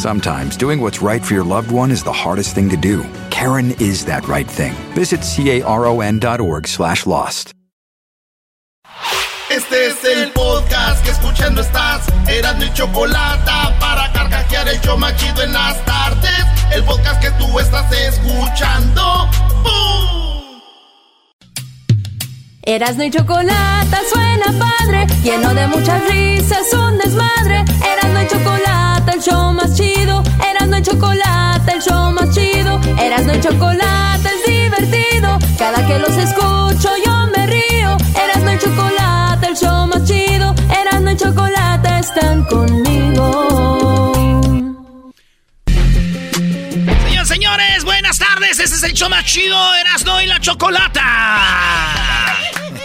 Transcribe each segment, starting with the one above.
Sometimes doing what's right for your loved one is the hardest thing to do. Karen is that right thing. Visit caron.org slash lost. Este es el podcast que escuchando estás. Eran mi chocolate para carcajear el yo machido en las tardes. El podcast que tú estás escuchando. Erasmo y chocolate suena padre, lleno de muchas risas, un desmadre. Erasmo y chocolate, el show más chido. Erasmo y chocolate, el show más chido. Erasmo y chocolate es divertido. Cada que los escucho yo me río. Erasmo y chocolate, el show más chido. Erasmo y chocolate están conmigo. Señores, señores, buenas tardes. Este es el show más chido, Erasmo y la Chocolata.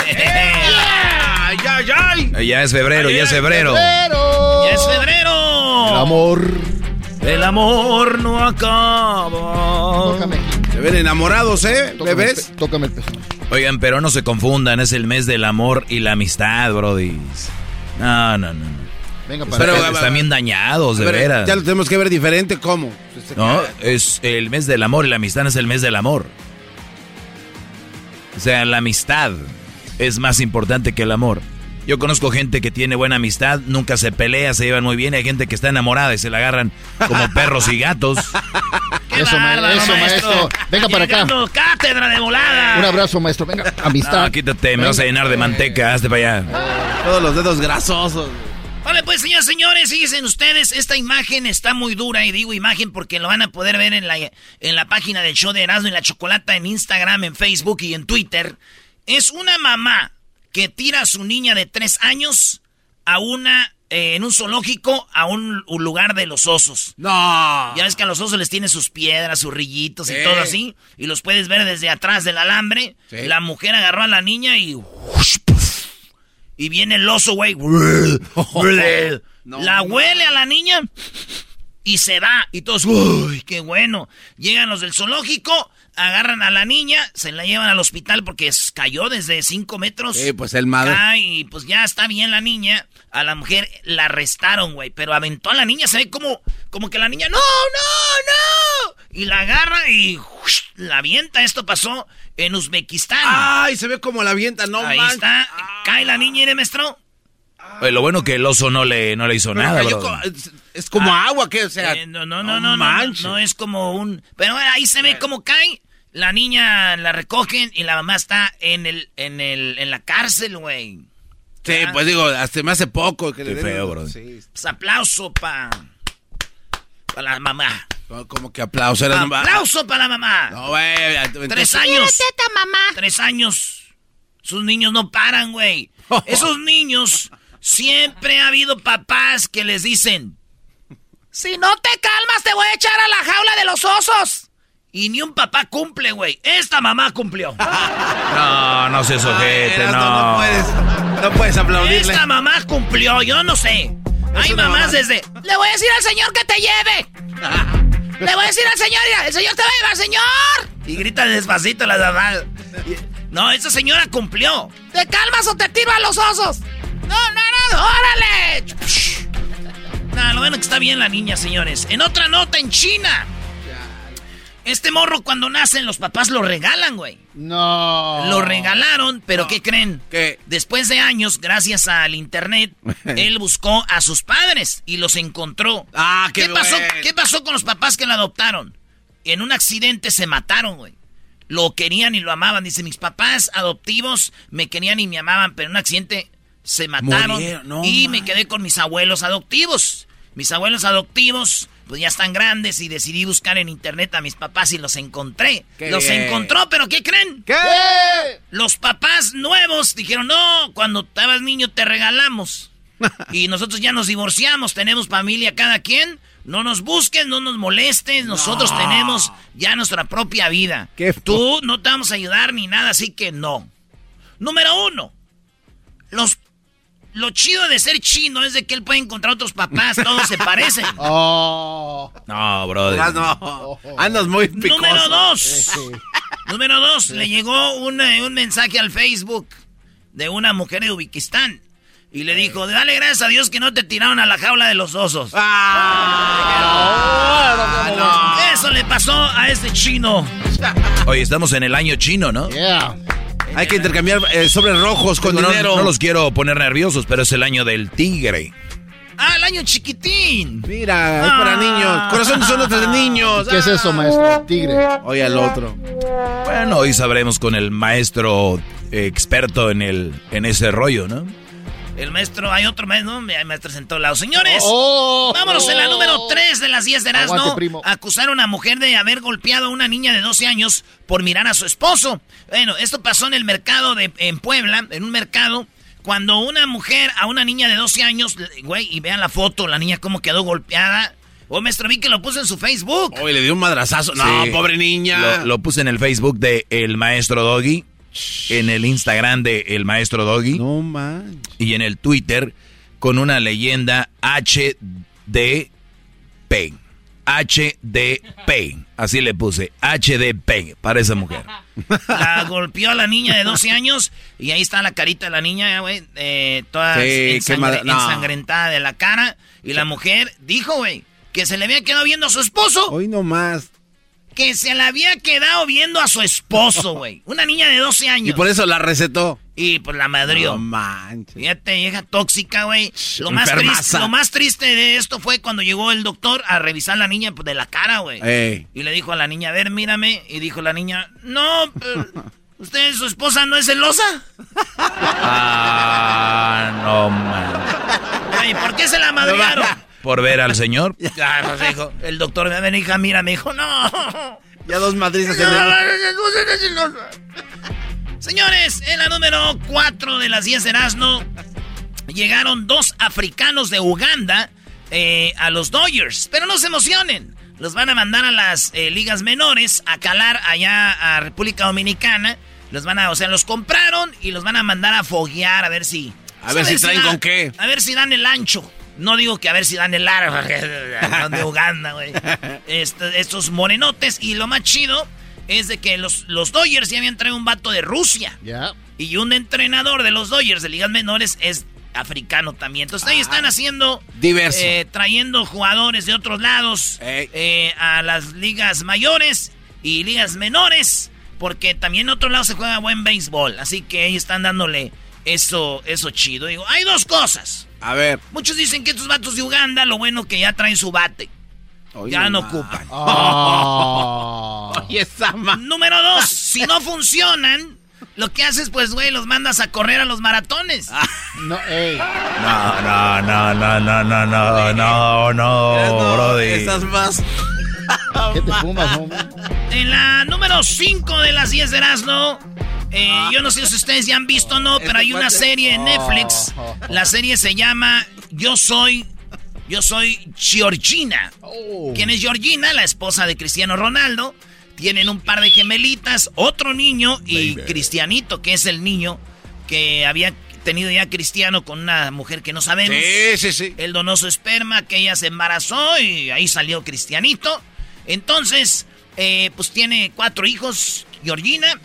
¡Ay, ay, ay! Ya es febrero, ya es febrero. ¡Ya es febrero! El amor. El amor no acaba. Tócame. Se ven enamorados, ¿eh, Tócame el bebés? pe- Tócame el pezón. Oigan, pero no se confundan, es el mes del amor y la amistad, brody. No, no, no. Venga, para Pero. Están bien dañados, de ver, veras. Ya lo tenemos que ver diferente, ¿cómo? No, es el mes del amor y la amistad no es el mes del amor. O sea, la amistad es más importante que el amor. Yo conozco gente que tiene buena amistad, nunca se pelea, se llevan muy bien, y hay gente que está enamorada y se la agarran como perros y gatos. ¡Qué Eso, ma- bárbaro, eso, maestro. Venga para acá. Cátedra de volada. Un abrazo, maestro. Venga, amistad. No, quítate, me vas a llenar de manteca, hazte para allá. Todos los dedos grasosos. Vale, pues, señores, señores, fíjense ustedes, esta imagen está muy dura, y digo imagen porque lo van a poder ver en la, en la página del show de Erasmo y la Chocolata, en Instagram, en Facebook y en Twitter. Es una mamá que tira a su niña de tres años a una, eh, en un zoológico, a un, un lugar de los osos. No. Ya ves que a los osos les tiene sus piedras, sus rillitos y todo así. Y los puedes ver desde atrás del alambre. Sí. La mujer agarró a la niña y... Y viene el oso, güey. No, la huele a la niña y se va. Y todos, uy, qué bueno. Llegan los del zoológico, agarran a la niña, se la llevan al hospital porque cayó desde 5 metros. Sí, pues el madre. Cae y pues ya está bien la niña. A la mujer la arrestaron, güey. Pero aventó a la niña, se ve como, como que la niña, no, no, no. Y la agarra y la avienta. Esto pasó en Uzbekistán. Ay, se ve como la avienta, no Ahí manches. está. Cae la niña, ¿eh, maestro? Oye, lo bueno que el oso no le, no le hizo Pero nada, co- es, es como agua, que O sea, Eh, no, no, no, no, no, no, es como un... Pero bueno, ahí se ve cómo cae. La niña la recogen y la mamá está en el, en el, en la cárcel, güey. Sí, pues digo, hasta me hace poco. Que le Qué den- feo, bro. Sí, Pues aplauso pa... Para la mamá. como que aplauso. Era Aplauso para la mamá. No, güey. Tres años. Tres años. Sus niños no paran, güey. Esos niños siempre ha habido papás que les dicen: Si no te calmas, te voy a echar a la jaula de los osos. Y ni un papá cumple, güey. Esta mamá cumplió. No, no seas ojete, no. no puedes, no puedes aplaudirle. Esta mamá cumplió, yo no sé. Hay mamás mamá. desde. Le voy a decir al señor que te lleve. Le voy a decir al señor, el señor te va a llevar, señor. Y grita despacito la mamá. No, esa señora cumplió. ¿Te calmas o te tiro a los osos? No, no, órale. No, lo bueno que está bien la niña, señores. En otra nota, en China. Este morro cuando nacen los papás lo regalan, güey. No. Lo regalaron, pero ¿qué creen? ¿Qué? Después de años, gracias al internet, él buscó a sus padres y los encontró. Ah, qué pasó? ¿Qué pasó con los papás que lo adoptaron? En un accidente se mataron, güey. lo querían y lo amaban. Dice, mis papás adoptivos me querían y me amaban, pero en un accidente se mataron Murieron, no y me quedé con mis abuelos adoptivos. Mis abuelos adoptivos, pues ya están grandes y decidí buscar en internet a mis papás y los encontré. Qué los bien. encontró, pero ¿qué creen? ¿Qué? Los papás nuevos dijeron, no, cuando estabas niño te regalamos. y nosotros ya nos divorciamos, tenemos familia cada quien. No nos busques, no nos molestes, nosotros tenemos ya nuestra propia vida. Qué Tú no te vamos a ayudar ni nada, así que no. Número uno, los, lo chido de ser chino es de que él puede encontrar otros papás, todos se parecen. Oh. No, brother. Ah, no. Andas muy picoso. Número dos. Número dos, le llegó un, eh, un mensaje al Facebook de una mujer de Uzbekistán. Y le dijo, dale gracias a Dios que no te tiraron a la jaula de los osos. Ah, Eso le pasó a este chino. Oye, estamos en el año chino, ¿no? Yeah. Hay que intercambiar eh, sobres rojos con no, dinero. no los quiero poner nerviosos, pero es el año del tigre. Ah, el año chiquitín. Mira, es para Ah. niños. Corazones son otros de niños. ¿Qué es eso, maestro? Tigre. Oye al otro. Bueno, hoy sabremos con el maestro eh, experto en el en ese rollo, ¿no? El maestro, hay otro maestro, ¿no? Hay maestros en todos lados. Señores, Oh. vámonos en la número 3 de las 10 de Erasmo. Acusar a una mujer de haber golpeado a una niña de 12 años por mirar a su esposo. Bueno, esto pasó en el mercado de en Puebla, en un mercado, cuando una mujer a una niña de 12 años, güey, y vean la foto, la niña cómo quedó golpeada. O maestro vi que lo puso en su Facebook. Oye, le dio un madrazazo. No, Sí. pobre niña. Lo, lo puse en el Facebook de El Maestro Doggy, en el Instagram de El Maestro Doggy No man. y en el Twitter con una leyenda HDP. HDP. Así le puse. HDP para esa mujer. La golpeó a la niña de 12 años y ahí está la carita de la niña, güey, eh, toda Sí, ensangre- qué madre- no. ensangrentada de la cara. Y la mujer dijo, güey, que se le había quedado viendo a su esposo. Hoy no más. Que se le había quedado viendo a su esposo, güey. Una niña de 12 años. Y por eso la recetó. Y pues la madrió. No manches. Fíjate, vieja tóxica, güey. Lo, más triste- lo más triste de esto fue cuando llegó el doctor a revisar a la niña pues, de la cara, güey. Ey. Y le dijo a la niña, a ver, mírame. Y dijo la niña, no, pero, ¿usted, su esposa, no es celosa? Ah, no, man. Ay, ¿por qué se la madrearon? Por ver al señor. Ya, dijo, el doctor, a ver, hija, mira, me dijo, no. Ya dos madrizas. Señores, en la número 4 de las 10 de Erasmo, llegaron dos africanos de Uganda eh, a los Dodgers. Pero no se emocionen. Los van a mandar a las eh, ligas menores a calar allá a República Dominicana. Los van a, o sea, los compraron y los van a mandar a foguear a ver si. A ver si traen con qué. A ver si dan el ancho. No digo que a ver si dan el largo. De Uganda, güey. Est- estos morenotes. Y lo más chido es de que los, los Dodgers ya habían traído un vato de Rusia. Ya. Y un entrenador de los Dodgers de ligas menores es africano también. Entonces ahí están haciendo... Diverso. eh, trayendo jugadores de otros lados eh, a las ligas mayores y ligas menores. Porque también en otro lado se juega buen béisbol. Así que ahí están dándole eso, eso chido. Digo, hay dos cosas. A ver. Muchos dicen que estos vatos de Uganda, lo bueno que ya traen su bate. Ya no ocupan. Oh. Oye, esa ma... Número dos, si no funcionan, lo que haces, pues, güey, los mandas a correr a los maratones. No, ey. No, no, no, no, no, no, no, no, no, Brody. Esas más... ¿Qué te fumas, hombre? En la número 5 de las 10 de Erasmo, eh, yo no sé si ustedes ya han visto o no, pero hay una serie en Netflix. La serie se llama Yo soy. Yo soy Georgina. Oh. ¿Quién es Georgina? La esposa de Cristiano Ronaldo. Tienen un par de gemelitas, otro niño y Cristianito, que es el niño que había tenido ya Cristiano con una mujer que no sabemos. Sí, sí, sí. Él donó su esperma, que ella se embarazó y ahí salió Cristianito. Entonces, eh, pues tiene cuatro hijos, Georgina,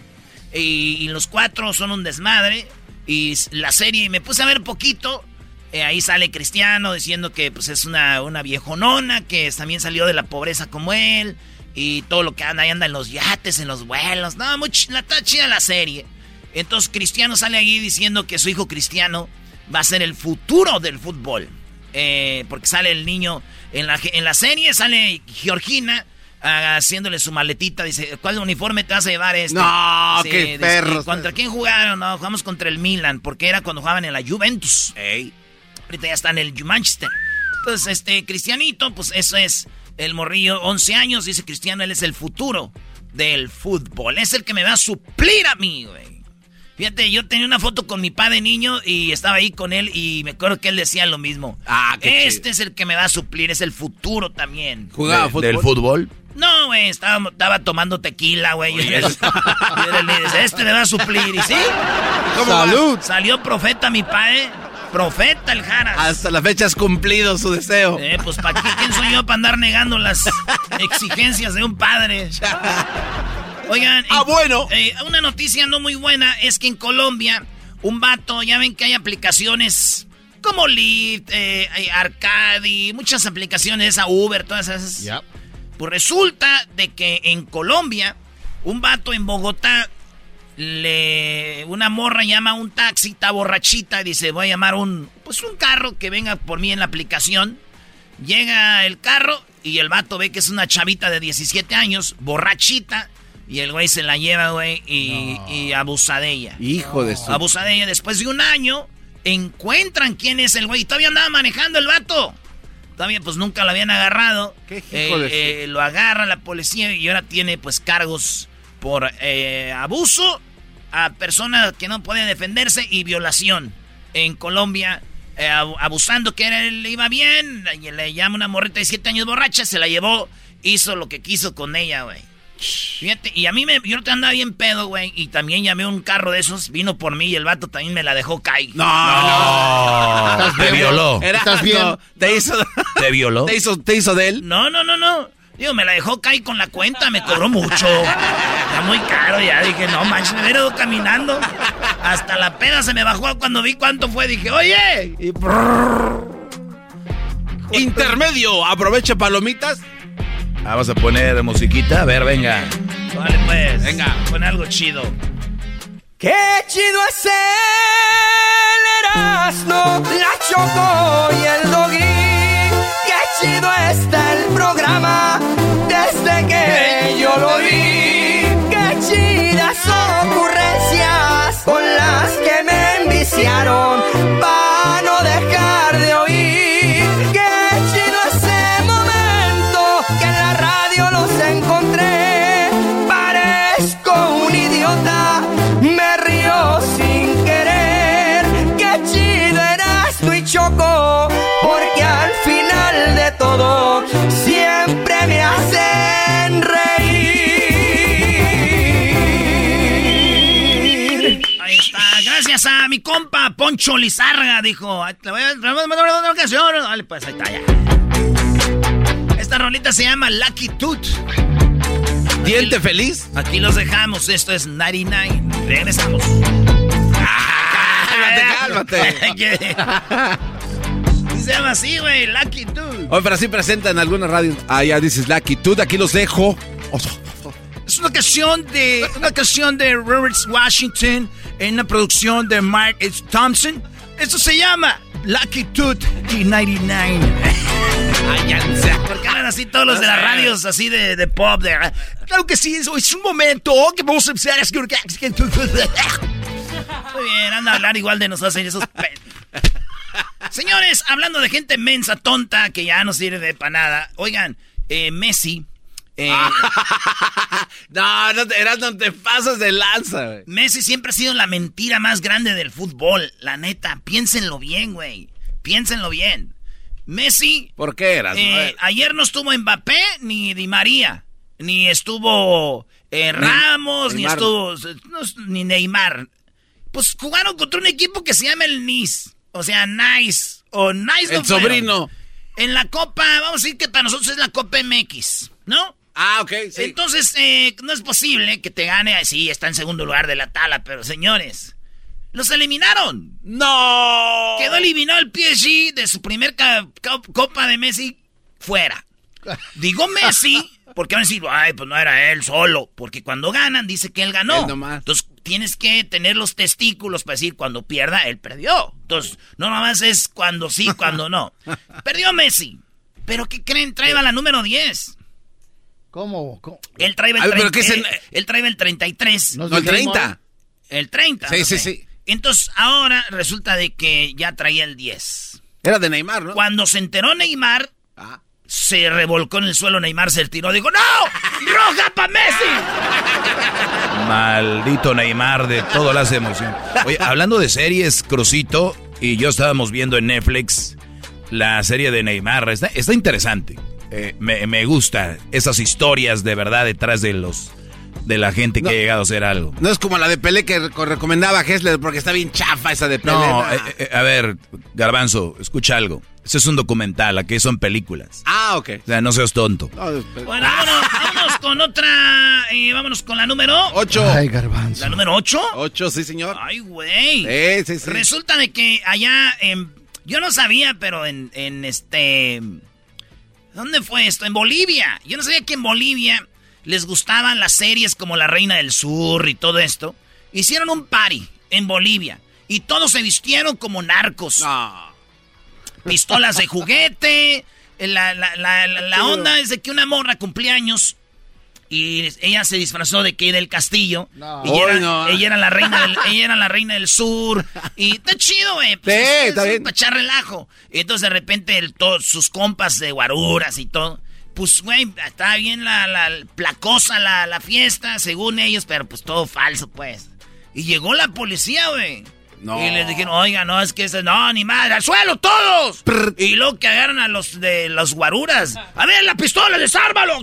y, los cuatro son un desmadre. Y la serie, me puse a ver poquito, eh, ahí sale Cristiano diciendo que pues es una, una viejonona, que también salió de la pobreza como él, y todo lo que anda, ahí anda en los yates, en los vuelos. No, muy la, está chida la serie. Entonces Cristiano sale ahí diciendo que su hijo Cristiano va a ser el futuro del fútbol. Eh, porque sale el niño en la, en la serie, sale Georgina haciéndole su maletita. Dice, ¿cuál uniforme te vas a llevar este? No, qué dice, perros. "¿Y ¿Contra quién jugaron? No, jugamos contra el Milan, porque era cuando jugaban en la Juventus. Ahorita ya está en el Manchester. Entonces, este, Cristianito, pues eso es el morrillo, 11 años, dice Cristiano, él es el futuro del fútbol. Es el que me va a suplir a mí, güey. Fíjate, yo tenía una foto con mi padre niño y estaba ahí con él y me acuerdo que él decía lo mismo. Ah, qué Este es el que me va a suplir, es el futuro también. Jugaba De- fútbol. ¿Del fútbol? No, güey, estaba, estaba tomando tequila, güey. Y le dice, este me va a suplir. Y sí. Salud. salió profeta mi padre. Profeta el Jaras. Hasta la fecha has cumplido su deseo. Eh, pues ¿para qué? ¿Quién soy yo para andar negando las exigencias de un padre? Oigan, Ah, en- bueno. eh, una noticia no muy buena es que en Colombia, un vato, ya ven que hay aplicaciones como Lyft, eh, Arcadi, muchas aplicaciones, a Uber, todas esas. Ya. Pues resulta de que en Colombia, un vato en Bogotá, le una morra llama a un taxi, está borrachita, y dice, voy a llamar un, pues un carro que venga por mí en la aplicación. Llega el carro y el vato ve que es una chavita de 17 años, borrachita, y el güey se la lleva, güey, y, y abusa de ella. Hijo de su... Abusa de ella. Después de un año, encuentran quién es el güey. Y todavía andaba manejando el vato. Todavía, pues nunca lo habían agarrado. Qué hijo Eh, de eh, Lo agarra la policía y ahora tiene, pues, cargos por eh, abuso a personas que no pueden defenderse y violación. En Colombia, eh, abu- abusando que le iba bien. y Le llama una morrita de 7 años borracha, se la llevó, hizo lo que quiso con ella, güey. Fíjate, y a mí me, yo te andaba bien pedo, güey, y también llamé a un carro de esos, vino por mí y el vato también me la dejó caer. No, no. No, te violó. Era- ¿Estás bien? no, te hizo... ¿Te violó? ¿Te hizo, te hizo de él? No, no, no, no. Digo, me la dejó caer con la cuenta, me cobró mucho. Está muy caro ya. Dije, no manches, me hubiera ido caminando. Hasta la pena se me bajó cuando vi cuánto fue. Dije, oye. Y brrr. Intermedio. Aprovecha palomitas. Ah, Vamos a poner musiquita. A ver, venga. Vale, pues. Venga. Pon algo chido. Qué chido es el Erasmo, la Choco y el mi compa Poncho Lizarga. Dijo, "Ay, te voy a mandar otra ocasión. Vale, pues ahí está ya. Esta rolita se llama Lucky Tooth. Diente feliz. Aquí los dejamos. Esto es 99. Regresamos. Cálmate, ¿Qué? Sí se llama así, güey. Lucky Tooth. Oye, pero así presentan en algunas radios. Ah, ya dices Lucky. Tú de aquí los dejo. Es una canción de una canción de Robert Washington en una producción de Mark H. Thompson. Esto se llama Lucky Tooth y 99. Porque hablan así todos los de las radios así de, de pop. De, claro que sí, eso es un momento que vamos a empezar a. Muy bien, anda a hablar igual de nosotros en esos Señores, hablando de gente mensa, tonta, que ya no sirve para nada. Oigan, eh, Messi. Eh, No, no te, eras, no te pasas de lanza, güey. Messi siempre ha sido la mentira más grande del fútbol. La neta, piénsenlo bien, güey. Piénsenlo bien. Messi, ¿Por qué eras? eh, ayer no estuvo Mbappé ni Di María. Ni estuvo eh, Ramos, ni estuvo no, ni Neymar. Pues jugaron contra un equipo que se llama el Nice. O sea, Nice. O Nice El sobrino. En la Copa, vamos a decir que para nosotros es la Copa MX, ¿no? Ah, ok, sí. Entonces, eh, no es posible que te gane así, está en segundo lugar de la tala, pero señores, los eliminaron. ¡No! Quedó eliminado el PSG de su primer Copa de Messi fuera. Digo Messi, porque van a decir, ay, pues no era él solo, porque cuando ganan dice que él ganó. Él nomás. Entonces tienes que tener los testículos para decir cuando pierda, él perdió. Entonces, no nomás es cuando sí, cuando no. Perdió Messi. Pero ¿qué creen? Trae a la número 10. ¿Cómo? ¿Cómo? Él trae el, A ver, pero 30 ¿qué es el- él, trae el 33. ¿No el de Game 30. El 30. Sí, sí, sí. Entonces ahora resulta de que ya traía el 10. Era de Neymar, ¿no? Cuando se enteró Neymar, Ah. se revolcó en el suelo Neymar, se tiró, dijo, ¡No! ¡Roja para Messi! Maldito Neymar, de todo le hace emoción. Oye, hablando de series, Crucito y yo estábamos viendo en Netflix la serie de Neymar. Está, está interesante. Eh, me, me gusta esas historias de verdad detrás de los de la gente que ha llegado a hacer algo. No es como la de Pelé que reco- recomendaba a Hessler porque está bien chafa esa de Pelé. No, eh, eh, a ver, Garbanzo, escucha algo. Ese es un documental, aquí son películas. Ah, ok. O sea, no seas tonto. No, Bueno, vámonos, vámonos con otra, eh, vámonos con la número... Ocho. Ay, garbanzo. ¿La número 8? Ocho, sí, señor. Ay, güey. Sí, sí, sí. Resulta de que allá en... Yo no sabía, pero en, en este... ¿Dónde fue esto? En Bolivia. Yo no sabía que en Bolivia les gustaban las series como La Reina del Sur y todo esto. Hicieron un party en Bolivia. Y todos se vistieron como narcos. No. Pistolas de juguete. La, la- la- onda es de que una morra cumplía años y ella se disfrazó de que del castillo No. y era, no. ella era la reina del, ella era la reina del sur y está chido güey pues, Sí, es- está es bien. para echar relajo y entonces de repente el- todos sus compas de guaruras y todo pues güey estaba bien la, la placosa la, la fiesta según ellos pero pues todo falso pues y llegó la policía güey No. y les dijeron, oiga, no, es que ese, no, ni madre, al suelo todos. Y luego que agarran a los de los guaruras. A ver, la pistola, desármalo.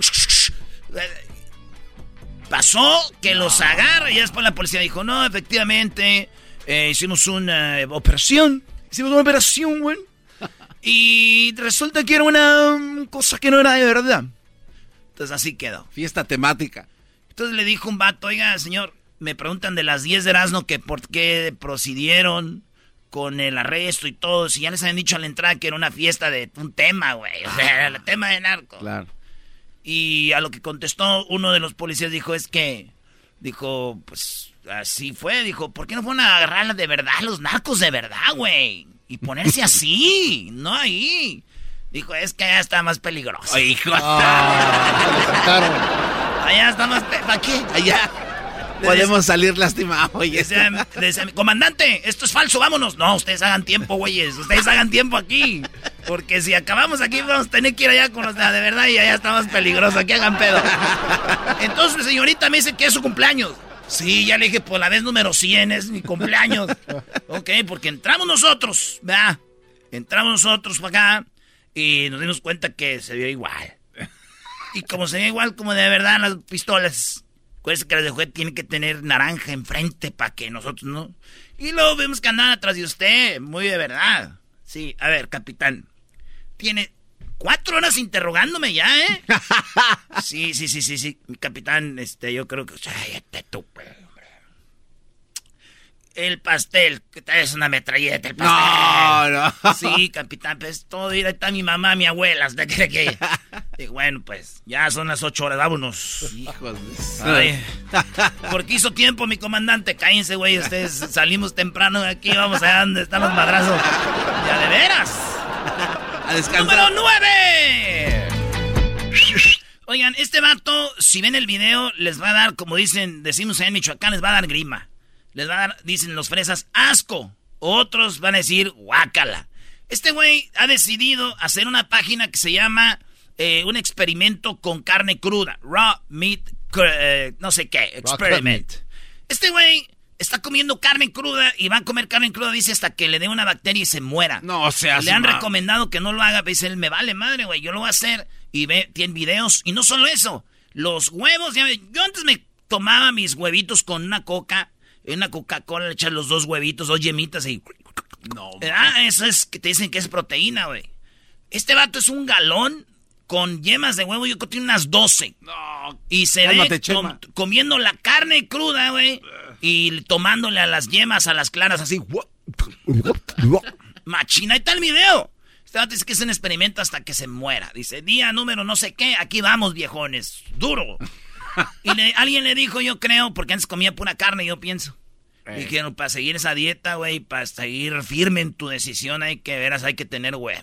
Pasó que los agarra y después la policía dijo, no, efectivamente, eh, hicimos una operación. Hicimos una operación, güey. Y resulta que era una um, cosa que no era de verdad. Entonces así quedó. Fiesta temática. Entonces le dijo un vato, oiga, señor, me preguntan de las 10 de Erasmo que por qué procedieron con el arresto y todo. Si ya les habían dicho a la entrada que era una fiesta de un tema, güey. O sea, el tema de narco. Claro. Y a lo que contestó uno de los policías dijo es que, dijo, pues así fue. Dijo, ¿por qué no fueron a agarrarla de verdad, los narcos de verdad, güey? Y ponerse así, no ahí. Dijo, es que allá está más peligroso. Hijo. Ah. Allá está más... ¿Para qué? Allá podemos salir lastimados. Oye, Decía, decía, comandante, esto es falso, vámonos. No, ustedes hagan tiempo, güeyes. Ustedes hagan tiempo aquí. Porque si acabamos aquí, vamos a tener que ir allá con los de de verdad y allá está más peligroso. Aquí hagan pedo. Entonces, señorita me dice que es su cumpleaños. Sí, ya le dije, por la vez número 100 es mi cumpleaños. Ok, porque entramos nosotros, ¿verdad? Entramos nosotros para acá y nos dimos cuenta que se vio igual. Y como se ve igual como de verdad las pistolas, acuérdense que las de juguete tienen que tener naranja enfrente para que nosotros no. Y luego vemos que andan atrás de usted, muy de verdad. Sí, a ver, capitán. Tiene cuatro horas interrogándome ya, ¿eh? Sí, sí, sí, sí, sí. Mi capitán, este, yo creo que. Cállate tú, hombre. El pastel, que es una metralleta, el pastel. No, no. Sí, capitán, pues todo, mira, ahí está mi mamá, mi abuela, ¿hasta cree que? Y bueno, pues, ya son las ocho horas, vámonos. Hijos de... Porque hizo tiempo, mi comandante, cállense, güey, ustedes salimos temprano de aquí, vamos allá donde están los madrazos. Ya de veras. A descansar. Número nueve. Oigan, este vato, si ven el video, les va a dar, como dicen, decimos en Michoacán, les va a dar grima. Les va a dar, dicen los fresas, asco. Otros van a decir, guácala. Este güey ha decidido hacer una página que se llama eh, un experimento con carne cruda. Raw meat, eh, no sé qué, experiment. Este güey está comiendo carne cruda y va a comer carne cruda, dice, hasta que le dé una bacteria y se muera. No seas Le han recomendado que no lo haga, dice él, me vale madre, güey, yo lo voy a hacer. Y ve, tiene videos. Y no solo eso, los huevos, ya yo antes me tomaba mis huevitos con una coca, en una Coca-Cola le echas los dos huevitos, dos yemitas y... No. Ah, eso es que te dicen que es proteína, güey. Este vato es un galón con yemas de huevo, yo creo que tiene unas 12. No. Y se ve com- comiendo la carne cruda, güey. Y tomándole a las yemas, a las claras, así. Machina, ahí está el video. Este vato dice que es un experimento hasta que se muera. Dice, día número no sé qué, aquí vamos, viejones. Duro. Y le- alguien le dijo, yo creo, porque antes comía pura carne, yo pienso. Dijeron, para seguir esa dieta, güey, para seguir firme en tu decisión, hay que veras, hay que tener huevo.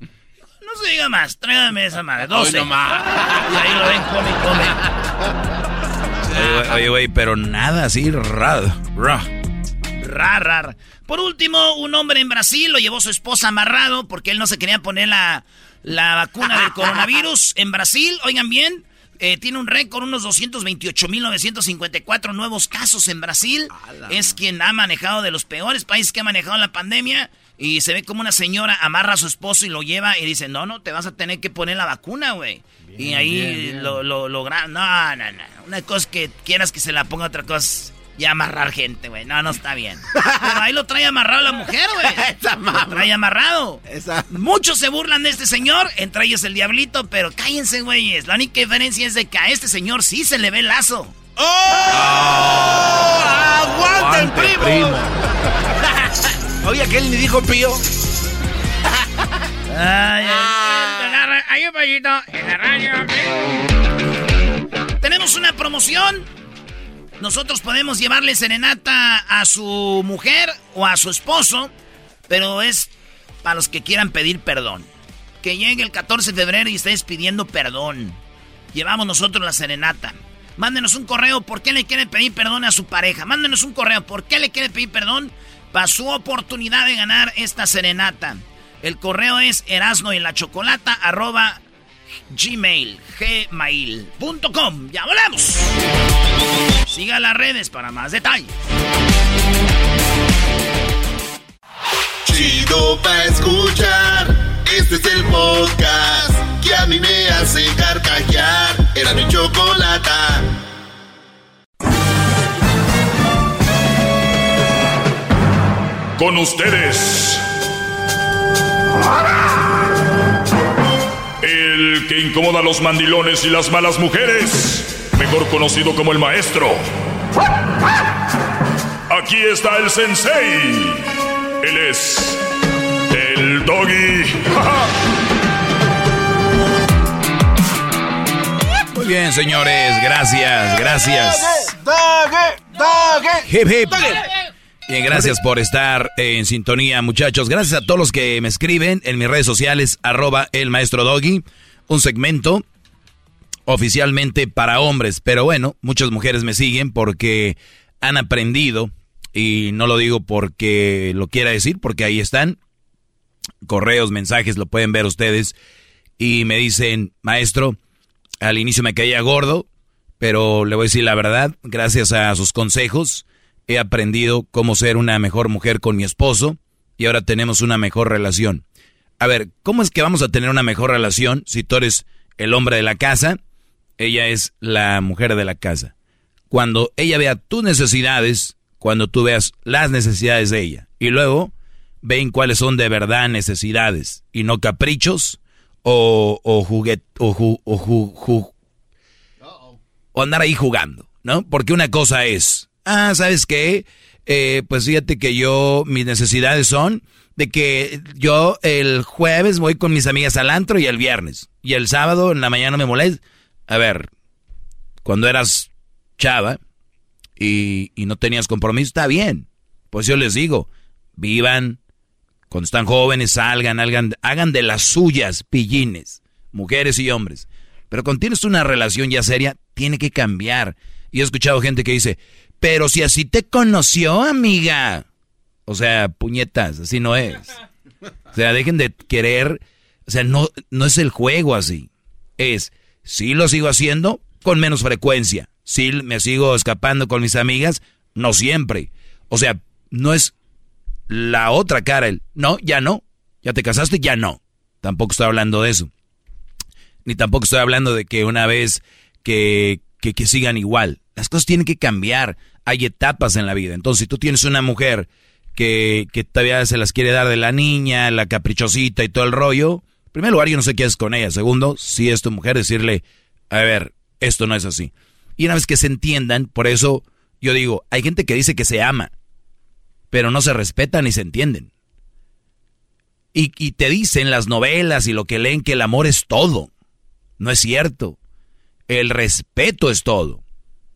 No se diga más, tráigame esa madre. 12. Hoy no más. Y ahí lo ven, come, come. Oye, güey, pero nada así raro. Ra. Rar, rar. Por último, un hombre en Brasil lo llevó su esposa amarrado porque él no se quería poner la, la vacuna del coronavirus. En Brasil, oigan bien, eh, tiene un récord, unos 228.954 nuevos casos en Brasil. Es quien ha manejado de los peores países que ha manejado la pandemia. Y se ve como una señora amarra a su esposo y lo lleva y dice, no, no, te vas a tener que poner la vacuna, güey. Y ahí bien, bien. lo, lo, lo No, no, no. Una cosa que quieras que se la ponga, otra cosa ya amarrar gente, güey. No, no está bien. Pero ahí lo trae amarrado la mujer, güey. Esa Lo trae amarrado. Esa- Muchos se burlan de este señor, entre ellos el diablito, pero cállense, güeyes. La única diferencia es de que a este señor sí se le ve el lazo. ¡Oh! ¡Aguanten, Aguante, primo! primo. Oye, aquel ni dijo pío. Ay, ay, Hay un pollito en la radio. Tenemos una promoción. Nosotros podemos llevarle serenata a su mujer o a su esposo, pero es para los que quieran pedir perdón. Que llegue el 14 de febrero y estés pidiendo perdón. Llevamos nosotros la serenata. Mándenos un correo por qué le quiere pedir perdón a su pareja. Mándenos un correo por qué le quiere pedir perdón para su oportunidad de ganar esta serenata. El correo es erasno y la chocolata arroba gmail, gmail.com. ¡Ya volvemos! Siga las redes para más detalles. Chido pa' escuchar. Este es el podcast que a mí me hace carcajear. Era mi chocolata. Con ustedes. El que incomoda a los mandilones y las malas mujeres. Mejor conocido como el maestro. Aquí está el sensei. Él es. El doggy. Muy bien, señores. Gracias, gracias. Hip, hip. Bien, gracias por estar en sintonía, muchachos. Gracias a todos los que me escriben en mis redes sociales, arroba el maestro Doggy. Un segmento oficialmente para hombres, pero bueno, muchas mujeres me siguen porque han aprendido, y no lo digo porque lo quiera decir, porque ahí están, correos, mensajes, lo pueden ver ustedes, y me dicen, maestro, al inicio me caía gordo, pero le voy a decir la verdad, gracias a sus consejos he aprendido cómo ser una mejor mujer con mi esposo y ahora tenemos una mejor relación. A ver, ¿cómo es que vamos a tener una mejor relación si tú eres el hombre de la casa, ella es la mujer de la casa? Cuando ella vea tus necesidades, cuando tú veas las necesidades de ella y luego ven cuáles son de verdad necesidades y no caprichos o, o juguet o, ju- o ju- o andar ahí jugando, ¿no? Porque una cosa es, ah, ¿sabes qué? Eh, pues fíjate que yo, mis necesidades son de que yo el jueves voy con mis amigas al antro y el viernes. Y el sábado en la mañana me molesta. A ver, cuando eras chava y, y no tenías compromiso, está bien. Pues yo les digo, vivan, cuando están jóvenes, salgan, hagan, hagan de las suyas pillines, mujeres y hombres. Pero cuando tienes una relación ya seria, tiene que cambiar. Y he escuchado gente que dice, pero si así te conoció, amiga. O sea, puñetas, así no es. O sea, dejen de querer, o sea, no, no es el juego así. Es, sí lo sigo haciendo con menos frecuencia. Sí me sigo escapando con mis amigas, no siempre. O sea, no es la otra cara, el, no, ya no. Ya te casaste, ya no. Tampoco estoy hablando de eso. Ni tampoco estoy hablando de que una vez que, que, que sigan igual. Las cosas tienen que cambiar. Hay etapas en la vida. Entonces, si tú tienes una mujer que, todavía se las quiere dar de la niña, la caprichosita y todo el rollo, en primer lugar, yo no sé qué es con ella. Segundo, si es tu mujer, decirle, a ver, esto no es así. Y una vez que se entiendan, por eso yo digo, hay gente que dice que se ama, pero no se respetan ni se entienden. Y, y te dicen las novelas y lo que leen que el amor es todo. No es cierto. El respeto es todo.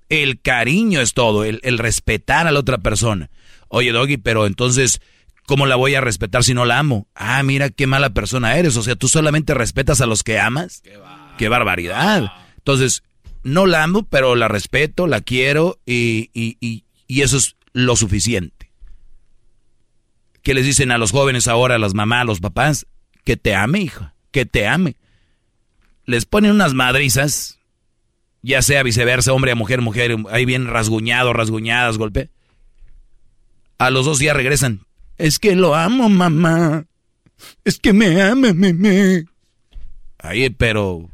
El cariño es todo. El respetar a la otra persona. Oye, Doggy, pero entonces, ¿Cómo la voy a respetar si no la amo? Ah, mira qué mala persona eres. O sea, tú solamente respetas a los que amas. Qué, barbaridad. Entonces, no la amo, pero la respeto, la quiero y, y, y, y eso es lo suficiente. ¿Qué les dicen a los jóvenes ahora, a las mamás, a los papás? Que te ame, hija, que te ame. Les ponen unas madrizas, ya sea viceversa, hombre a mujer, mujer, ahí bien rasguñado, rasguñadas, golpe. A los dos días regresan. Es que lo amo, mamá. Es que me ama, me. Ahí, pero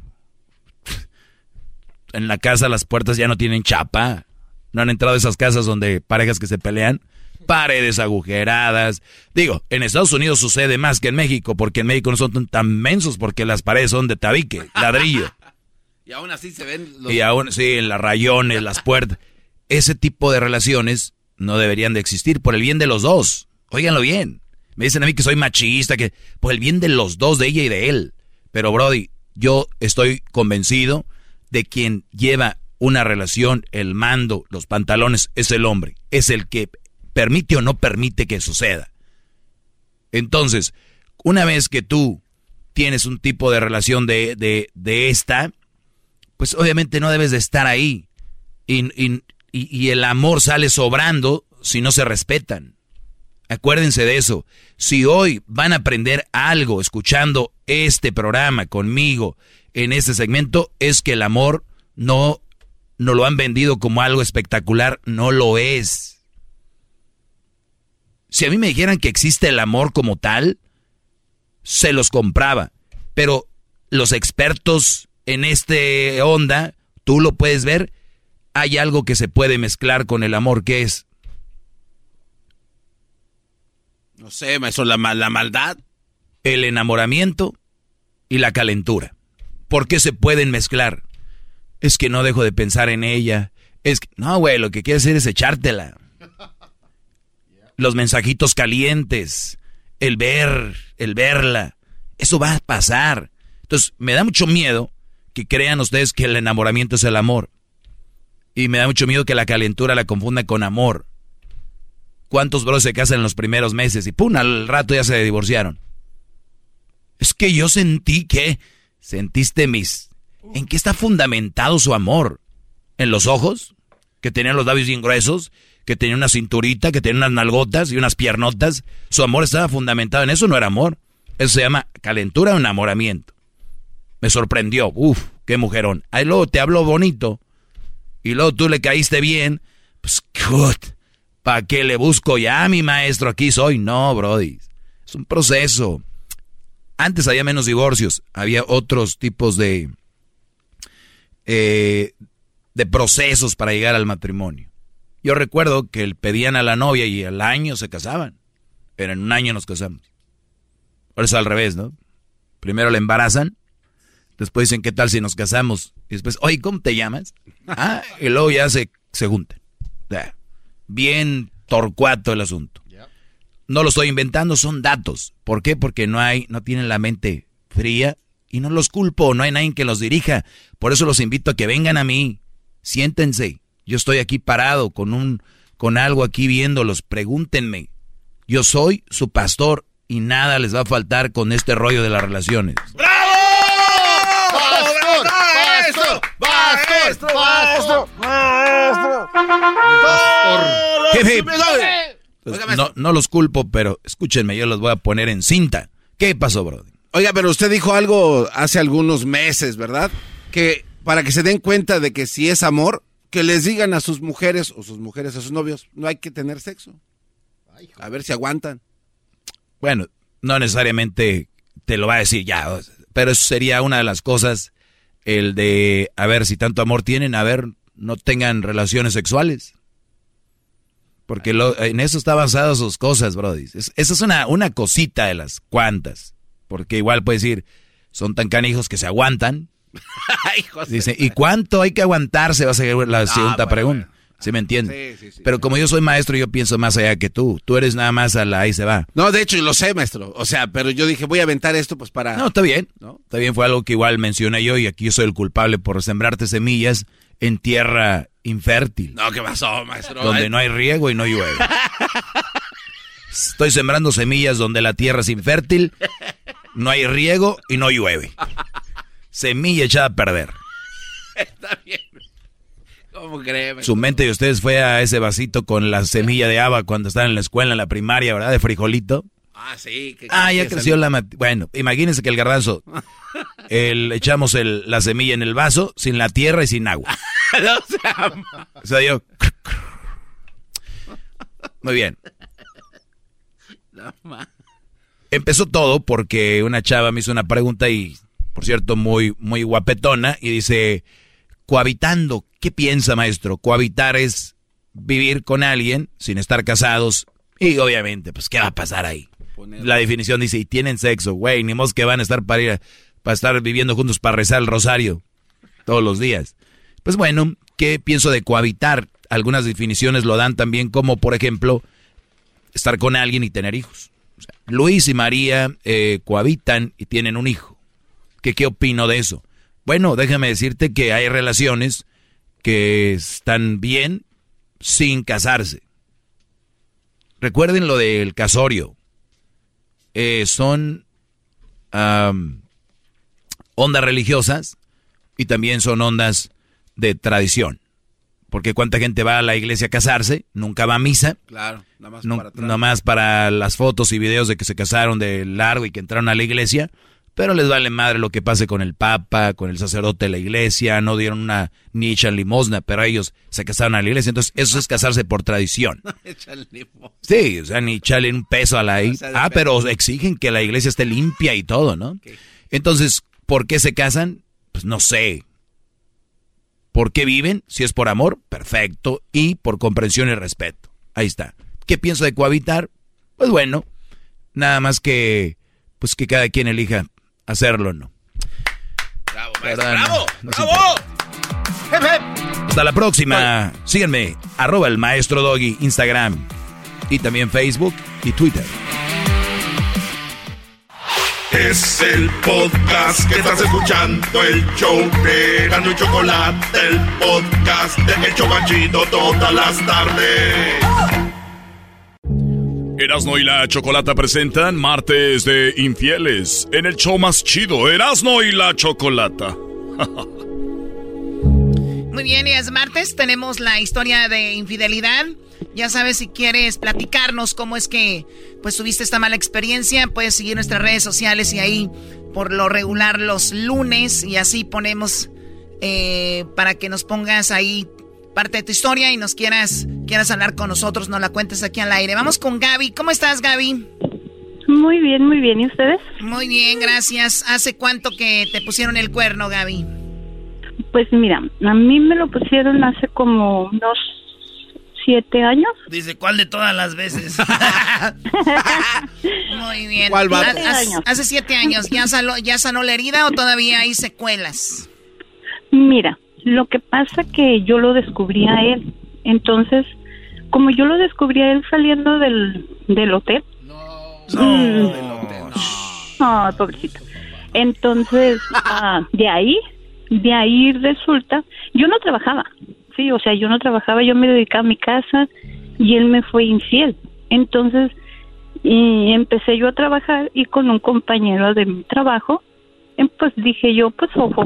en la casa las puertas ya no tienen chapa. No han entrado a esas casas donde parejas que se pelean. Paredes agujeradas. Digo, en Estados Unidos sucede más que en México, porque en México no son tan mensos, porque las paredes son de tabique, ladrillo. y aún así se ven los... Y aún, sí, las rayones, las puertas. Ese tipo de relaciones no deberían de existir por el bien de los dos. Óiganlo bien. Me dicen a mí que soy machista, que por el bien de los dos, de ella y de él. Pero Brody, yo estoy convencido de quien lleva una relación, el mando, los pantalones, es el hombre. Es el que permite o no permite que suceda. Entonces, una vez que tú tienes un tipo de relación de, de, de esta, pues obviamente no debes de estar ahí. Y, y, y, el amor sale sobrando si no se respetan. Acuérdense de eso. Si hoy van a aprender algo escuchando este programa conmigo en este segmento, es que el amor no, no lo han vendido como algo espectacular, no lo es. Si a mí me dijeran que existe el amor como tal, se los compraba. Pero los expertos en este onda, tú lo puedes ver, hay algo que se puede mezclar con el amor, que es No sé, maestro, la, la maldad. El enamoramiento y la calentura. ¿Por qué se pueden mezclar? Es que no dejo de pensar en ella. Es que, no, güey, lo que quiere hacer es echártela. Los mensajitos calientes, el ver, el verla, eso va a pasar. Entonces, me da mucho miedo que crean ustedes que el enamoramiento es el amor. Y me da mucho miedo que la calentura la confunda con amor. ¿Cuántos bros se casan en los primeros meses y pum, al rato ya se divorciaron? Es que yo sentí que sentiste mis... ¿En qué está fundamentado su amor? ¿En los ojos? Que tenían los labios bien gruesos, que tenía una cinturita, que tenía unas nalgotas y unas piernotas. Su amor estaba fundamentado en eso, no era amor. Eso se llama calentura o enamoramiento. Me sorprendió. Uf, qué mujerón. Ahí luego te habló bonito. Y luego tú le caíste bien. Pues. ¿Para qué le busco ya mi maestro? Aquí soy. No, Brody. Es un proceso. Antes había menos divorcios. Había otros tipos de, eh, de procesos para llegar al matrimonio. Yo recuerdo que pedían a la novia y al año se casaban. Pero en un año nos casamos. Por eso al revés, ¿no? Primero le embarazan, después dicen, ¿qué tal si nos casamos? Y después, oye, ¿cómo te llamas? Ah, y luego ya se, se juntan bien torcuato el asunto. No lo estoy inventando, son datos. ¿Por qué? Porque no hay, no tienen la mente fría y no los culpo, no hay nadie que los dirija. Por eso los invito a que vengan a mí. Siéntense. Yo estoy aquí parado con un con algo aquí viéndolos, pregúntenme. Yo soy su pastor y nada les va a faltar con este rollo de las relaciones. ¡Bravo! ¡Pastor! ¡Pastor! ¡Pastor! ¡Pastor! Jefe, pues, no, no los culpo, pero escúchenme, yo los voy a poner en cinta. ¿Qué pasó, Brody? Oiga, pero usted dijo algo hace algunos meses, ¿verdad? Que para que se den cuenta de que si es amor, que les digan a sus mujeres o sus mujeres a sus novios, no hay que tener sexo. A ver si aguantan. Bueno, no necesariamente te lo va a decir ya, pero eso sería una de las cosas, el de, a ver, si tanto amor tienen, a ver, no tengan relaciones sexuales. Porque lo, en eso está basado sus cosas, Brody. esa es una, una cosita de las cuantas. Porque igual puede decir, son tan canijos que se aguantan. Dice, ¿y cuánto hay que aguantarse? Va a ser la segunda pregunta. ¿Sí me entiende? Sí, sí, sí. Pero como yo soy maestro, yo pienso más allá que tú. Tú eres nada más a la ahí se va. No, de hecho, lo sé, maestro. O sea, pero yo dije, voy a aventar esto pues para... No, está bien. ¿no? Está bien, fue algo que igual mencioné yo y aquí yo soy el culpable por sembrarte semillas en tierra infértil. No, ¿qué pasó, maestro? Donde no hay riego y no llueve. Estoy sembrando semillas donde la tierra es infértil, no hay riego y no llueve. Semilla echada a perder. Está bien. ¿Cómo crees? Su mente de ustedes fue a ese vasito con la semilla de haba cuando estaban en la escuela, en la primaria, ¿verdad? De frijolito. Ah, sí. que- Ah, ya que creció sal- la... Bueno, imagínense que el garbanzo, el, echamos el- la semilla en el vaso, sin la tierra y sin agua. O sea, yo... Muy bien. Empezó todo porque una chava me hizo una pregunta y, por cierto, muy, muy guapetona y dice, cohabitando, ¿qué piensa maestro? Cohabitar es vivir con alguien sin estar casados y obviamente, pues, ¿qué va a pasar ahí? La definición dice, y tienen sexo, güey, ni mos que van a estar para ir a- para estar viviendo juntos para rezar el rosario todos los días. Pues bueno, ¿qué pienso de cohabitar? Algunas definiciones lo dan también como, por ejemplo, estar con alguien y tener hijos. O sea, Luis y María eh, cohabitan y tienen un hijo. ¿Qué, ¿Qué opino de eso? Bueno, déjame decirte que hay relaciones que están bien sin casarse. Recuerden lo del casorio. Eh, son ondas religiosas y también son ondas de tradición. Porque cuánta gente va a la iglesia a casarse, nunca va a misa, Claro, nada más no, para atrás. nomás para las fotos y videos de que se casaron de largo y que entraron a la iglesia, pero les vale madre lo que pase con el papa, con el sacerdote de la iglesia, no dieron una ni echan limosna, pero ellos se casaron a la iglesia, entonces eso es casarse por tradición. Sí, o sea, ni echarle un peso a la i- sea, de Ah, pero exigen que la iglesia esté limpia y todo, ¿no? Entonces, ¿por qué se casan? Pues no sé. ¿Por qué viven? Si es por amor, perfecto. Y por comprensión y respeto. Ahí está. ¿Qué pienso de cohabitar? Pues bueno, nada más que, pues que cada quien elija hacerlo o no. Bravo, maestro. No, ¡Bravo! no ¡Bravo! Hasta la próxima. Síganme, arroba el maestro Doggy, Instagram y también Facebook y Twitter. Es el podcast que estás escuchando, el show de Gano y Chocolate, el podcast de El Chocachito todas las tardes. Erasno y la Chocolata presentan Martes de Infieles en el show más chido, Erasno y la Chocolata. Muy bien, y es martes, tenemos la historia de infidelidad. Ya sabes, si quieres platicarnos cómo es que pues tuviste esta mala experiencia, puedes seguir nuestras redes sociales y ahí por lo regular los lunes y así ponemos eh, para que nos pongas ahí parte de tu historia y nos quieras, quieras hablar con nosotros, nos la cuentes aquí al aire. Vamos con Gaby. ¿Cómo estás, Gaby? Muy bien, muy bien. ¿Y ustedes? Muy bien, gracias. ¿Hace cuánto que te pusieron el cuerno, Gaby? Pues mira, a mí me lo pusieron hace como unos siete años. Dice, ¿cuál de todas las veces? Muy bien. ¿Cuál? Ha- hace, hace siete años. ¿Ya sanó, ¿Ya sanó la herida o todavía hay secuelas? Mira, lo que pasa que yo lo descubrí a él. Entonces, como yo lo descubrí a él saliendo del, del hotel. No, Ay, pobrecito. Entonces, ah, de ahí, de ahí resulta, yo no trabajaba, sí, o sea, yo no trabajaba, yo me dedicaba a mi casa y él me fue infiel. Entonces, y empecé yo a trabajar y con un compañero de mi trabajo, eh, pues dije yo, pues ojo,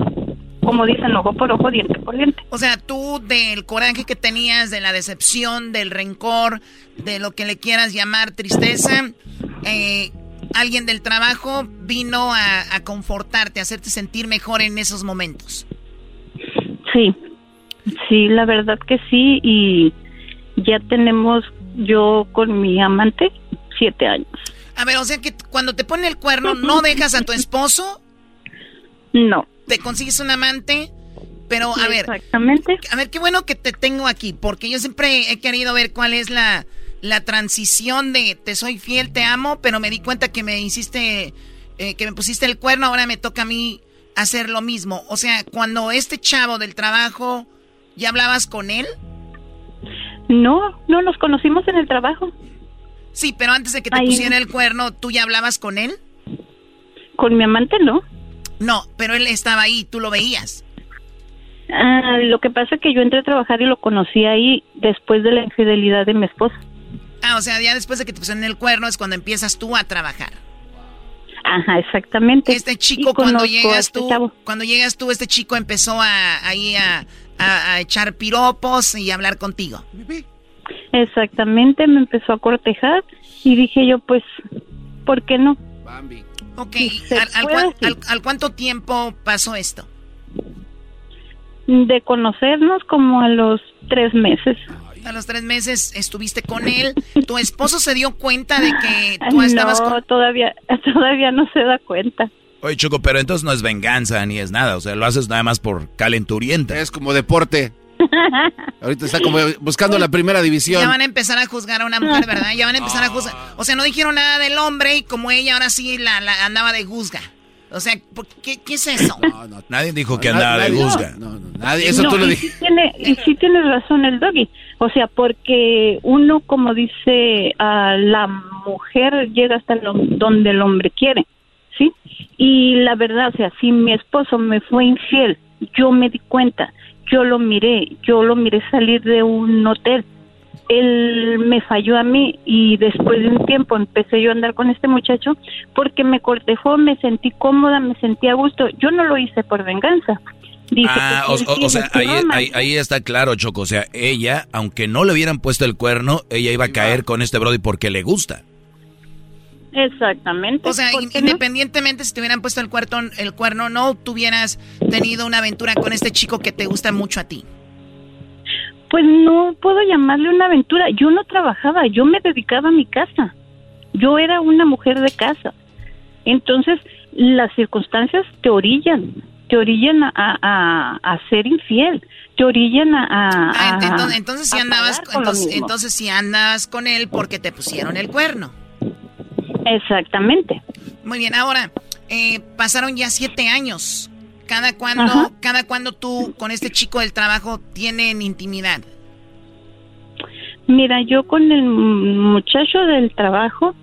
como dicen, ojo por ojo, diente por diente. O sea, tú del coraje que tenías, de la decepción, del rencor, de lo que le quieras llamar tristeza, eh, alguien del trabajo vino a, a confortarte, a hacerte sentir mejor en esos momentos. Sí, sí, la verdad que sí, y ya tenemos yo con mi amante siete años. A ver, o sea que cuando te ponen el cuerno, ¿no dejas a tu esposo? No. Te consigues un amante, pero a ver. Exactamente. A ver, qué bueno que te tengo aquí, porque yo siempre he querido ver cuál es la, la transición de te soy fiel, te amo, pero me di cuenta que me hiciste, eh, que me pusiste el cuerno, ahora me toca a mí hacer lo mismo. O sea, cuando este chavo del trabajo, ¿ya hablabas con él? No, no, nos conocimos en el trabajo. Sí, pero antes de que te Ahí. pusiera el cuerno, ¿tú ya hablabas con él? Con mi amante no. No, pero él estaba ahí, tú lo veías. Ah, lo que pasa es que yo entré a trabajar y lo conocí ahí después de la infidelidad de mi esposa. Ah, o sea, ya después de que te pusieron el cuerno es cuando empiezas tú a trabajar. Ajá, exactamente. Este chico cuando llegas este tú, chavo. cuando llegas tú, este chico empezó a ahí a, a- a echar piropos y a hablar contigo. Exactamente, me empezó a cortejar y dije yo, pues, ¿por qué no? Ok, ¿al, al- al cuánto tiempo pasó esto? De conocernos como a los tres meses. A los tres meses estuviste con él. ¿Tu esposo se dio cuenta de que tú estabas no, con... todavía, todavía no se da cuenta. Oye, Choco, pero entonces no es venganza ni es nada. O sea, lo haces nada más por calenturienta. Es como deporte. Ahorita está como buscando la primera división. Ya van a empezar a juzgar a una mujer, ¿verdad? Ya van a empezar a juzgar. O sea, no dijeron nada del hombre y como ella ahora sí la, la andaba de juzga. O sea, ¿por ¿qué, qué es eso? Nadie dijo que No, andaba de nadie- juzga. No, no, nadie. Eso No, tú lo dijiste. sí tiene, y sí tiene razón el doggy. O sea, porque uno, como dice, a la mujer llega hasta lo- donde el hombre quiere, ¿sí? Y la verdad, o sea, si mi esposo me fue infiel, yo me di cuenta, yo lo miré, yo lo miré salir de un hotel. Él me falló a mí y después de un tiempo empecé yo a andar con este muchacho porque me cortejó, me sentí cómoda, me sentí a gusto. Yo no lo hice por venganza. Dice Ah, o, sea, ahí, ahí- ahí está claro, Choco. O sea, ella, aunque no le hubieran puesto el cuerno, ella iba a caer con este Brody porque le gusta. Exactamente. O sea, independientemente si te hubieran puesto el, cuerno, el cuerno, no tuvieras tenido una aventura con este chico que te gusta mucho a ti. Pues no puedo llamarle una aventura. Yo no trabajaba, yo me dedicaba a mi casa. Yo era una mujer de casa. Entonces, las circunstancias te orillan, te orillan a, a, a ser infiel, te orillan a... a- Ah, entonces, entonces si andabas, entonces, si andas con él porque te pusieron el cuerno. Exactamente. Muy bien, ahora, eh, pasaron ya siete años. ¿Cada cuando, Ajá. cada cuando tú con este chico del trabajo tienen intimidad? Mira, yo con el muchacho del trabajo,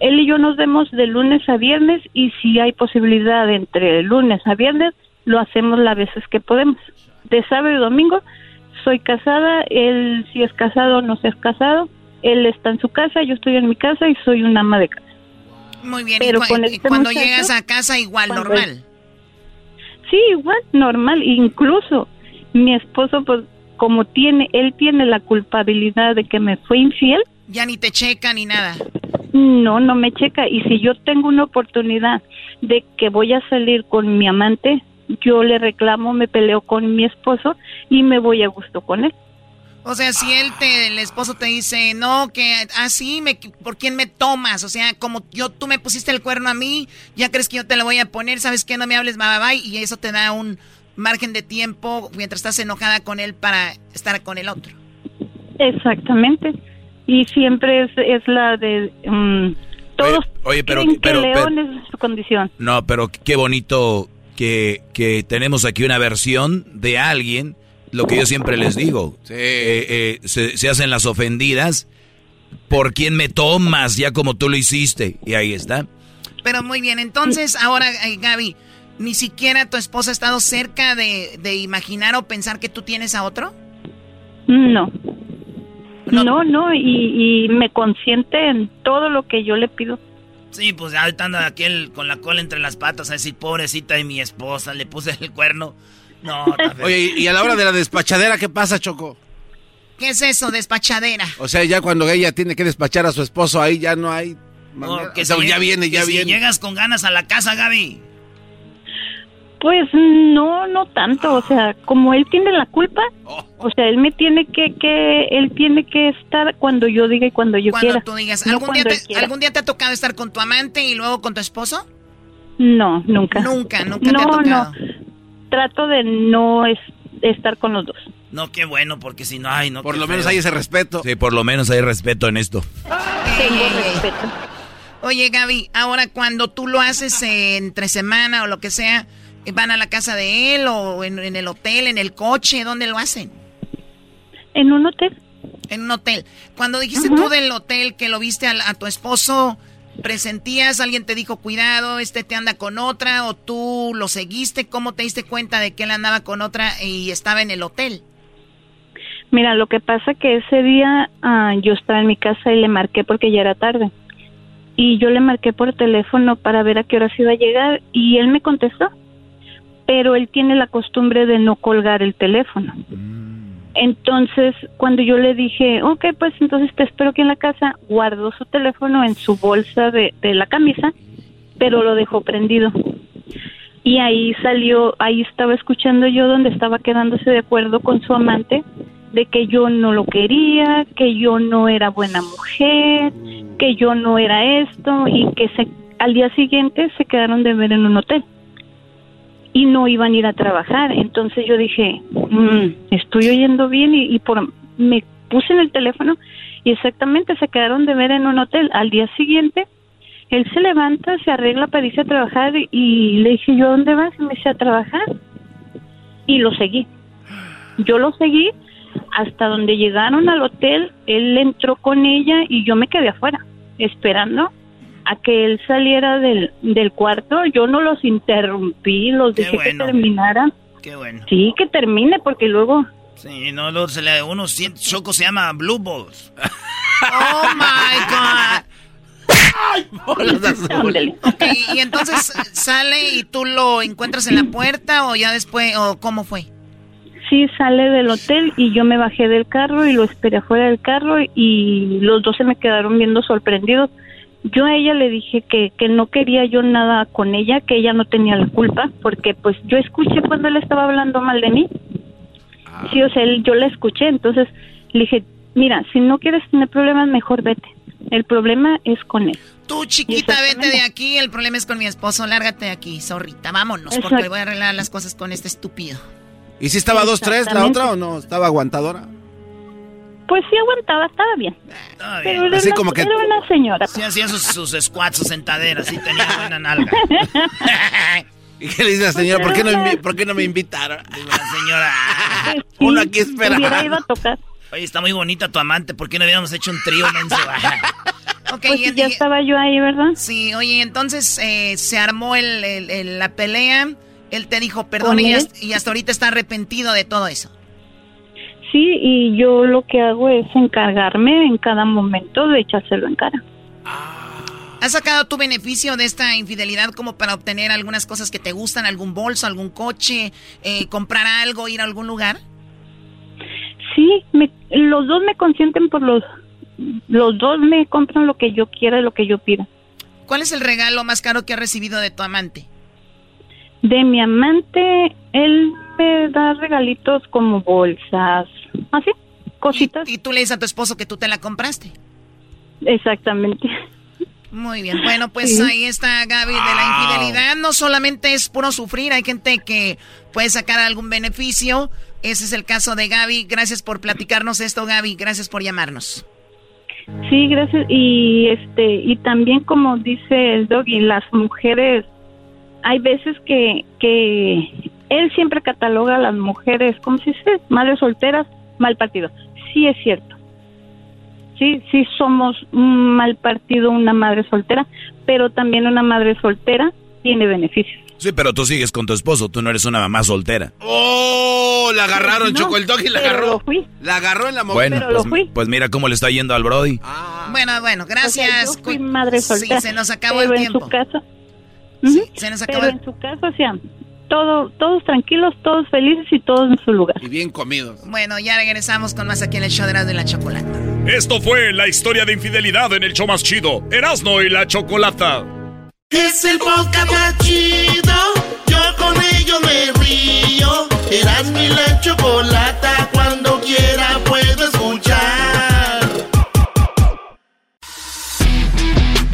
él y yo nos vemos de lunes a viernes y si hay posibilidad entre lunes a viernes, lo hacemos las veces que podemos. De sábado y domingo, soy casada, él si es casado no si es casado, él está en su casa, yo estoy en mi casa y soy una ama de casa. Muy bien, Pero y, este cuando muchacho, llegas a casa igual, normal. Sí, igual, normal, incluso mi esposo, pues como tiene, él tiene la culpabilidad de que me fue infiel, Ya ni te checa ni nada. No, no me checa. Y si yo tengo una oportunidad de que voy a salir con mi amante, yo le reclamo, me peleo con mi esposo y me voy a gusto con él. O sea, si él te, el esposo te dice, no, que así, me, ¿por quién me tomas? O sea, como yo, tú me pusiste el cuerno a mí, ya crees que yo te lo voy a poner, ¿sabes qué? No me hables, bye, bye, bye", y eso te da un margen de tiempo mientras estás enojada con él para estar con el otro. Exactamente. Y siempre es, es la de... mm, todos Oye, pero, que pero, pero- León es su condición. no, pero qué bonito que, que tenemos aquí una versión de alguien, lo que yo siempre les digo. Eh, eh, se, se hacen las ofendidas. ¿Por quién me tomas? Ya como tú lo hiciste. Y ahí está. Pero muy bien, entonces ahora, eh, Gaby, ¿ni siquiera tu esposa ha estado cerca de, de imaginar o pensar que tú tienes a otro? No. No, no, y, y me consiente en todo lo que yo le pido. Sí, pues ahorita anda aquel con la cola entre las patas a decir, pobrecita de mi esposa, le puse el cuerno. No, feo. Oye, y a la hora de la despachadera, ¿qué pasa, Choco? ¿qué es eso, despachadera? O sea, ya cuando ella tiene que despachar a su esposo, ahí ya no hay... Oh, que O sea, si ya viene, ya que si viene. llegas con ganas a la casa, Gaby. Pues no, no tanto, o sea, como él tiene la culpa, o sea, él me tiene que, que, él tiene que estar cuando yo diga y cuando yo Cuando quiera. tú digas, no ¿algún día, cuando te. ¿algún día te ha tocado estar con tu amante y luego con tu esposo? No, nunca. Nunca, nunca te ha no, tocado. no, trato de no es- estar con los dos. No, qué bueno, porque si no, ay, no. Por lo menos feo. hay ese respeto. Sí, por lo menos hay respeto en esto. Tengo respeto. Oye, Gaby, ahora cuando tú lo haces eh, entre semana o lo que sea, ¿van a la casa de él o en, en el hotel, en el coche? ¿Dónde lo hacen? En un hotel. En un hotel. Cuando dijiste tú del hotel que lo viste al- a, tu esposo, ¿presentías? ¿Alguien te dijo, cuidado, este te anda con otra? ¿O tú lo seguiste? ¿Cómo te diste cuenta de que él andaba con otra y estaba en el hotel? Mira, lo que pasa que ese día ah, yo estaba en mi casa y le marqué porque ya era tarde. Y yo le marqué por teléfono para ver a qué hora se iba a llegar y él me contestó. Pero él tiene la costumbre de no colgar el teléfono. Entonces, cuando yo le dije, ok, pues entonces te espero aquí en la casa, guardó su teléfono en su bolsa de, de la camisa, pero lo dejó prendido. Y ahí salió, ahí estaba escuchando yo donde estaba quedándose de acuerdo con su amante de que yo no lo quería, que yo no era buena mujer, que yo no era esto y que se, al día siguiente se quedaron de ver en un hotel y no iban a ir a trabajar. Entonces yo dije, "Mm, estoy oyendo bien y, por me puse en el teléfono y exactamente se quedaron de ver en un hotel. Al día siguiente él se levanta, se arregla para irse a trabajar y, le dije yo, ¿a dónde vas? Y me dice a trabajar y lo seguí. Yo lo seguí hasta donde llegaron al hotel, él entró con ella y yo me quedé afuera, esperando a que él saliera del, del cuarto. Yo no los interrumpí, los dejé que terminaran. Qué bueno. Sí, que termine, porque luego... Sí, no, luego se le, uno siente, Choco se llama Blue Balls. oh my God. Ok, y entonces sale y tú lo encuentras en la puerta o ya después, o cómo fue? Sí, sale del hotel y yo me bajé del carro y lo esperé afuera del carro y los dos se me quedaron viendo sorprendidos. Yo a ella le dije que, que no quería yo nada con ella, que ella no tenía la culpa, porque pues yo escuché cuando él estaba hablando mal de mí. Sí, o sea, él- yo la escuché, entonces le dije, mira, si no quieres tener problemas, mejor vete. El problema es con él. Tú, chiquita, vete de aquí. El problema es con mi esposo. Lárgate de aquí, zorrita. Vámonos, Exacto. porque voy a arreglar las cosas con este estúpido. ¿Y si estaba 2-3 la Exactamente. otra o no? ¿Estaba aguantadora? Pues sí aguantaba, estaba bien. Pero era, Así una, como que- era una señora. Sí, hacía sus, sus squats, sus sentaderas. Sí, tenía buena nalga. ¿Y qué le dice la señora? ¿Por qué no, por qué no me invitaron? La señora. Pues sí, Uno aquí esperando. hubiera ido a tocar. Oye, está muy bonita tu amante. ¿Por qué no habíamos hecho un trío, menso? ok, Pues ya y- estaba yo ahí, ¿verdad? Sí, oye, entonces eh, se armó el, el- el- la pelea. Él te dijo perdón y hasta, y hasta ahorita está arrepentido de todo eso. Sí, y yo lo que hago es encargarme en cada momento de echárselo en cara. ¿Has sacado tu beneficio de esta infidelidad como para obtener algunas cosas que te gustan? ¿Algún bolso, algún coche, eh, comprar algo, ir a algún lugar? Sí, me- los dos me consienten por los... Los dos me compran lo que yo quiera y lo que yo pida. ¿Cuál es el regalo más caro que has recibido de tu amante? De mi amante, él me da regalitos como bolsas, así, cositas. Y tú le dices a tu esposo que tú te la compraste. Exactamente. Muy bien. Bueno, pues Sí. ahí está Gaby de la infidelidad. No solamente es puro sufrir, hay gente que puede sacar algún beneficio. Ese es el caso de Gaby. Gracias por platicarnos esto, Gaby. Gracias por llamarnos. Sí, gracias. Y este y también como dice el doggy, las mujeres hay veces que que él siempre cataloga a las mujeres como si se madres solteras, mal partido. Sí es cierto. Sí, sí somos un mal partido una madre soltera, pero también una madre soltera tiene beneficios. Sí, pero tú sigues con tu esposo, tú no eres una mamá soltera. ¡Oh! La agarraron, No, Choco el doggy la pero agarró. lo fui. La agarró en la mo- Bueno, pero lo pues, fui. pues mira cómo le está yendo al Brody. Bueno, bueno, gracias. O sea, yo fui madre Sí, soltera. se nos acabó pero el en tiempo. su caso, Se nos acabó pero el- en su caso, o sea, todo, todos tranquilos, todos felices y todos en su lugar. Y bien comidos. Bueno, ya regresamos con más aquí en el show de Erasmo y la Chocolata. Esto fue la historia de infidelidad en el show más chido, Erasmo y la Chocolata. Es el podcast más chido. Yo con ello me río. Eras mi la chocolata. Cuando quiera puedo escuchar.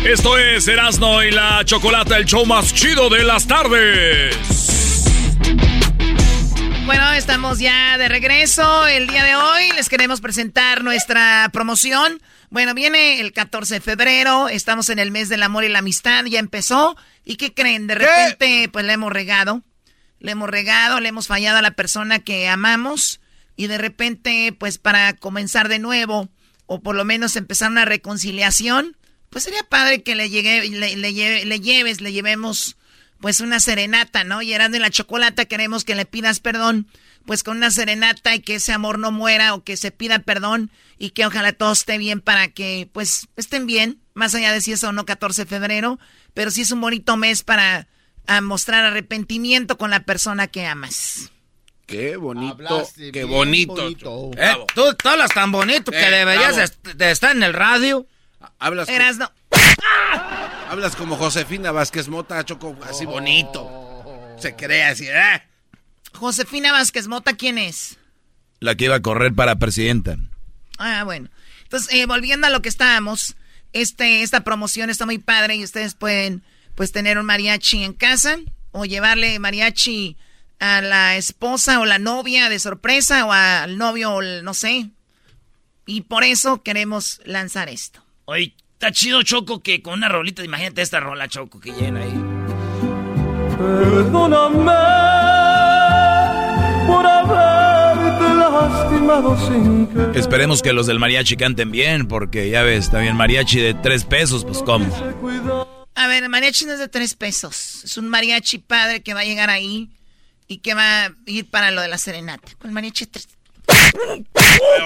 Esto es Erasmo y la Chocolata, el show más chido de las tardes. Bueno, estamos ya de regreso. El día de hoy les queremos presentar nuestra promoción. Bueno, viene el 14 de febrero, estamos en el mes del amor y la amistad, ya empezó. ¿Y qué creen? De repente, pues le hemos regado. Le hemos regado, le hemos fallado a la persona que amamos. Y de repente, pues para comenzar de nuevo, o por lo menos empezar una reconciliación, pues sería padre que le, llegue, le, le lleve- le lleves, le llevemos pues una serenata, ¿no? Y Erasmo y la chocolata queremos que le pidas perdón pues con una serenata y que ese amor no muera o que se pida perdón y que ojalá todo esté bien para que pues estén bien, más allá de si es o no 14 de febrero, pero sí es un bonito mes para mostrar arrepentimiento con la persona que amas. Qué bonito, qué bonito. Eh, tú, hablas tan bonito que Eh, deberías bravo. de, de estar en el radio. Hablas, Eras no. Hablas como Josefina Vázquez Mota, Choco, así bonito. Se cree así, ¿eh? Josefina Vázquez Mota, ¿quién es? La que iba a correr para presidenta. Ah, bueno. Entonces, eh, volviendo a lo que estábamos, este, esta promoción está muy padre y ustedes pueden, pues, tener un mariachi en casa o llevarle mariachi a la esposa o la novia de sorpresa o al novio, o el- no sé. Y por eso queremos lanzar esto. Oye, está chido, Choco, que con una rolita, imagínate esta rola, Choco, que llena ahí. Perdóname por haberte lastimado sin que Esperemos que los del mariachi canten bien, porque ya ves, también mariachi de tres pesos, pues cómo. A ver, el mariachi no es de tres pesos. Es un mariachi padre que va a llegar ahí y que va a ir para lo de la serenata. Con el mariachi de tres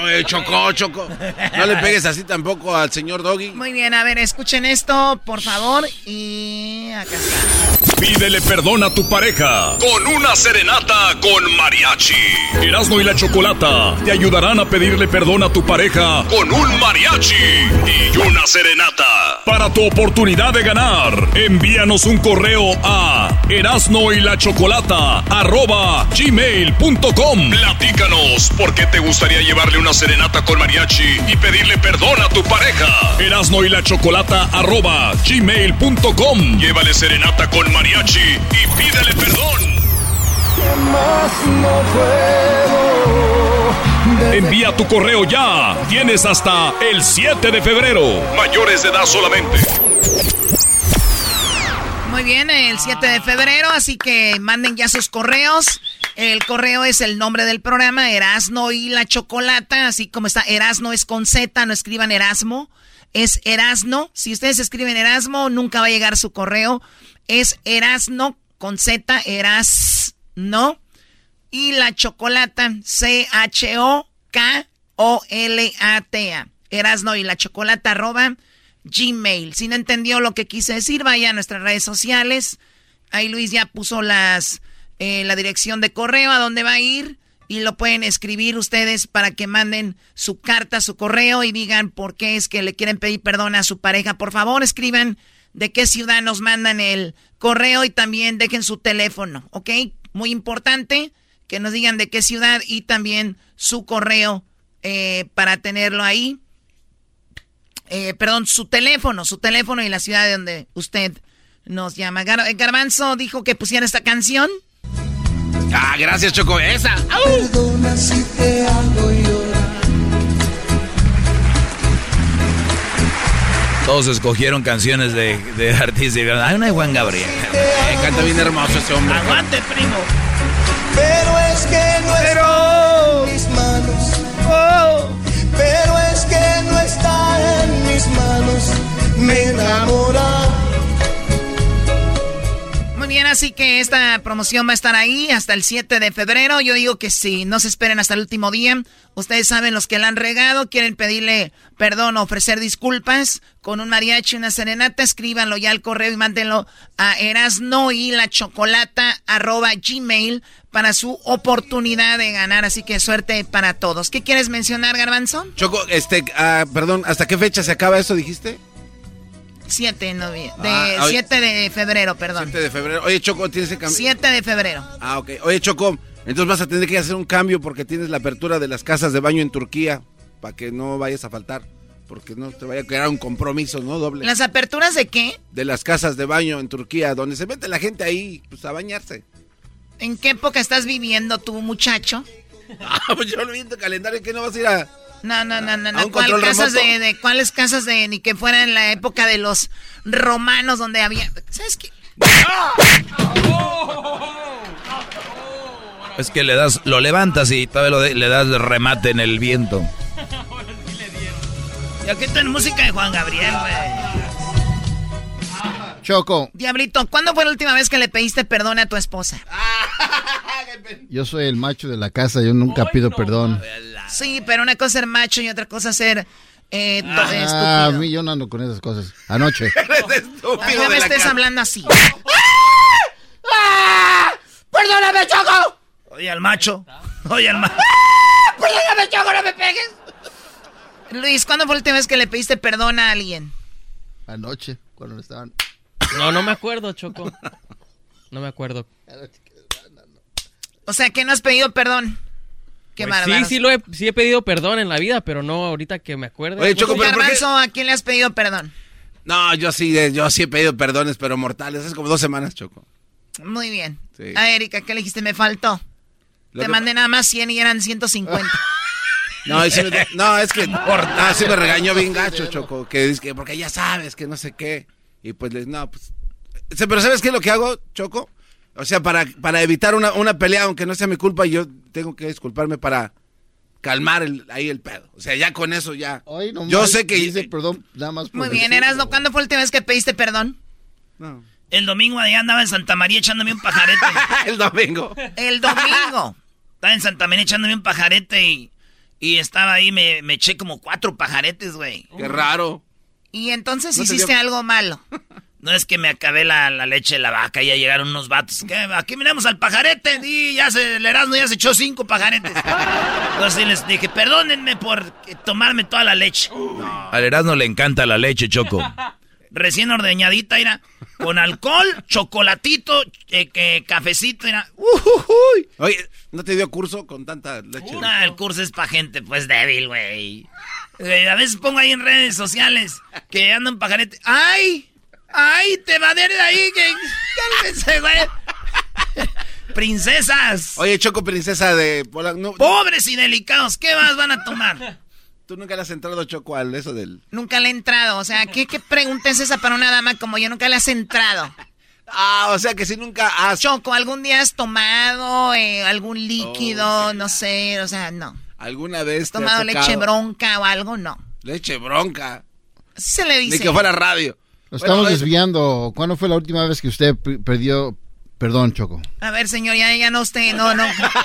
Oye, Choco, Choco. No le pegues así tampoco al señor Doggy. Muy bien, a ver, escuchen esto, por favor. Y acá está. Pídele perdón a tu pareja con una serenata con mariachi. Erasmo y la Chocolata te ayudarán a pedirle perdón a tu pareja con un mariachi y una serenata. Para tu oportunidad de ganar, envíanos un correo a erasno y la chocolata arroba gmail.com. Platícanos por qué te gustaría llevarle una serenata con mariachi y pedirle perdón a tu pareja. Erasno y la chocolata arroba gmail.com. Llévale serenata con mariachi y pídele perdón. más no puedo. Envía tu correo ya. Tienes hasta el 7 de febrero. Mayores de edad solamente. Muy bien, el 7 de febrero, así que manden ya sus correos. El correo es el nombre del programa, Erasno y la Chocolata, así como está Erasno es con Z, no escriban Erasmo, es Erasno. Si ustedes escriben Erasmo, nunca va a llegar su correo. Es Erasno con Z, Erasno. Y la Chocolata, C-H-O-K-O-L-A-T-A. Erasno y la Chocolata, arroba Gmail. Si no entendió lo que quise decir, vaya a nuestras redes sociales. Ahí Luis ya puso las eh, la dirección de correo a dónde va a ir y lo pueden escribir ustedes para que manden su carta, su correo y digan por qué es que le quieren pedir perdón a su pareja. Por favor, escriban de qué ciudad nos mandan el correo y también dejen su teléfono, ¿ok? Muy importante que nos digan de qué ciudad y también su correo eh, para tenerlo ahí. Eh, perdón, su teléfono, su teléfono y la ciudad de donde usted nos llama. Gar eh, Garbanzo dijo que pusiera esta canción. Ah, gracias, Choco. Esa. Perdona si te hago llorar. Todos escogieron canciones de, de artistas. Hay una de Juan Gabriel. Eh, canta bien hermoso ese hombre. Aguante, primo. Pero es que no está en mis manos. Pero mis manos. Me enamora. Bien, así que esta promoción va a estar ahí hasta el 7 de febrero. Yo digo que si no se esperen hasta el último día, ustedes saben los que la han regado, quieren pedirle perdón ofrecer disculpas con un mariachi, una serenata, escríbanlo ya al correo y mándenlo a erasno y la chocolata gmail para su oportunidad de ganar. Así que suerte para todos. ¿Qué quieres mencionar, Garbanzo? Choco, este, ah, perdón, ¿hasta qué fecha se acaba eso, dijiste? 7 de, novie- de Ah, oye. 7 de febrero, perdón. 7 de febrero. Oye, Choco, tienes que cambiar. 7 de febrero. Ah, ok. Oye, Choco, entonces vas a tener que hacer un cambio porque tienes la apertura de las casas de baño en Turquía para que no vayas a faltar. Porque no te vaya a quedar un compromiso, ¿no? Doble. ¿Las aperturas de qué? De las casas de baño en Turquía, donde se mete la gente ahí, pues a bañarse. ¿En qué época estás viviendo tú, muchacho? Ah, pues yo lo vi en tu calendario que no vas a ir a. No, no, no, no, ¿A no. ¿Cuál casas de, de cuáles casas de ni que fuera en la época de los romanos donde había, ¿sabes qué? Es que le das, lo levantas y todavía lo de- le das remate en el viento. Y aquí está en música de Juan Gabriel, güey. Choco. Diablito, ¿cuándo fue la última vez que le pediste perdón a tu esposa? Yo soy el macho de la casa, yo nunca pido perdón. Sí, pero una cosa es ser macho y otra cosa es ser eh, to- Ah, a estúpido. mí yo no ando con esas cosas. Anoche. A mí no me estés hablando así. ¡Perdóname, Choco! Oye, al macho. Oye, al macho. ¡Perdóname, Choco, no me pegues! Luis, ¿cuándo fue la última vez que le pediste perdón a alguien? Anoche, cuando estaban. No, no me acuerdo, Choco. No me acuerdo. O sea, que no has pedido perdón. Qué Pues sí, sí, lo he, sí he pedido perdón en la vida, pero no ahorita que me acuerde. Oye, Choco, ¿Tú, pero ¿por qué? Garbanzo, ¿a quién le has pedido perdón? No, yo sí, yo sí he pedido perdones, pero mortales. Es como dos semanas, Choco. Muy bien. Sí. A Erika, ¿qué le dijiste? Me faltó. Lo Te que- mandé nada más 100 y eran 150. No, me- no, es que no, sí me regañó bien gacho, Choco, que dice que porque ya sabes que no sé qué. Y pues les, no, pues. Pero ¿sabes qué es lo que hago, Choco? O sea, para, para evitar una, una pelea, aunque no sea mi culpa, yo tengo que disculparme para calmar el- ahí el pedo. O sea, ya con eso ya. no yo sé que. dice perdón, nada más. Muy bien. Erasno, ¿cuándo fue la última vez que pediste perdón? El domingo allá andaba en Santa María echándome un pajarete. el domingo. El domingo. Estaba en Santa María echándome un pajarete y, y estaba ahí, me, me eché como cuatro pajaretes, güey. Qué raro. Y entonces ¿No te hiciste dio- algo malo. No es que me acabé la, la leche de la vaca y ya llegaron unos vatos. ¿Qué? Aquí miramos al pajarete. Y ya se, el Erasmo ya se echó cinco pajaretes. Entonces les dije, perdónenme por eh, tomarme toda la leche. Al Erasmo le encanta la leche, Choco. Recién ordeñadita, era con alcohol, chocolatito, eh, que cafecito, era. Oye, ¿no te dio curso con tanta leche? No, el curso es pa' gente, pues débil, güey. Eh, A veces pongo ahí en redes sociales que anda un pajarete. ¡Ay! ¡Ay! Te va de ahí, que. Cálmese, güey. Princesas. Oye, Choco, princesa de no, Pobres y delicados, ¿qué más van a tomar? ¿Tú nunca le has entrado, Choco, al eso del... Nunca le he entrado. O sea, ¿qué, qué pregunta es esa para una dama como yo? Nunca le has entrado. Ah, o sea que si nunca has... Choco, ¿algún día has tomado eh, algún líquido? No sé, o sea, no. ¿Alguna vez te ha ¿Tomado tocado? leche bronca o algo? No. Leche bronca. Así se le dice. Ni que fuera radio. Lo estamos Bueno, desviando. ¿Cuándo fue la última vez que usted perdió perdón, Choco? A ver, señor, ya, ya no usted, no, no.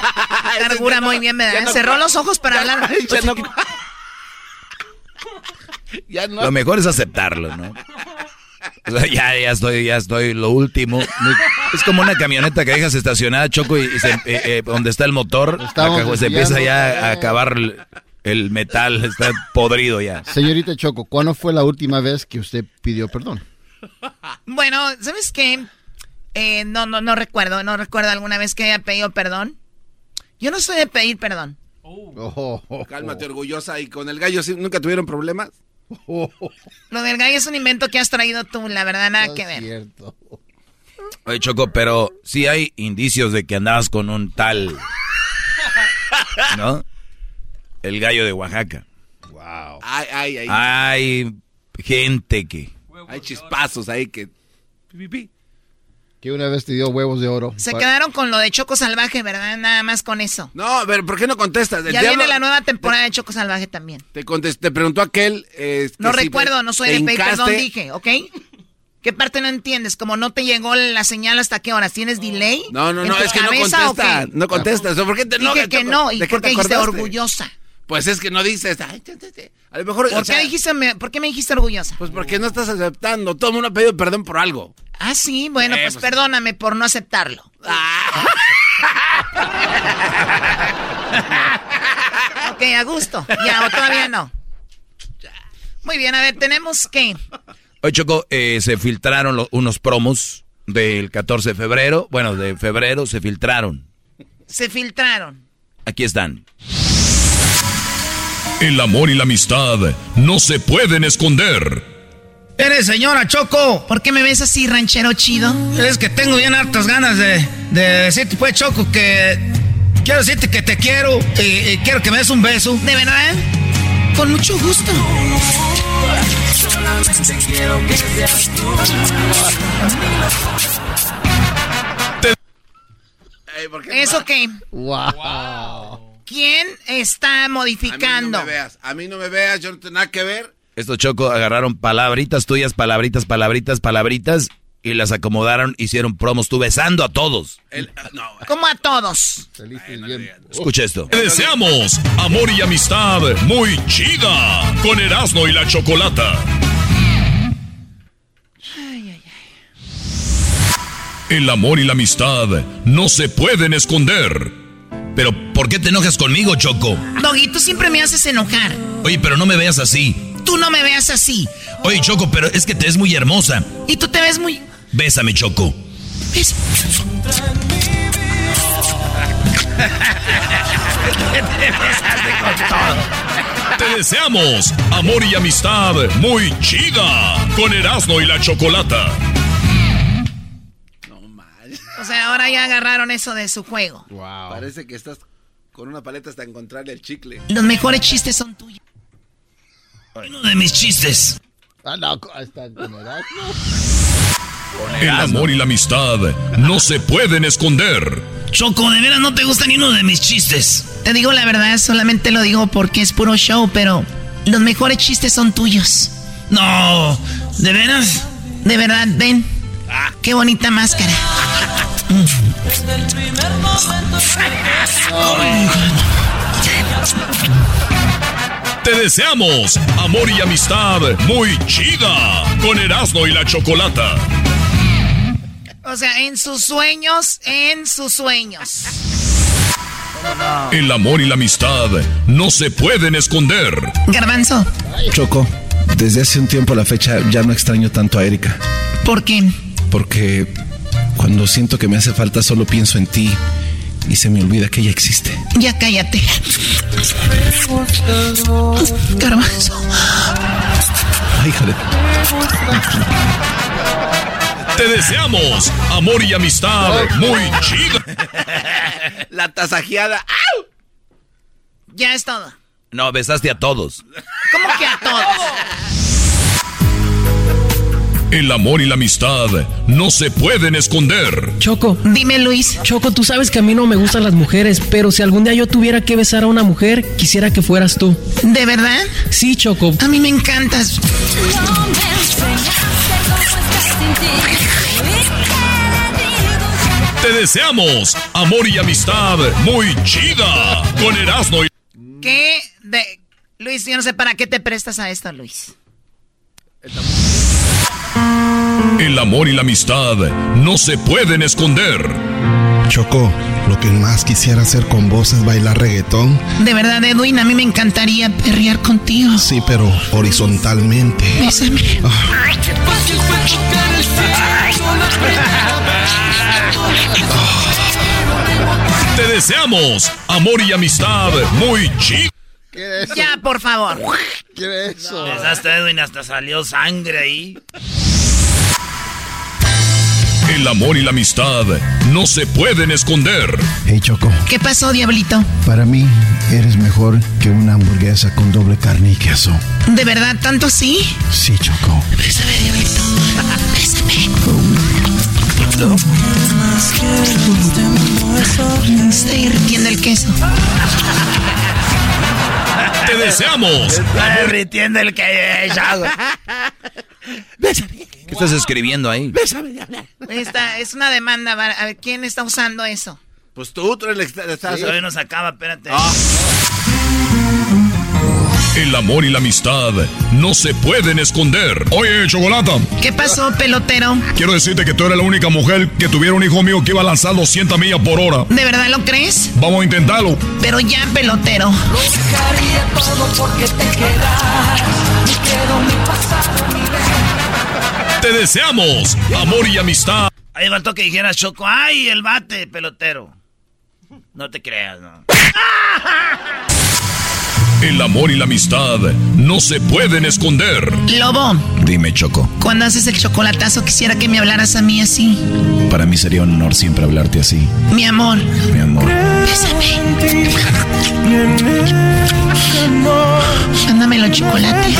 Cargura muy bien, ¿verdad? ya no- Cerró los ojos para hablar. ya no- ya no... Lo mejor es aceptarlo, ¿no? O sea, ya, ya estoy, ya estoy, lo último. Es como una camioneta que dejas estacionada, Choco, y, y se- eh, eh, donde está el motor, acá, se empieza ya a acabar el, el metal, está podrido ya. Señorita Choco, ¿cuándo fue la última vez que usted pidió perdón? Bueno, ¿sabes qué? Eh, no, no, no recuerdo, no recuerdo alguna vez que haya pedido perdón. Yo no soy de pedir perdón. Cálmate, orgullosa. ¿Y con el gallo sí, nunca tuvieron problemas? Lo del gallo es un invento que has traído tú, la verdad, nada que ver. Oye, Choco, pero sí hay indicios de que andabas con un tal, ¿no? El gallo de Oaxaca. Wow. Ay, ay, ay. Hay gente que... Hay chispazos ahí que... Que una vez te dio huevos de oro. Se quedaron con lo de Choco Salvaje, ¿verdad? Nada más con eso. No, pero ¿por qué no contestas? El Ya diablo- viene la nueva temporada de Choco Salvaje también. Te, contest- te preguntó aquel... eh, No que recuerdo, no soy de pedir perdón, dije, ¿ok? ¿Qué parte no entiendes? Como no te llegó la señal hasta qué horas, ¿tienes delay? No, no, no, es que no cabeza o contesta. qué? No contestas. ¿Por qué te Dije que no, ¿y ¿De qué por te qué dijiste orgullosa? Pues es que no dices... ay, te, te, te. A lo mejor... ¿Por, o sea, qué dijiste, me- ¿Por qué me dijiste orgullosa? Pues porque no estás aceptando. Todo el mundo ha pedido perdón por algo. Ah, sí, bueno, Eh, pues, pues- perdóname por no aceptarlo. ok, a gusto. Ya, o todavía no. Muy bien, a ver, tenemos que... Oye, Choco, eh, se filtraron lo- unos promos del 14 de febrero. Bueno, de febrero se filtraron. Se filtraron. Aquí están. El amor y la amistad no se pueden esconder. Eres señora Choco. ¿Por qué me ves así, ranchero chido? Es que tengo bien hartas ganas de, de decirte, pues, Choco, que quiero decirte que te quiero y, y quiero que me des un beso. ¿De verdad? Con mucho gusto. ¿Eso qué? Wow. ¿Quién está A mí modificando? no me veas. A mí no me veas. Yo no tengo nada que ver. Estos Choco agarraron palabritas tuyas, palabritas, palabritas, palabritas, y las acomodaron, hicieron promos, tú besando a todos. ¿Cómo a todos? Escucha esto. Te deseamos amor y amistad muy chida con Erasmo y la Chocolata. El amor y la amistad no se pueden esconder. Pero, ¿por qué te enojas conmigo, Choco? Doggy, tú siempre me haces enojar. Oye, pero no me veas así. Tú no me veas así. Oye, Choco, pero es que te ves muy hermosa. Y tú te ves muy... Bésame, Choco. ¿Ves? Te deseamos amor y amistad muy chida con Erasmo y la Chocolata. O sea, ahora ya agarraron eso de su juego. Parece que estás con una paleta hasta encontrarle el chicle. Los mejores chistes son tuyos. Uno de mis chistes. Ah, no, con Erasmo. El amor y la amistad no se pueden esconder. Choco, de veras no te gusta ni uno de mis chistes. Te digo la verdad, solamente lo digo porque es puro show, pero los mejores chistes son tuyos. No, ¿de veras? De verdad, ven. Qué bonita máscara. Te deseamos amor y amistad muy chida con Erasmo y la Chocolata. O sea, en sus sueños, en sus sueños. El amor y la amistad no se pueden esconder. Garbanzo, Choco, desde hace un tiempo a la fecha ya no extraño tanto a Erika. ¿por qué? Porque cuando siento que me hace falta solo pienso en ti y se me olvida que ella existe. Ya cállate. Garbanzo. Ay, híjole. Te deseamos amor y amistad muy chida. La tasajeada. Ya es todo. No, besaste a todos. ¿Cómo que a todos? El amor y la amistad no se pueden esconder. Choco. Dime, Luis. Choco, tú sabes que a mí no me gustan las mujeres, pero si algún día yo tuviera que besar a una mujer, quisiera que fueras tú. ¿De verdad? Sí, Choco. A mí me encantas. Te deseamos amor y amistad muy chida con Erasmo y... ¿Qué? De... Luis, yo no sé para qué te prestas a esto, Luis. El amor y la amistad no se pueden esconder. Choco, lo que más quisiera hacer con vos es bailar reggaetón. De verdad, Edwin, a mí me encantaría perrear contigo. Sí, pero horizontalmente. Bésame. Te deseamos amor y amistad muy chida. Ya, por favor. ¿Qué es eso? Besaste a Edwin, hasta salió sangre ahí. El amor y la amistad no se pueden esconder. Hey, Choco, ¿Qué pasó, diablito? para mí eres mejor que una hamburguesa con doble carne y queso. ¿De verdad tanto sí? Sí, Choco. Bésame, diablito. Bésame. Está derritiendo el queso. Te deseamos. Está derritiendo el que ¿Qué estás escribiendo ahí? Esta es una demanda. A ver, ¿quién está usando eso? Pues tú, tú que estás... Todavía no se acaba, espérate. El amor y la amistad no se pueden esconder. Oye, Chocolata, ¿Qué pasó, pelotero? quiero decirte que tú eres la única mujer que tuviera un hijo mío que iba a lanzar 200 millas por hora. ¿De verdad lo crees? Vamos a intentarlo. Pero ya, pelotero. Dejaría todo porque te quedas. Ni quiero mi pasado ni Te deseamos amor y amistad. Ahí faltó que dijeras, Choco, ¡ay, el bate, pelotero! No te creas, no. El amor y la amistad no se pueden esconder. Lobo, Dime, Choco. cuando haces el chocolatazo quisiera que me hablaras a mí así. Para mí sería un honor siempre hablarte así, Mi amor. mi amor. Bésame. Mándame los chocolates.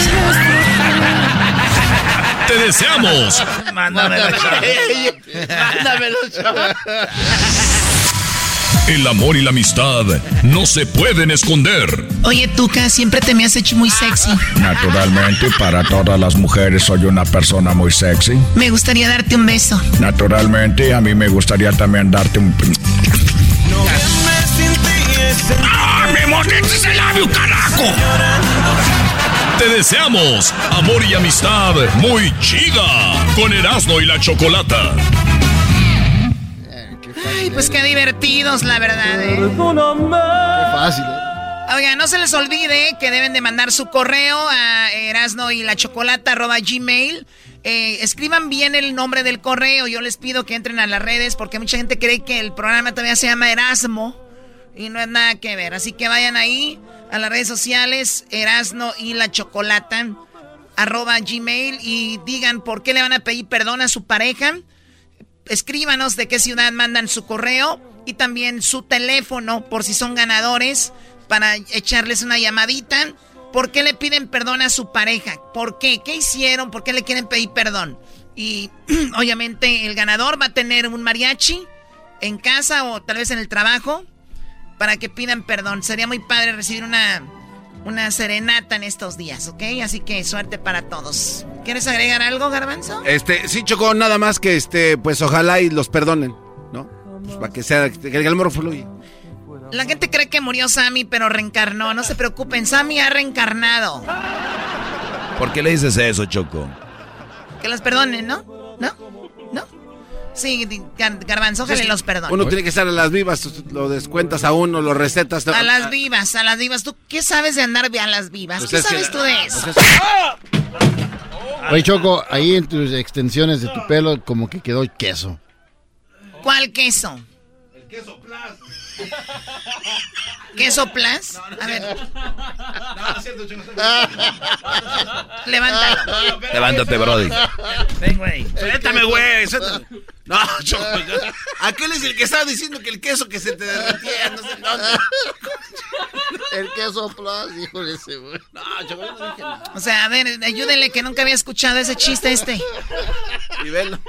Te deseamos Mándamelo, Choco. Mándamelo, Choco. El amor y la amistad no se pueden esconder. Oye, Tuca, siempre te me has hecho muy sexy. Naturalmente, para todas las mujeres soy una persona muy sexy. Me gustaría darte un beso. Naturalmente, a mí me gustaría también darte un... ¡Ah, me mordeces el labio, carajo! Te deseamos amor y amistad muy chida con Erasmo y la Chocolata. Ay, pues qué divertidos, la verdad, ¿eh? Qué fácil. ¿eh? Oigan, no se les olvide que deben de mandar su correo a erasno y la chocolata gmail. Eh, escriban bien el nombre del correo. Yo les pido que entren a las redes porque mucha gente cree que el programa todavía se llama Erasmo y no es nada que ver. Así que vayan ahí a las redes sociales, Erasno y la chocolata arroba gmail y digan por qué le van a pedir perdón a su pareja. Escríbanos de qué ciudad mandan su correo y también su teléfono por si son ganadores para echarles una llamadita. ¿Por qué le piden perdón a su pareja? ¿Por qué? ¿Qué hicieron? ¿Por qué le quieren pedir perdón? Y obviamente el ganador va a tener un mariachi en casa o tal vez en el trabajo para que pidan perdón. Sería muy padre recibir una, una serenata en estos días, ¿ok? Así que suerte para todos. ¿Quieres agregar algo, Garbanzo? Este, sí, Choco, nada más que este, pues ojalá y los perdonen, ¿no? Pues, para que sea, que el amor fluya. La gente cree que murió Sammy, pero reencarnó. No se preocupen, Sammy ha reencarnado. ¿Por qué le dices eso, Choco? Que los perdonen. ¿No? ¿No? Sí, Gar- Garbanzo, ojalá y los perdone. Uno tiene que estar a las vivas, lo descuentas a uno, lo recetas. A las vivas, a las vivas. ¿Tú qué sabes de andar a las vivas? Pues ¿Qué es que- sabes tú de eso? pues es- Oye, Choco, ahí en tus extensiones de tu pelo como que quedó queso. ¿Cuál queso? ¿Queso plus? A ver. Levántalo. Levántate, Brody. Ven, güey. Suéltame, güey. suéltame. No, Choco. yo- Aquel es el que estaba diciendo que el queso que se te derretía, no sé dónde. El queso plus, híjole ese, güey. No, Choco, yo no dije nada. O sea, a ver, ayúdenle que nunca había escuchado ese chiste este. Y velo.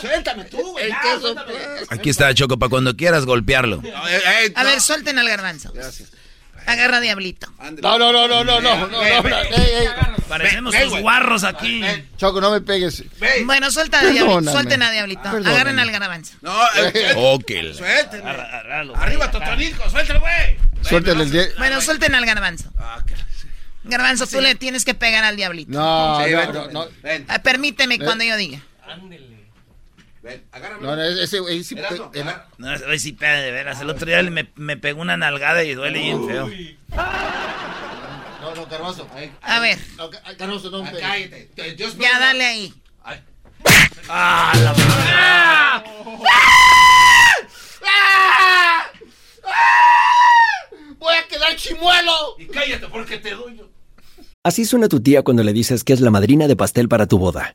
Suéltame tú, güey. El queso plus. Aquí está, Choco, para cuando quieras golpearlo. A ver, suelten al garbanzo. Gracias. Agarra diablito. No, no, no, no, no, no, Parecemos los guarros aquí. Choco, no me pegues. Bueno, suelta diablito, suelten a diablito. Agarren al garabanzo. No, ok. Suéltenlo. Arriba, Totonico, suéltelo, güey. Suéltelo el diablito. Bueno, suelten al garbanzo. Garbanzo, tú le tienes que pegar al diablito. No, no, no. Ah, permíteme cuando yo diga. Ándele ven, agárrame. No, no, ese güey sí. El- agarra- No, hoy sí pega de veras. El otro día me, me pegó una nalgada y duele bien feo. No, no, Carbazo. A ver, No, no Ah. Cállate. Te- Dios ya dale ahí. ¡Ah, la ¡Voy a quedar chimuelo! Y cállate porque te doy yo. Así suena tu tía cuando le dices que es la madrina de pastel para tu boda.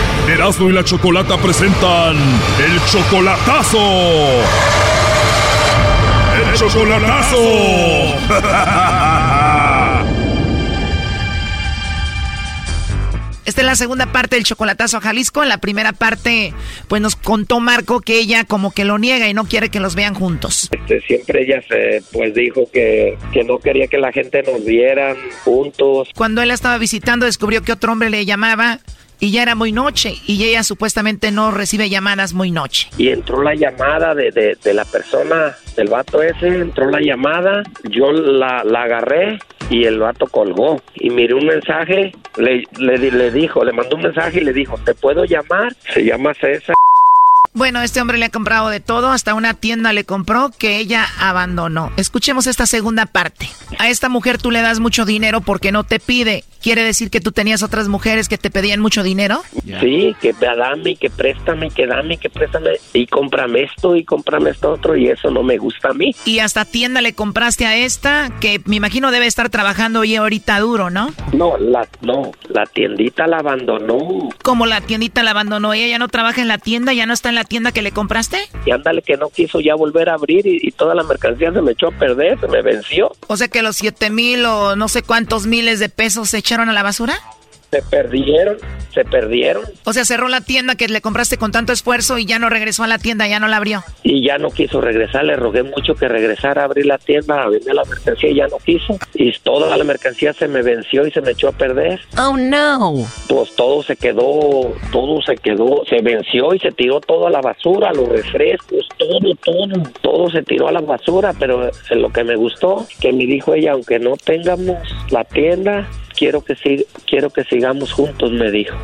Erasmo y la Chocolata presentan el chocolatazo. El chocolatazo. Esta es la segunda parte del chocolatazo a Jalisco. En la primera parte, pues nos contó Marco que ella como que lo niega y no quiere que los vean juntos. Este, siempre ella se, pues dijo que, que no quería que la gente nos viera juntos. Cuando él la estaba visitando, descubrió que otro hombre le llamaba y ya era muy noche y ella supuestamente no recibe llamadas muy noche. Y entró la llamada de, de, de la persona, del vato ese, entró la llamada, yo la, la agarré y el vato colgó y miré un mensaje, le, le, le dijo, le mandó un mensaje y le dijo, ¿te puedo llamar? Se llama César. Bueno, este hombre le ha comprado de todo, hasta una tienda le compró que ella abandonó. Escuchemos esta segunda parte. A esta mujer tú le das mucho dinero porque no te pide. ¿Quiere decir que tú tenías otras mujeres que te pedían mucho dinero? Sí, que dame, que préstame, que dame, que préstame y cómprame esto y cómprame esto otro y eso no me gusta a mí. Y hasta tienda le compraste a esta que me imagino debe estar trabajando hoy ahorita duro, ¿no? No, la no, la tiendita la abandonó. Como la tiendita la abandonó, ella ya no trabaja en la tienda, ya no está en la tienda que le compraste? Y ándale que no quiso ya volver a abrir y, y toda la mercancía se me echó a perder, se me venció. O sea que los siete mil o no sé cuántos miles de pesos se echaron a la basura. Se perdieron, se perdieron. O sea, cerró la tienda que le compraste con tanto esfuerzo y ya no regresó a la tienda, ya no la abrió. Y ya no quiso regresar, le rogué mucho que regresara a abrir la tienda, a vender la mercancía y ya no quiso. Y toda la mercancía se me venció y se me echó a perder. Oh no. Pues todo se quedó, todo se quedó, se venció y se tiró todo a la basura, los refrescos, todo, todo, todo se tiró a la basura, pero lo que me gustó, que me dijo ella, aunque no tengamos la tienda, quiero que quiero que sigamos juntos, me dijo.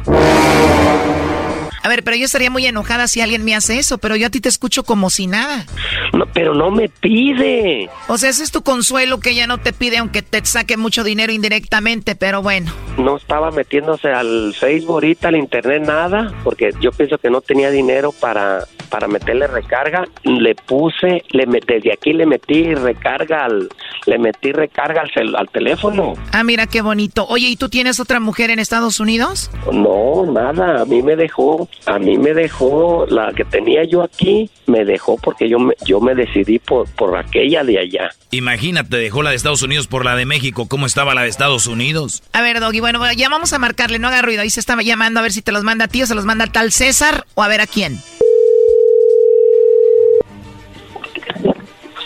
A ver, pero yo estaría muy enojada si alguien me hace eso, pero yo a ti te escucho como si nada. No, pero no me pide. O sea, ese es tu consuelo que ella no te pide, aunque te saque mucho dinero indirectamente, pero bueno. No estaba metiéndose al Facebook ahorita, al internet, nada, porque yo pienso que no tenía dinero para, para meterle recarga. Le puse, le desde aquí le metí recarga al, le metí recarga al, cel, al teléfono. Ah, mira qué bonito. Oye, ¿y tú tienes otra mujer en Estados Unidos? No, nada. A mí me dejó, a mí me dejó la que tenía yo aquí, me dejó porque yo me, yo me decidí por, por aquella de allá. Imagínate, dejó la de Estados Unidos por la de México. ¿Cómo estaba la de Estados Unidos? A ver, Doggy, bueno, ya vamos a marcarle, no haga ruido. Ahí se estaba llamando a ver si te los manda a ti o se los manda a tal César o a ver a quién.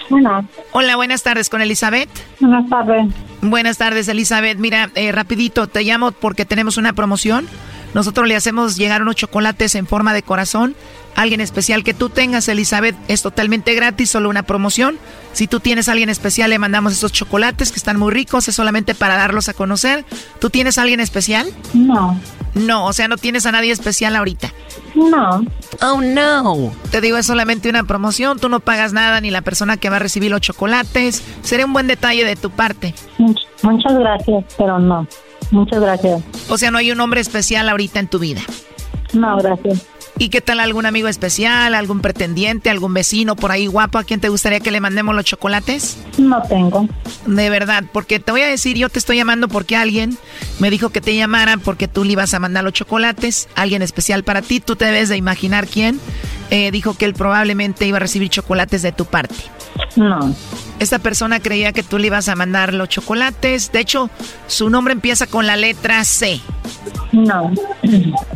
Bueno. Hola, buenas tardes con Elizabeth. Buenas tardes. Buenas tardes, Elizabeth. Mira, eh, rapidito, te llamo porque tenemos una promoción. Nosotros le hacemos llegar unos chocolates en forma de corazón. Alguien especial que tú tengas, Elizabeth, es totalmente gratis, solo una promoción. Si tú tienes a alguien especial, le mandamos esos chocolates que están muy ricos, es solamente para darlos a conocer. ¿Tú tienes a alguien especial? No. No, o sea, no tienes a nadie especial ahorita. No. Oh, no. Te digo, es solamente una promoción, tú no pagas nada ni la persona que va a recibir los chocolates. Sería un buen detalle de tu parte. Muchas gracias, pero no. Muchas gracias. O sea, no hay un hombre especial ahorita en tu vida. No, gracias. ¿Y qué tal algún amigo especial, algún pretendiente, algún vecino por ahí guapo a quien te gustaría que le mandemos los chocolates? No tengo. De verdad, porque te voy a decir, yo te estoy llamando porque alguien me dijo que te llamara porque tú le ibas a mandar los chocolates, alguien especial para ti, tú te debes de imaginar quién. Eh, dijo que él probablemente iba a recibir chocolates de tu parte. No. Esta persona creía que tú le ibas a mandar los chocolates. De hecho, su nombre empieza con la letra C. No.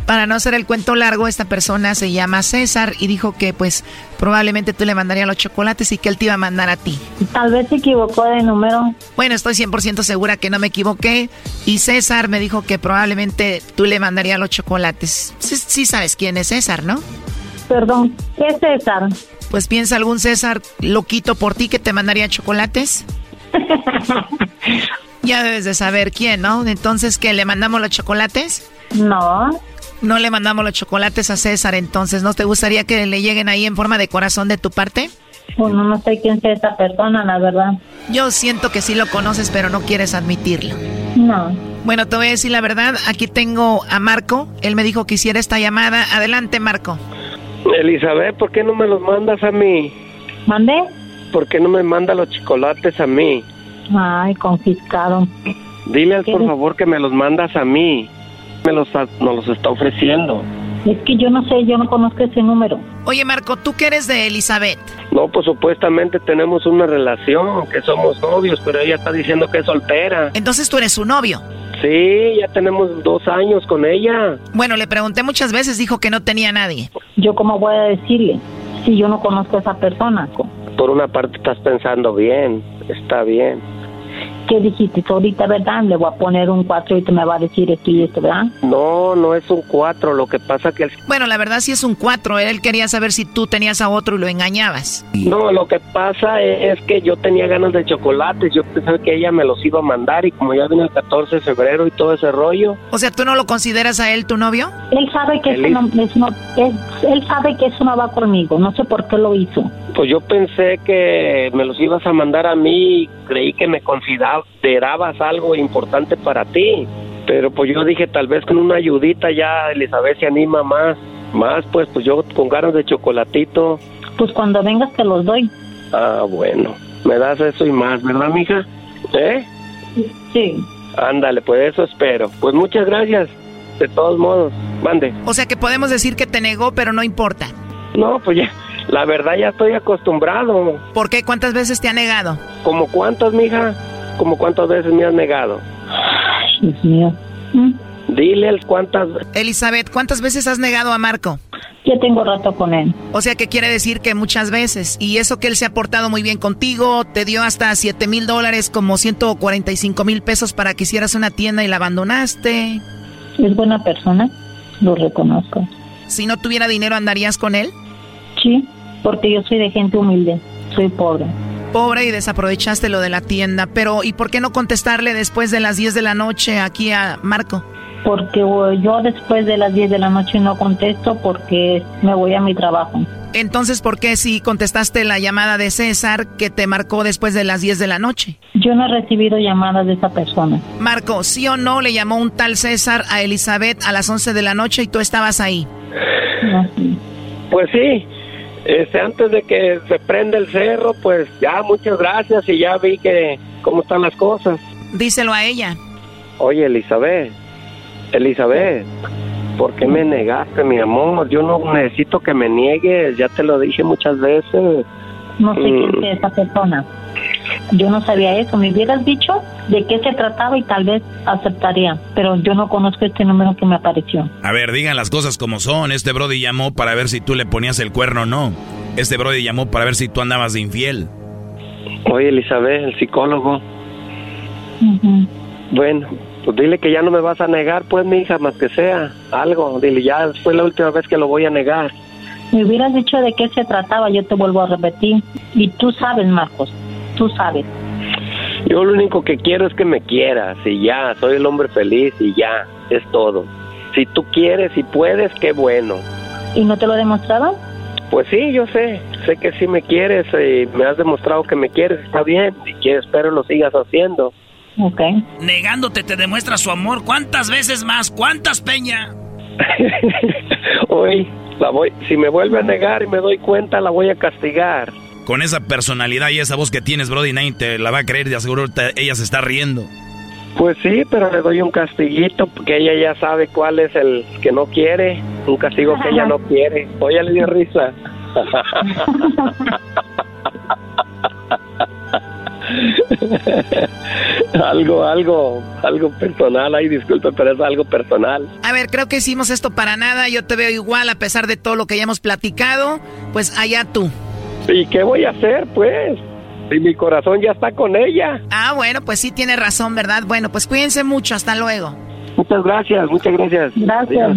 Para no hacer el cuento largo, esta persona se llama César y dijo que pues probablemente tú le mandarías los chocolates y que él te iba a mandar a ti. Tal vez se equivocó de número. Bueno, estoy 100% segura que no me equivoqué y César me dijo que probablemente tú le mandarías los chocolates. Sí, sí sabes quién es César, ¿no? Perdón, ¿qué es César? Pues piensa algún César loquito por ti que te mandaría chocolates. ya debes de saber quién, ¿no? Entonces, ¿qué? ¿Le mandamos los chocolates? No. No le mandamos los chocolates a César, entonces, ¿no te gustaría que le lleguen ahí en forma de corazón de tu parte? Bueno, no sé quién sea esa persona, la verdad. Yo siento que sí lo conoces, pero no quieres admitirlo. No. Bueno, te voy a decir la verdad. Aquí tengo a Marco. Él me dijo que hiciera esta llamada. Adelante, Marco. Elizabeth, ¿por qué no me los mandas a mí? ¿Mande? ¿Por qué no me manda los chocolates a mí? Ay, confiscado. Dile por favor que me los mandas a mí. Me los, nos los está ofreciendo. Es que yo no sé, yo no conozco ese número. Oye, Marco, ¿tú qué eres de Elizabeth? No, pues supuestamente tenemos una relación, que somos novios, pero ella está diciendo que es soltera. Entonces tú eres su novio. Sí, ya tenemos dos años con ella. Bueno, le pregunté muchas veces, dijo que no tenía nadie. ¿Yo cómo voy a decirle si yo no conozco a esa persona? Por una parte estás pensando bien, está bien. ¿Qué dijiste ahorita, verdad? Le voy a poner un 4 y te me va a decir esto y esto, ¿verdad? No, no es un 4, lo que pasa que... Bueno, la verdad sí es un 4, él quería saber si tú tenías a otro y lo engañabas. No, lo que pasa es que yo tenía ganas de chocolates, yo pensaba que ella me los iba a mandar y como ya viene el 14 de febrero y todo ese rollo... O sea, ¿tú no lo consideras a él tu novio? Él sabe que, eso no, no él sabe que eso no va conmigo, no sé por qué lo hizo. Pues yo pensé que me los ibas a mandar a mí y creí que me considerabas algo importante para ti. Pero pues yo dije, tal vez con una ayudita ya Elizabeth se anima más. Más, pues, pues yo con ganas de chocolatito. Pues cuando vengas te los doy. Ah, bueno. Me das eso y más, ¿verdad, mija? ¿Eh? Sí. Ándale, pues eso espero. Pues muchas gracias. De todos modos, mande. O sea que podemos decir que te negó, pero no importa. No, pues ya. La verdad ya estoy acostumbrado. ¿Por qué? ¿Cuántas veces te ha negado? ¿Como cuántas, mija? ¿Como cuántas veces me has negado? Dios mío. ¿Mm? Dile cuántas... Elizabeth, ¿cuántas veces has negado a Marco? Ya tengo rato con él. O sea que quiere decir que muchas veces. Y eso que él se ha portado muy bien contigo, te dio hasta 7 mil dólares, como 145 mil pesos para que hicieras una tienda y la abandonaste. Es buena persona, lo reconozco. Si no tuviera dinero, ¿andarías con él? Sí porque yo soy de gente humilde, soy pobre. Pobre y desaprovechaste lo de la tienda, pero ¿y por qué no contestarle después de las 10 de la noche aquí a Marco? Porque yo después de las 10 de la noche no contesto porque me voy a mi trabajo. Entonces, ¿por qué si contestaste la llamada de César que te marcó después de las 10 de la noche? Yo no he recibido llamadas de esa persona. Marco, ¿sí o no le llamó un tal César a Elizabeth a las 11 de la noche y tú estabas ahí? No, Pues sí, este, antes de que se prenda el cerro, pues ya muchas gracias y ya vi que cómo están las cosas. Díselo a ella. Oye, Elizabeth, Elizabeth, ¿por qué me negaste, mi amor? Yo no necesito que me niegues, ya te lo dije muchas veces. No sé quién mm. es esa persona. Yo no sabía eso. Me hubieras dicho de qué se trataba y tal vez aceptaría. Pero yo no conozco este número que me apareció. A ver, digan las cosas como son. Este Brody llamó para ver si tú le ponías el cuerno o no. Este Brody llamó para ver si tú andabas de infiel. Oye, Elizabeth, el psicólogo. Bueno, pues dile que ya no me vas a negar, pues, mi hija, más que sea. Algo. Dile, ya fue la última vez que lo voy a negar. Me hubieras dicho de qué se trataba, yo te vuelvo a repetir. Y tú sabes, Marcos, tú sabes. Yo lo único que quiero es que me quieras y ya, soy el hombre feliz y ya, es todo. Si tú quieres y puedes, qué bueno. ¿Y no te lo he demostrado? Pues sí, yo sé, sé que sí me quieres y me has demostrado que me quieres, está bien, y que espero lo sigas haciendo. Ok. Negándote te demuestra su amor, ¿cuántas veces más? ¿Cuántas, Peña? Hoy, la voy, si me vuelve a negar y me doy cuenta, la voy a castigar. Con esa personalidad y esa voz que tienes, Brody, nadie te la va a creer, de aseguro ella se está riendo. Pues sí, pero le doy un castiguito porque ella ya sabe cuál es el que no quiere, un castigo que ella no quiere. Oye, le dio risa. algo, algo, algo personal. Ay, disculpe, pero es algo personal. A ver, creo que hicimos esto para nada. Yo te veo igual a pesar de todo lo que ya hemos platicado. Pues allá tú. ¿Y qué voy a hacer, pues? Si mi corazón ya está con ella. Ah, bueno, pues sí tiene razón, ¿verdad? Bueno, pues cuídense mucho. Hasta luego. Muchas gracias, muchas gracias. Gracias.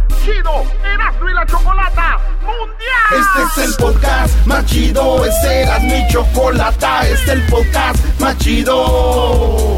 chido Erasmo y la Chocolata Mundial. Este es el podcast más chido, este era mi chocolata, este es el podcast más chido.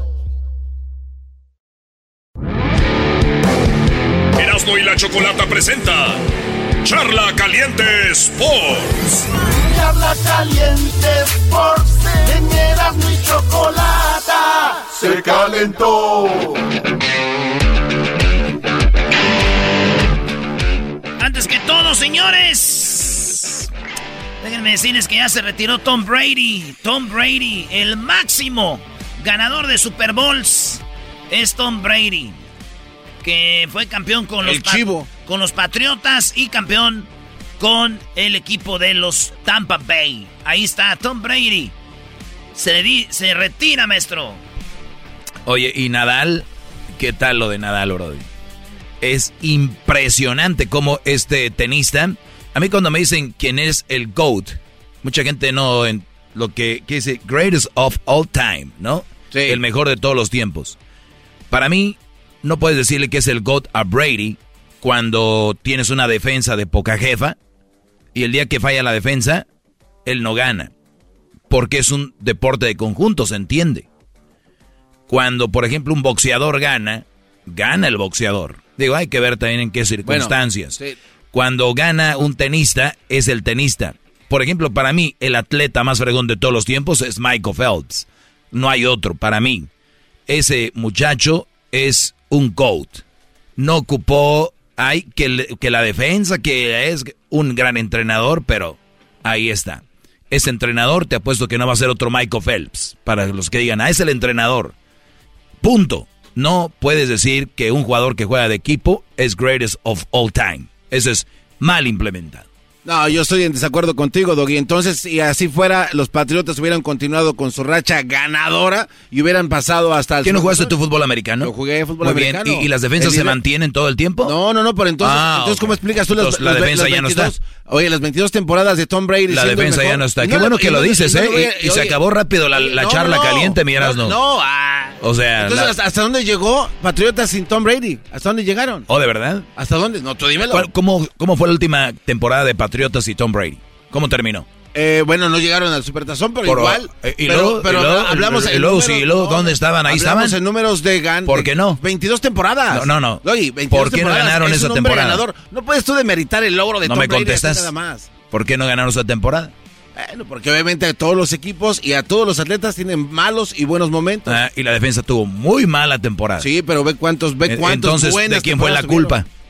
Erasno y la chocolata presenta Charla Caliente Sports. Charla caliente Sports en Erasmo y Chocolata se calentó. Antes que todo, señores. Déjenme decirles que ya se retiró Tom Brady. Tom Brady, el máximo ganador de Super Bowls, es Tom Brady. Que fue campeón con los, El pa- chivo. con los Patriotas y campeón con el equipo de los Tampa Bay. Ahí está Tom Brady. Se, di- se retira, maestro. Oye, ¿y Nadal? ¿Qué tal lo de Nadal, Brody? Es impresionante cómo este tenista... A mí cuando me dicen quién es el GOAT, mucha gente no... En lo que, que dice greatest of all time, ¿no? El mejor de todos los tiempos. Para mí, no puedes decirle que es el GOAT a Brady cuando tienes una defensa de poca jefa y el día que falla la defensa, él no gana. Porque es un deporte de conjunto, se entiende. Cuando, por ejemplo, un boxeador gana, gana el boxeador. Digo, hay que ver también en qué circunstancias. sí. Cuando gana un tenista, es el tenista. Por ejemplo, para mí, el atleta más fregón de todos los tiempos es Michael Phelps. No hay otro, para mí. Ese muchacho es un GOAT. No ocupó, hay que, que la defensa, que es un gran entrenador, pero ahí está. Ese entrenador, te apuesto que no va a ser otro Michael Phelps. Para los que digan, ah, es el entrenador. Punto. No puedes decir que un jugador que juega de equipo es greatest of all time. Eso es mal implementado. No, yo estoy en desacuerdo contigo, Doggy. Entonces, si así fuera, los Patriotas hubieran continuado con su racha ganadora y hubieran pasado hasta el... ¿Qué no jugaste tu fútbol americano? Yo jugué fútbol Muy bien. americano. ¿Y, y las defensas se mantienen todo el tiempo? No, no, no, pero entonces, Ah, entonces. ¿cómo explicas tú las, Entonces, la defensa las ya no 22? está. Oye, las 22 temporadas de Tom Brady. La defensa ya no está. Qué bueno que lo dices, ¿eh? Y, se acabó rápido la, la no, charla no, caliente, miras, no. No, ah. O sea, Entonces, la- ¿hasta, dónde llegó Patriotas sin Tom Brady? ¿Hasta dónde llegaron? ¿Oh, de verdad? ¿Hasta dónde? No, tú dímelo. ¿Cuál- cómo, ¿Cómo fue la última temporada de Patriotas y Tom Brady? ¿Cómo terminó? Eh, bueno, no llegaron al Supertazón, pero Por- igual. eh, y pero, luego- pero y luego- hablamos y en luego, números- sí, ¿dónde estaban? Ahí estaban. en números de gan. ¿Por qué no? 22 temporadas. No, no, no. Doggy, 22 ¿Por qué no ganaron Es esa temporada? ganador. No puedes tú demeritar el logro de ¿No Tom me Brady contestas? nada más. ¿Por qué no ganaron esa temporada? Bueno, porque obviamente todos los equipos y a todos los atletas tienen malos y buenos momentos. Ah, y la defensa tuvo muy mala temporada. Sí, pero ve cuántos, ve cuántos Entonces, buenas ¿de quién fue la culpa? tuvieron.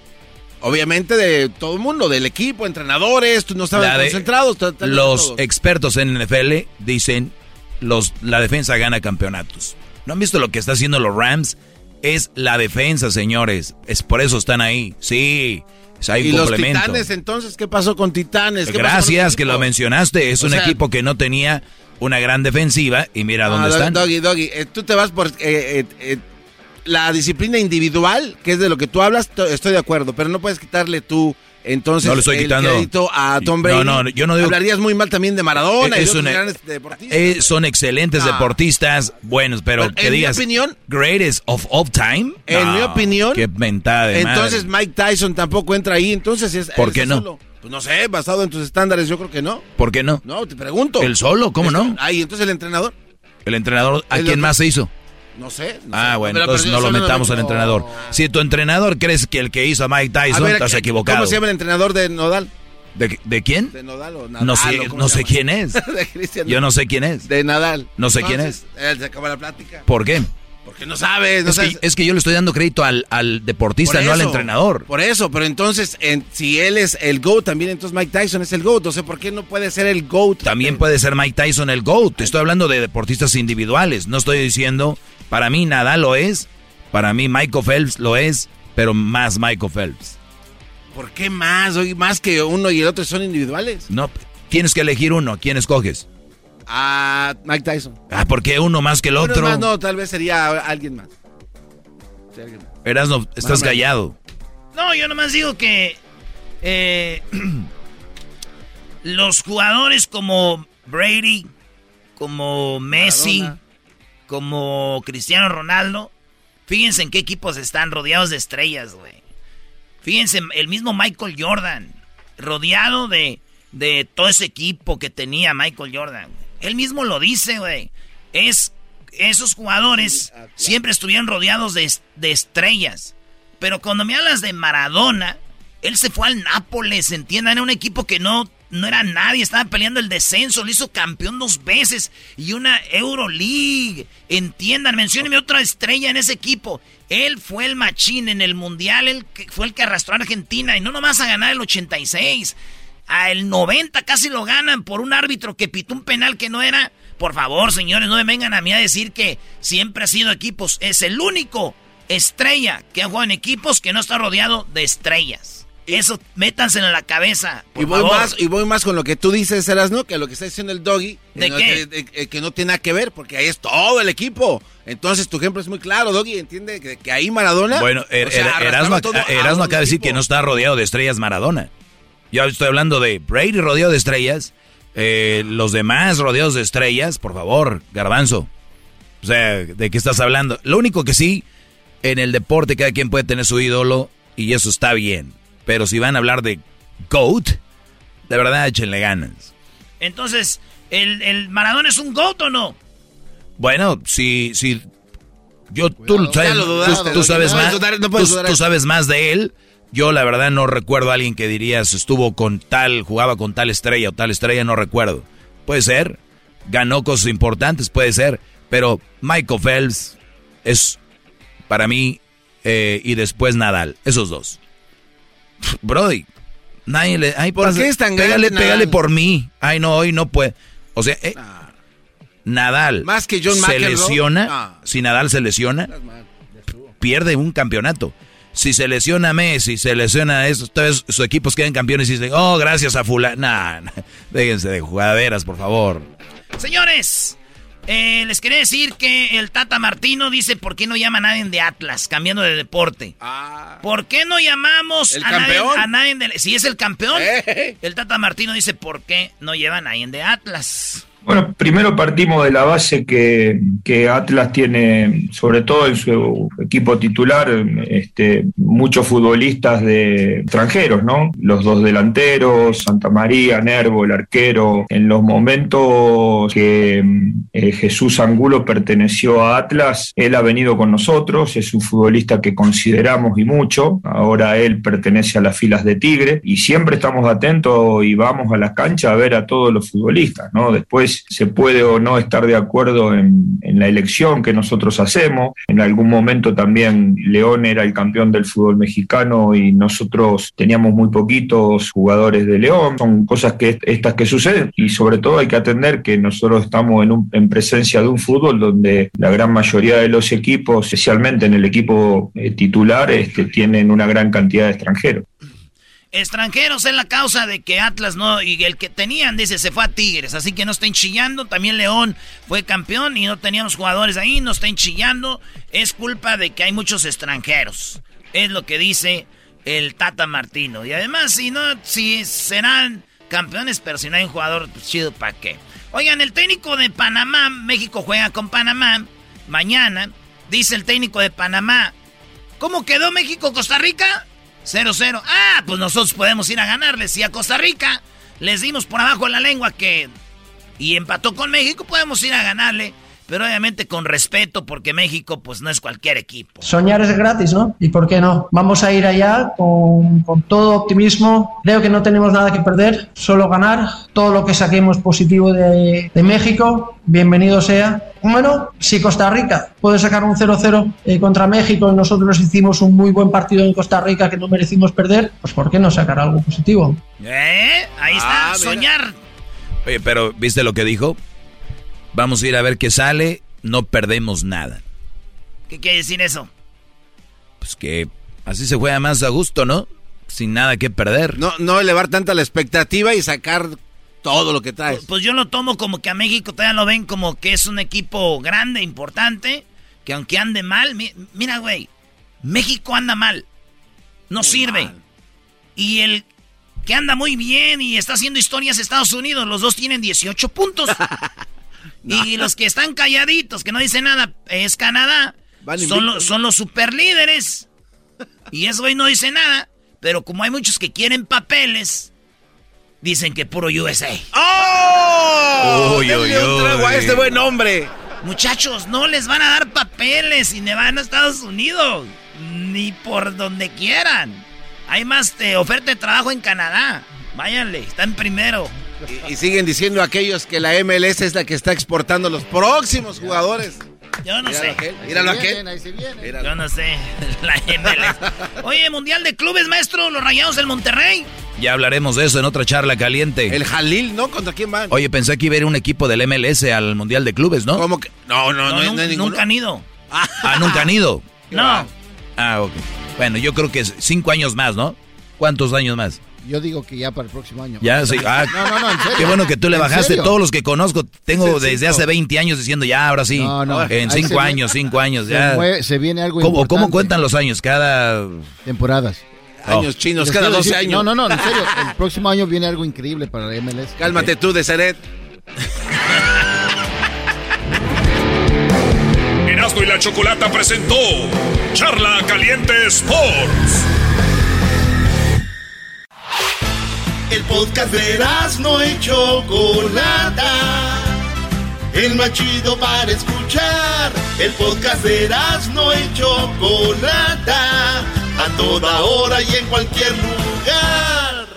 Obviamente de todo el mundo, del equipo, entrenadores, tú no estaban concentrados. Los todos. expertos en NFL dicen los la defensa gana campeonatos. ¿No han visto lo que está haciendo los Rams? Es la defensa, señores. Es por eso están ahí. Sí, es hay y un los complemento. Titanes, entonces, ¿qué pasó con Titanes? ¿Qué pasó con Gracias que lo mencionaste. Es O un sea- equipo que no tenía una gran defensiva y mira dónde Ah, están. Doggy, Doggy, eh, tú te vas por... eh, eh, eh, la disciplina individual, que es de lo que tú hablas, to- estoy de acuerdo, pero no puedes quitarle tú entonces No le estoy el quitando. crédito a Tom No, Brady. no, yo no digo- Hablarías muy mal también de Maradona y Es de otros una- grandes deportistas. Eh, son excelentes Ah. deportistas, buenos, pero Bueno, que en mi digas opinión- greatest of all time. En No, mi opinión, qué mentada de Entonces madre. Mike Tyson tampoco entra ahí, entonces es ¿Por qué no? solo. Pues no sé, basado en tus estándares, yo creo que no. ¿Por qué no? No, te pregunto. ¿El solo? ¿Cómo no? Ahí, entonces el entrenador. El entrenador, ¿a El quién otro- más se hizo? No sé. no Ah, sé. bueno, Pero- entonces no lo metamos me- al entrenador. Si tu entrenador crees que el que hizo a Mike A Tyson, ver, estás ¿cómo equivocado. se llama el entrenador de Nodal? ¿De, de quién? ¿De Nodal o Nadal? No sé, ¿o cómo no sé quién es. De Cristian Yo no sé quién es. De Nadal. No sé quién Entonces, él se acaba la plática. ¿Por qué? Porque no sabes, no Es sabes. que, es que yo le estoy dando crédito al, al deportista, Por no al entrenador. Por eso, pero entonces, en- si él es el GOAT, también entonces Mike Tyson es el GOAT. No sé por qué no puede ser el GOAT. También puede ser Mike Tyson el GOAT. Estoy hablando de deportistas individuales. No estoy diciendo, para mí Nadal lo es, para mí Michael Phelps lo es, pero más Michael Phelps. ¿Por qué más? Oye, más que uno y el otro son individuales. No, tienes que elegir uno. ¿Quién escoges? Ah, Mike Tyson. Ah, ¿por qué uno más que el Uno otro? más, no, tal vez sería alguien más. Sí, alguien más. Erasno, estás Más callado. No, yo nomás digo que eh, los jugadores como Brady, como Messi, Maradona. Como Cristiano Ronaldo, fíjense en qué equipos están rodeados de estrellas, güey. Fíjense, el mismo Michael Jordan, rodeado de, de todo ese equipo que tenía Michael Jordan. Él mismo lo dice, güey. Es, esos jugadores siempre estuvieron rodeados de, de estrellas. Pero cuando me hablas de Maradona, él se fue al Nápoles, entiendan, era un equipo que no, no era nadie, estaba peleando el descenso, lo hizo campeón dos veces y una Euroleague. Entiendan, mencióneme otra estrella en ese equipo. Él fue el machín en el Mundial, él fue el que arrastró a Argentina y no nomás a ganar el 86. A el 90 casi lo ganan por un árbitro que pitó un penal que no era. Por favor, señores, no me vengan a mí a decir que siempre ha sido equipos. Es el único estrella que ha jugado en equipos que no está rodeado de estrellas. Eso, métanse en la cabeza. Por Y voy, favor. más, y voy más con lo que tú dices, Erasno, que lo que está diciendo el doggy. ¿De qué? Que, de- que no tiene nada que ver, porque ahí es todo el equipo. Entonces tu ejemplo es muy claro, doggy. Entiende que, que ahí Maradona. Bueno, Er- o sea, Er- un acaba de decir que no está rodeado de estrellas Maradona. Yo estoy hablando de Brady rodeado de estrellas. eh, los demás rodeados de estrellas, por favor, garbanzo. O sea, ¿de qué estás hablando? Lo único que sí, en el deporte cada quien puede tener su ídolo y eso está bien. Pero si van a hablar de GOAT, de verdad échenle ganas. Entonces, ¿el, el Maradona es un GOAT o no? Bueno, si, si yo, tú, sabes, dudaste, tú- sabes más, no tú- sabes más de él. Yo la verdad no recuerdo a alguien que dirías estuvo con tal, jugaba con tal estrella o tal estrella, no recuerdo. Puede ser, ganó cosas importantes, puede ser, pero Michael Phelps es para mí eh, y después Nadal, esos dos. Brody, nadie le, ay, ¿Por qué es tan pégale, grande pégale Nadal? por mí. Ay, no, hoy no puede. O sea, eh, Nadal Más que John se lesiona, Ah. si Nadal se lesiona, pierde un campeonato. Si se lesiona Messi, se lesiona eso, todos sus equipos quedan campeones y dicen, oh, gracias a fulano. Nah, déjense de jugaderas, por favor. Señores, eh, les quería decir que el Tata Martino dice por qué no llama a nadie de Atlas, cambiando de deporte. ¿Por qué no llamamos ¿El a nadie, campeón? a nadie de... Si es el campeón, Eh. el Tata Martino dice por qué no llevan a nadie de Atlas. Bueno, primero partimos de la base que, Atlas tiene, sobre todo en su equipo titular, este, muchos futbolistas de extranjeros, ¿no? Los dos delanteros, Santa María, Nervo, el arquero. En los momentos que eh, Jesús Angulo perteneció a Atlas, él ha venido con nosotros, es un futbolista que consideramos y mucho. Ahora él pertenece a las filas de Tigre y siempre estamos atentos y vamos a la cancha a ver a todos los futbolistas, ¿no? Después se puede o no estar de acuerdo en, la elección que nosotros hacemos. En algún momento también León era el campeón del fútbol mexicano y nosotros teníamos muy poquitos jugadores de León. Son cosas que estas que suceden y sobre todo hay que atender que nosotros estamos en presencia de un fútbol donde la gran mayoría de los equipos, especialmente en el equipo eh, titular, este, tienen una gran cantidad de extranjeros. Extranjeros es la causa de que Atlas no, y el que tenían, dice, se fue a Tigres, así que no estén chillando, también León fue campeón y no teníamos jugadores ahí, no estén chillando, es culpa de que hay muchos extranjeros, es lo que dice el Tata Martino, y además si no, si serán campeones, pero si no hay un jugador pues, chido, ¿para qué? Oigan, el técnico de Panamá, México juega con Panamá, mañana, dice el técnico de Panamá, ¿cómo quedó México-Costa Rica? 0-0. Ah, pues nosotros podemos ir a ganarles. Si a Costa Rica les dimos por abajo la lengua que... Y empató con México, podemos ir a ganarle. Pero obviamente con respeto porque México pues no es cualquier equipo. Soñar es gratis, ¿no? ¿Y por qué no? Vamos a ir allá con, con todo optimismo. Creo que no tenemos nada que perder, solo ganar. Todo lo que saquemos positivo de, de México, bienvenido sea. Bueno, si Costa Rica puede sacar un 0-0 eh, contra México y nosotros hicimos un muy buen partido en Costa Rica que no merecimos perder, pues ¿por qué no sacar algo positivo? ¿Eh? Ahí está, Ah, soñar. Oye, pero ¿viste lo que dijo? Vamos a ir a ver qué sale, no perdemos nada. ¿Qué quiere decir eso? Pues que así se juega más a gusto, ¿no? Sin nada que perder. No, no elevar tanta la expectativa y sacar todo lo que traes. Pues yo lo tomo como que a México todavía lo ven como que es un equipo grande, importante, que aunque ande mal, mi- mira, güey, México anda mal, no sirve. Y el que anda muy bien y está haciendo historias Estados Unidos, los dos tienen 18 puntos. Y los que están calladitos, que no dicen nada, es Canadá. Van Son, los- son los superlíderes. Y eso hoy no dice nada. Pero como hay muchos que quieren papeles, dicen que puro USA. ¡Oh! Uy, uy, un trago a uy. este buen hombre. Muchachos, no les van a dar papeles y ne van a Estados Unidos. Ni por donde quieran. Hay más eh, oferta de trabajo en Canadá. Váyanle, están primero. Y, y siguen diciendo aquellos que la MLS es la que está exportando los próximos jugadores. Yo no Míralo sé. aquel, Míralo aquel. Yo no sé. La MLS. Oye, Mundial de Clubes, maestro, los rayados del Monterrey. Ya hablaremos de eso en otra charla caliente. El Jalil, ¿no? ¿Contra quién van? Oye, pensé que iba a ir un equipo del MLS al Mundial de Clubes, ¿no? ¿Cómo que? No, no, no, no hay ninguno. nunca han ido. Ah, nunca han ido. No. Ah, ok. Bueno, yo creo que es cinco años más, ¿no? ¿Cuántos años más? Yo digo que ya para el próximo año. Ya, sí. Ah, No, no, no, en serio. Qué bueno que tú le ¿En bajaste. Todos los que conozco, tengo el desde hace 20 años diciendo ya, ahora sí. No, no. En Ahí cinco se ve- años, cinco años, se ya. mue- se viene algo ¿Cómo, ¿Cómo importante. cuentan los años? Cada... Temporadas. Años chinos, cada quiero 12 decir- años. No, no, no, en serio. El próximo año viene algo increíble para la MLS. Cálmate tú, de Seret. Erasmo y la Chocolata presentó Charla Caliente Sports. El podcast de no y Chocolata. El más chido para escuchar. El podcast de no y Chocolata. A toda hora y en cualquier lugar.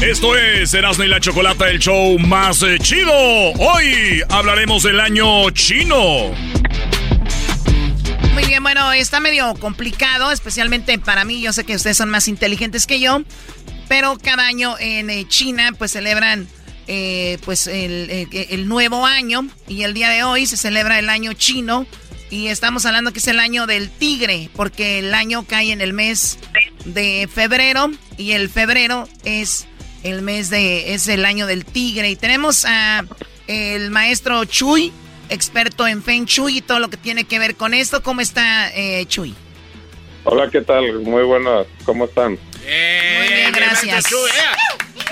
Esto es Erasmo y la Chocolata, el show más eh, chido. Hoy hablaremos del año chino. Muy bien, bueno, está medio complicado, especialmente para mí. Yo sé que ustedes son más inteligentes que yo, pero cada año en eh, China pues celebran eh, pues el, nuevo año. Y el día de hoy se celebra el año chino. Y estamos hablando que es el año del tigre porque el año cae en el mes de febrero. Y el febrero es el mes de es el año del tigre. Y tenemos a el maestro Chuy experto en Feng Shui y todo lo que tiene que ver con esto. ¿Cómo está eh, Chuy? Hola, ¿qué tal? Muy buenas, ¿cómo están? Muy bien, gracias.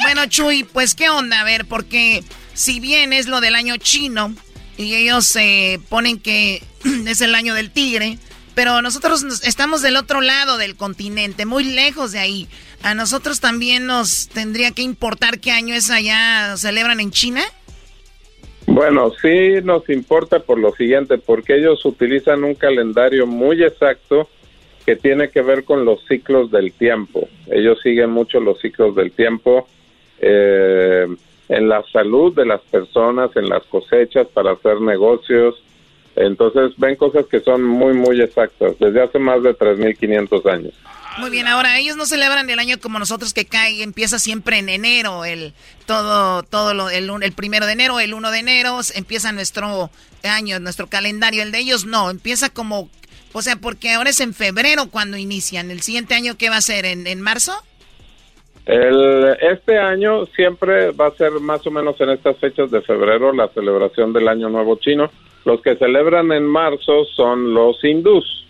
Bueno, Chuy, pues qué onda, a ver, porque si bien es lo del año chino y ellos eh, ponen que es el año del tigre, pero nosotros nos- estamos del otro lado del continente, muy lejos de ahí. A nosotros también nos tendría que importar qué año es allá, celebran en China. Bueno, sí nos importa por lo siguiente, porque ellos utilizan un calendario muy exacto que tiene que ver con los ciclos del tiempo. Ellos siguen mucho los ciclos del tiempo eh, en la salud de las personas, en las cosechas para hacer negocios. Entonces ven cosas que son muy, muy exactas, desde hace más de 3.500 años. Muy bien, ahora ellos no celebran el año como nosotros que cae, empieza siempre en enero, el todo todo lo, el, el primero de enero, el 1 de enero, empieza nuestro año, nuestro calendario, el de ellos no, empieza como O sea, porque ahora es en febrero cuando inician. ¿El siguiente año qué va a ser? ¿En, en marzo? El, este año siempre va a ser más o menos en estas fechas de febrero la celebración del Año Nuevo Chino. Los que celebran en marzo son los hindús.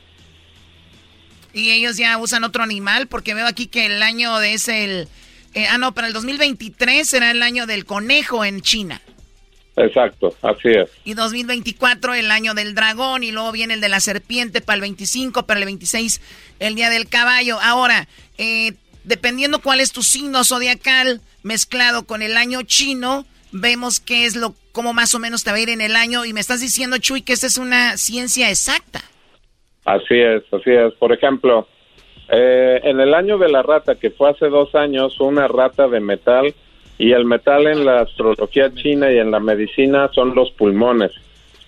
Y ellos ya usan otro animal porque veo aquí que el año de es el... eh, ah, no, para el 2023 será el año del conejo en China. Exacto, así es. Y 2024 el año del dragón y luego viene el de la serpiente para el 25, para el 26 el día del caballo. Ahora, eh, dependiendo cuál es tu signo zodiacal mezclado con el año chino, vemos qué es lo, cómo más o menos te va a ir en el año. Y me estás diciendo, Chuy, que esta es una ciencia exacta. Así es, así es. Por ejemplo, eh, en el año de la rata, que fue hace dos años, una rata de metal, y el metal en la astrología china y en la medicina son los pulmones.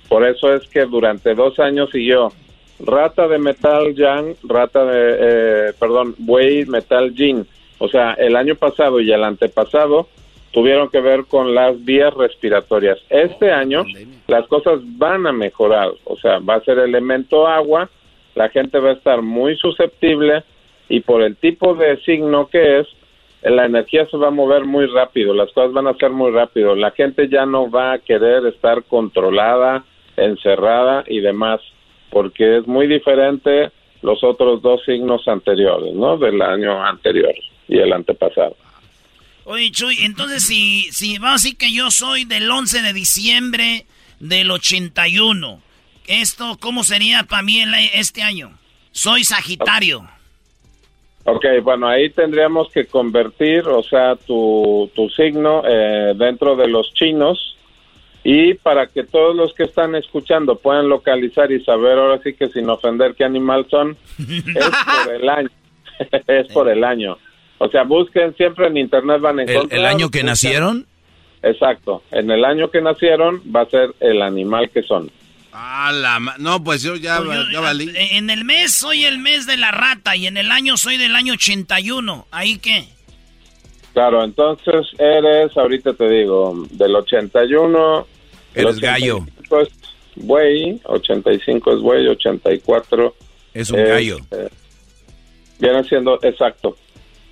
Por eso es que durante dos años siguió rata de metal yang, rata de, eh, perdón, buey metal yin. O sea, el año pasado y el antepasado tuvieron que ver con las vías respiratorias. Este año las cosas van a mejorar, o sea, va a ser elemento agua, la gente va a estar muy susceptible y por el tipo de signo que es, la energía se va a mover muy rápido, las cosas van a ser muy rápido, la gente ya no va a querer estar controlada, encerrada y demás, porque es muy diferente los otros dos signos anteriores, ¿no? Del año anterior y el antepasado. Oye, Chuy, entonces si, si vamos a decir que yo soy del 11 de diciembre del 81, ¿esto cómo sería para mí este año? Soy Sagitario. Ok, bueno, ahí tendríamos que convertir, o sea, tu, tu signo eh, dentro de los chinos y para que todos los que están escuchando puedan localizar y saber ahora sí que sin ofender qué animal son, es por el año. es por el año. O sea, busquen siempre en internet van a ¿El, encontrar. el año que busquen- nacieron? Exacto. En el año que nacieron va a ser el animal que son. Ah, la ma- no, pues yo ya, ya valí. En el mes soy el mes de la rata y en el año soy del año 81. ¿Ahí qué? Claro, entonces eres, ahorita te digo, del 81. el Eres gallo. 85 es buey, 85 es buey, 84. Es un gallo. eh, viene siendo, exacto.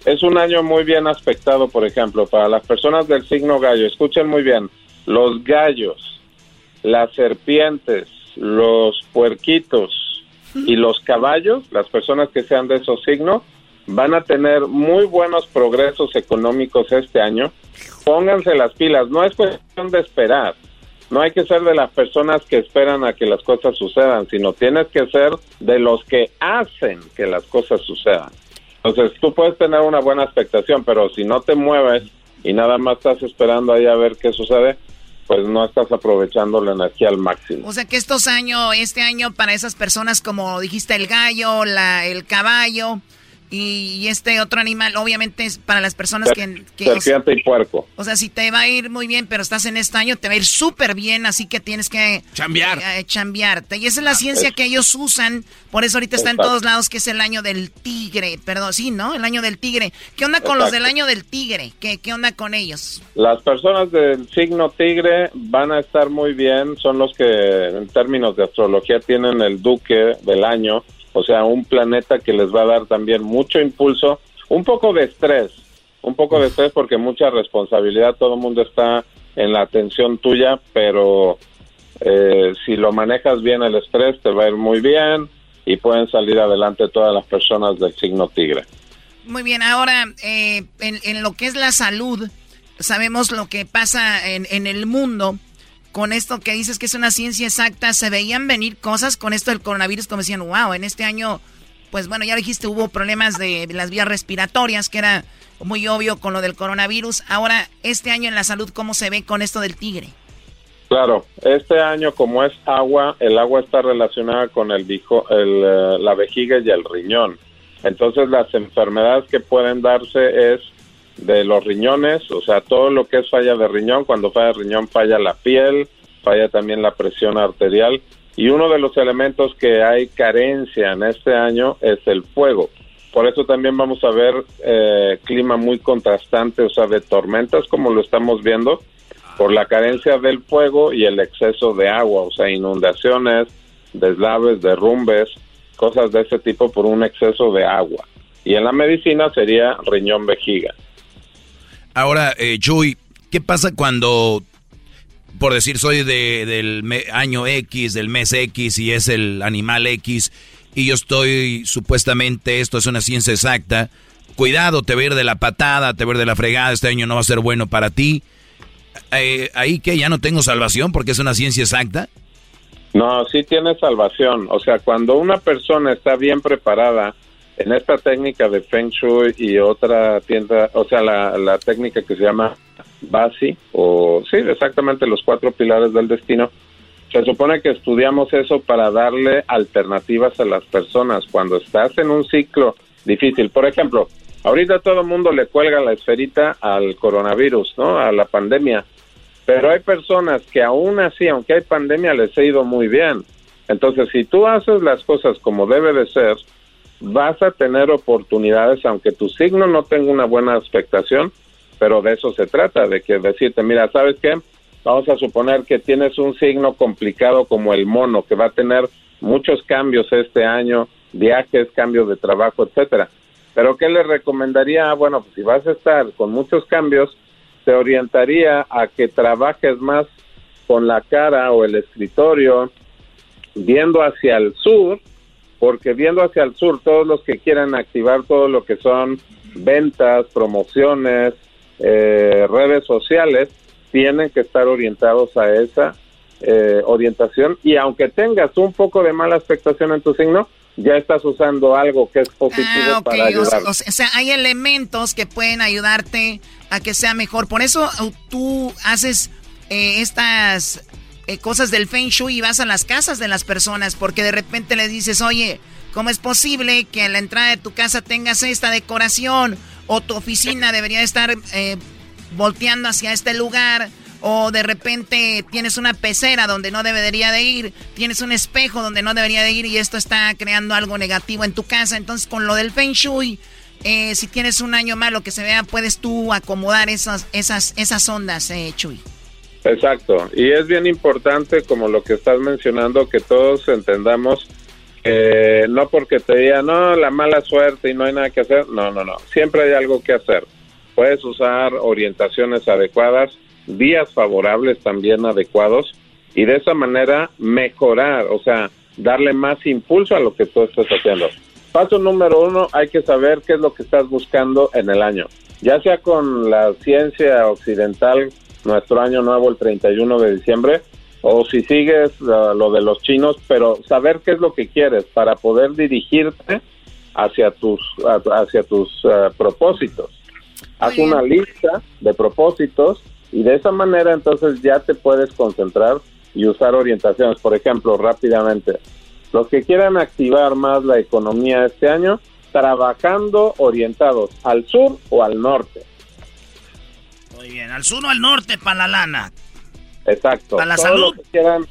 Es un año muy bien aspectado, por ejemplo, para las personas del signo gallo. Escuchen muy bien, los gallos, las serpientes, los puerquitos y los caballos, las personas que sean de esos signos, van a tener muy buenos progresos económicos este año. Pónganse las pilas, no es cuestión de esperar. No hay que ser de las personas que esperan a que las cosas sucedan, sino tienes que ser de los que hacen que las cosas sucedan. Entonces, tú puedes tener una buena expectación, pero si no te mueves y nada más estás esperando ahí a ver qué sucede, pues no estás aprovechando la energía al máximo. O sea que estos años, este año para esas personas como dijiste el gallo, la, el caballo y, este otro animal, obviamente es para las personas que... que o, sea, Serpiente y puerco. o sea, si te va a ir muy bien, pero estás en este año, te va a ir súper bien, así que tienes que... Chambear. eh, chambearte. Y esa es la ciencia que ellos usan, por eso ahorita está en todos lados, que es el año del tigre, perdón, sí, ¿no? El año del tigre. ¿Qué onda con los del año del tigre? ¿Qué, qué onda con ellos? Las personas del signo tigre van a estar muy bien, son los que en términos de astrología tienen el duque del año, o sea, un planeta que les va a dar también mucho impulso, un poco de estrés, un poco de estrés porque mucha responsabilidad, todo el mundo está en la atención tuya, pero eh, si lo manejas bien el estrés te va a ir muy bien y pueden salir adelante todas las personas del signo tigre. Muy bien, ahora eh, en, en lo que es la salud, sabemos lo que pasa en, en el mundo. Con esto que dices que es una ciencia exacta, se veían venir cosas con esto del coronavirus, como decían, wow, en este año, pues bueno, ya dijiste, hubo problemas de las vías respiratorias, que era muy obvio con lo del coronavirus. Ahora, este año en la salud, ¿cómo se ve con esto del tigre? Claro, este año como es agua, el agua está relacionada con el, eh, la vejiga y el riñón. Entonces las enfermedades que pueden darse es de los riñones, o sea, todo lo que es falla de riñón, cuando falla de riñón falla la piel, falla también la presión arterial y uno de los elementos que hay carencia en este año es el fuego. Por eso también vamos a ver eh, clima muy contrastante, o sea, de tormentas como lo estamos viendo, por la carencia del fuego y el exceso de agua, o sea, inundaciones, deslaves, derrumbes. cosas de ese tipo por un exceso de agua. Y en la medicina sería riñón vejiga. Ahora, eh, Chuy, ¿qué pasa cuando, por decir, soy de, del año X, del mes X y es el animal X y yo estoy supuestamente, esto es una ciencia exacta, cuidado, te ir de la patada, te ir de la fregada, este año no va a ser bueno para ti. Eh, ahí que ya no tengo salvación porque es una ciencia exacta. No, sí tiene salvación. O sea, cuando una persona está bien preparada en esta técnica de Feng Shui y otra tienda, o sea, la, la técnica que se llama Basi, o sí, exactamente los cuatro pilares del destino, se supone que estudiamos eso para darle alternativas a las personas cuando estás en un ciclo difícil. Por ejemplo, ahorita todo el mundo le cuelga la esferita al coronavirus, ¿no? A la pandemia. Pero hay personas que aún así, aunque hay pandemia, les ha ido muy bien. Entonces, si tú haces las cosas como debe de ser, vas a tener oportunidades, aunque tu signo no tenga una buena expectación, pero de eso se trata, de que decirte, mira, ¿sabes qué? Vamos a suponer que tienes un signo complicado como el mono, que va a tener muchos cambios este año, viajes, cambios de trabajo, etcétera. Pero ¿qué le recomendaría? Bueno, pues si vas a estar con muchos cambios, te orientaría a que trabajes más con la cara o el escritorio viendo hacia el sur, porque viendo hacia el sur, todos los que quieran activar todo lo que son ventas, promociones, eh, redes sociales, tienen que estar orientados a esa eh, orientación y aunque tengas un poco de mala expectación en tu signo, ya estás usando algo que es positivo ah, para ayudar. O, sea, hay elementos que pueden ayudarte a que sea mejor. Por eso uh, tú haces eh, estas eh, cosas del Feng Shui y vas a las casas de las personas porque de repente le dices, oye, ¿cómo es posible que en la entrada de tu casa tengas esta decoración? O tu oficina debería estar eh, volteando hacia este lugar o de repente tienes una pecera donde no debería de ir, tienes un espejo donde no debería de ir y esto está creando algo negativo en tu casa. Entonces con lo del Feng Shui, eh, si tienes un año malo que se vea, puedes tú acomodar esas, esas, esas ondas, eh, Chuy. Exacto, y es bien importante como lo que estás mencionando, que todos entendamos que no porque te digan, no, la mala suerte y no hay nada que hacer, no, no, no, siempre hay algo que hacer. Puedes usar orientaciones adecuadas días favorables también adecuados y de esa manera mejorar, o sea, darle más impulso a lo que tú estás haciendo. Paso número uno, hay que saber qué es lo que estás buscando en el año. Ya sea con la ciencia occidental, nuestro año nuevo el 31 de diciembre, o si sigues uh, lo de los chinos, pero saber qué es lo que quieres para poder dirigirte hacia tus, hacia tus uh, propósitos. Haz una lista de propósitos y de esa manera entonces ya te puedes concentrar y usar orientaciones. Por ejemplo, rápidamente, los que quieran activar más la economía este año, trabajando orientados al sur o al norte. Muy bien, al sur o al norte para la lana. Exacto. Para la salud. que quieran,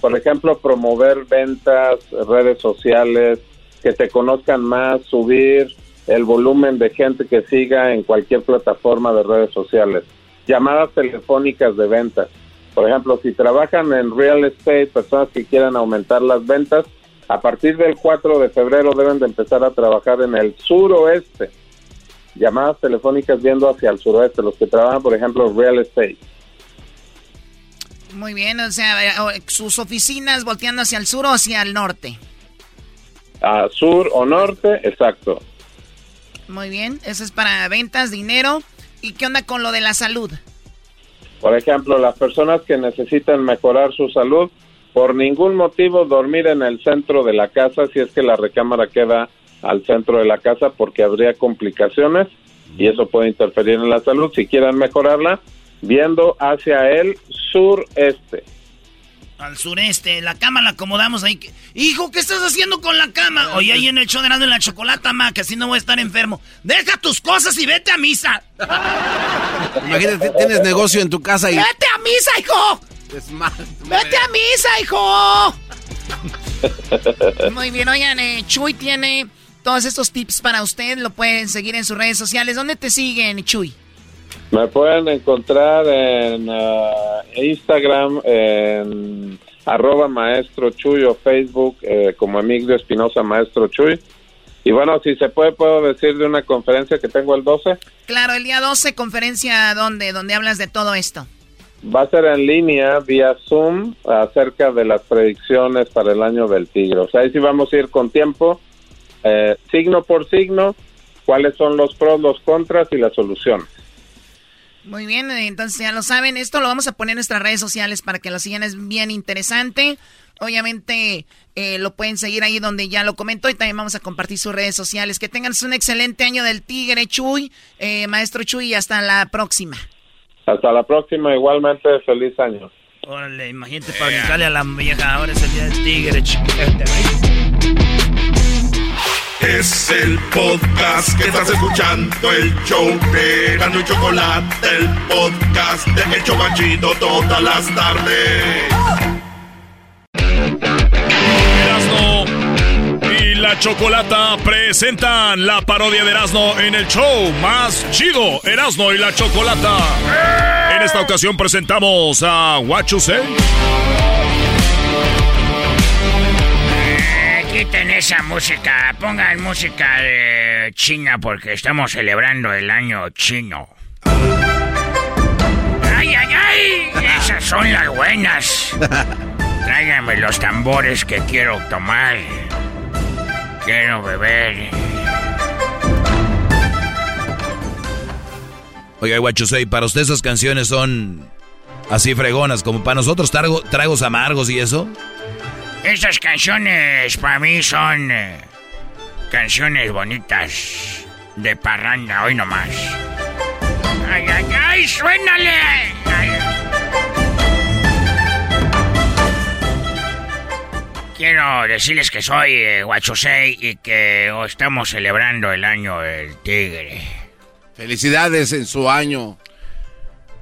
por ejemplo, promover ventas, redes sociales, que te conozcan más, subir el volumen de gente que siga en cualquier plataforma de redes sociales llamadas telefónicas de ventas. Por ejemplo, si trabajan en real estate, personas que quieran aumentar las ventas, a partir del 4 de febrero deben de empezar a trabajar en el suroeste. Llamadas telefónicas viendo hacia el suroeste, los que trabajan, por ejemplo, real estate. Muy bien, o sea, sus oficinas volteando hacia el sur o hacia el norte. A sur o norte, exacto. Muy bien, eso es para ventas, dinero. ¿Y qué onda con lo de la salud? Por ejemplo, las personas que necesitan mejorar su salud, por ningún motivo dormir en el centro de la casa si es que la recámara queda al centro de la casa porque habría complicaciones y eso puede interferir en la salud. Si quieren mejorarla, viendo hacia el sureste. Al sureste, la cama la acomodamos ahí. Hijo, ¿qué estás haciendo con la cama? Oye, ahí en el show de la chocolata, ma, que así no voy a estar enfermo. Deja tus cosas y vete a misa. Imagínate, tienes negocio en tu casa y... ¡Vete a misa, hijo! ¡Vete a misa, hijo! Muy bien, oigan, eh, Chuy tiene todos estos tips para usted. Lo pueden seguir en sus redes sociales. ¿Dónde te siguen, Chuy? Me pueden encontrar en uh, Instagram, en arroba maestro Chuy o Facebook eh, como Emilio Espinosa Maestro Chuy. Y bueno, si se puede, puedo decir de una conferencia que tengo el 12. Claro, el día 12, conferencia donde, donde hablas de todo esto. Va a ser en línea, vía Zoom, acerca de las predicciones para el año del tigre. O sea, ahí sí vamos a ir con tiempo, eh, signo por signo, cuáles son los pros, los contras y las soluciones. Muy bien, entonces ya lo saben, esto lo vamos a poner en nuestras redes sociales para que lo sigan, es bien interesante. Obviamente eh, lo pueden seguir ahí donde ya lo comentó y también vamos a compartir sus redes sociales. Que tengan un excelente año del Tigre, Chuy, eh, maestro Chuy, y hasta la próxima. Hasta la próxima, igualmente, feliz año. Órale, imagínate para a la vieja, ahora es el día del Tigre, Es el podcast que estás escuchando, el show de Gano y Chocolate, el podcast de El Chocachito todas las tardes. Erasno y la Chocolata presentan la parodia de Erasno en el show más chido, Erasno y la Chocolata. En esta ocasión presentamos a. Eh, quiten esa música, pongan música de China porque estamos celebrando el año chino. ¡Ay, ay, ay! Esas son las buenas. Tráigame los tambores que quiero tomar. Quiero beber. Oiga, Guachusei, para usted esas canciones son así fregonas, como para nosotros tragos amargos y eso. Esas canciones para mí son eh, canciones bonitas de parranda, hoy nomás. ¡Ay, ay, ay! ¡Suénale! Quiero decirles que soy eh, y que estamos celebrando el año del tigre. Felicidades en su año.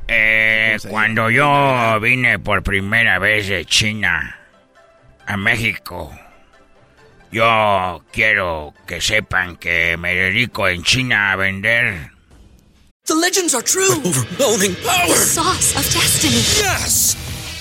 Eh, cuando yo vine por primera vez de China a México, yo quiero que sepan que me dedico en China a vender. The legends are true. overwhelming power. sauce of destiny. Yes.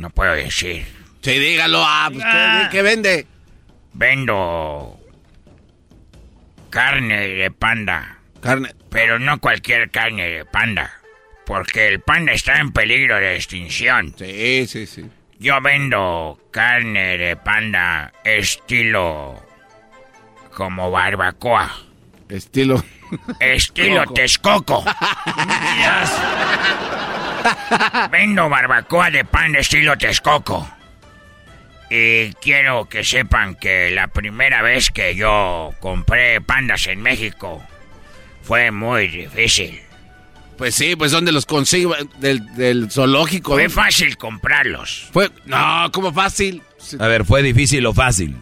No puedo decir. Sí, dígalo. Ah, pues, ¿qué, vende? Vendo carne de panda. Carne. Pero no cualquier carne de panda. Porque el panda está en peligro de extinción. Sí, sí, sí. Yo vendo carne de panda estilo como barbacoa. Estilo. Estilo Texcoco. Vendo barbacoa de pan de estilo Texcoco. Y quiero que sepan que la primera vez que yo compré pandas en México fue muy difícil. Pues sí, pues ¿dónde los consigo? Del, zoológico. Fue fácil comprarlos. Fue. No, ¿cómo fácil? A ver, ¿fue difícil o fácil?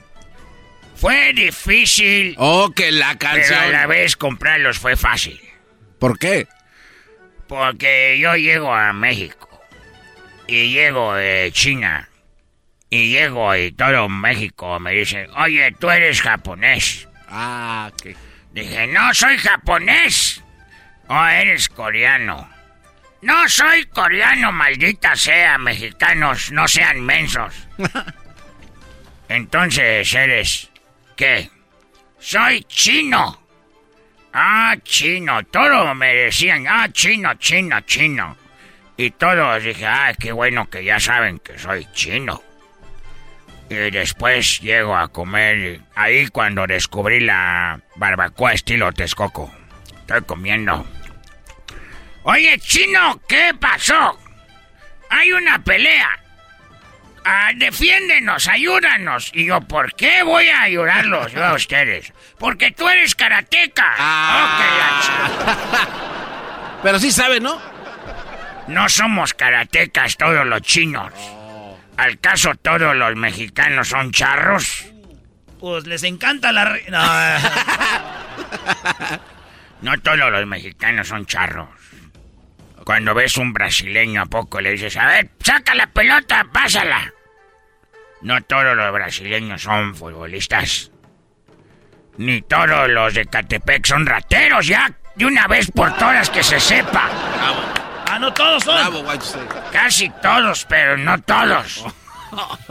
Fue difícil. Oh, que la canción. Pero a la vez comprarlos fue fácil. ¿Por qué? Porque yo llego a México y llego de China y llego y todo México me dice, oye, tú eres japonés. Ah, ¿qué? Dije, no soy japonés. Oh, eres coreano. No soy coreano, maldita sea, mexicanos, no sean mensos. Entonces eres, ¿qué? Soy chino. Ah, chino, todos me decían, ah, chino, chino, chino. Y todos dije, ah, qué bueno que ya saben que soy chino. Y después llego a comer. Ahí cuando descubrí la barbacoa estilo Texcoco. Estoy comiendo. Oye, chino, ¿qué pasó? Hay una pelea. Ah, defiéndenos, ayúdanos. Y yo, ¿por qué voy a ayudarlos yo a ustedes? Porque tú eres karateca. Ah. Pero sí sabe, ¿no? No somos karatecas todos los chinos. ¿Al caso todos los mexicanos son charros? Pues les encanta la... Re... No. no todos los mexicanos son charros. Cuando ves un brasileño a poco le dices, a ver, saca la pelota, pásala. No todos los brasileños son futbolistas. Ni todos los de Catepec son rateros, ya. De una vez por todas que se sepa. Ah, no todos son. Bravo, Casi todos, pero no todos.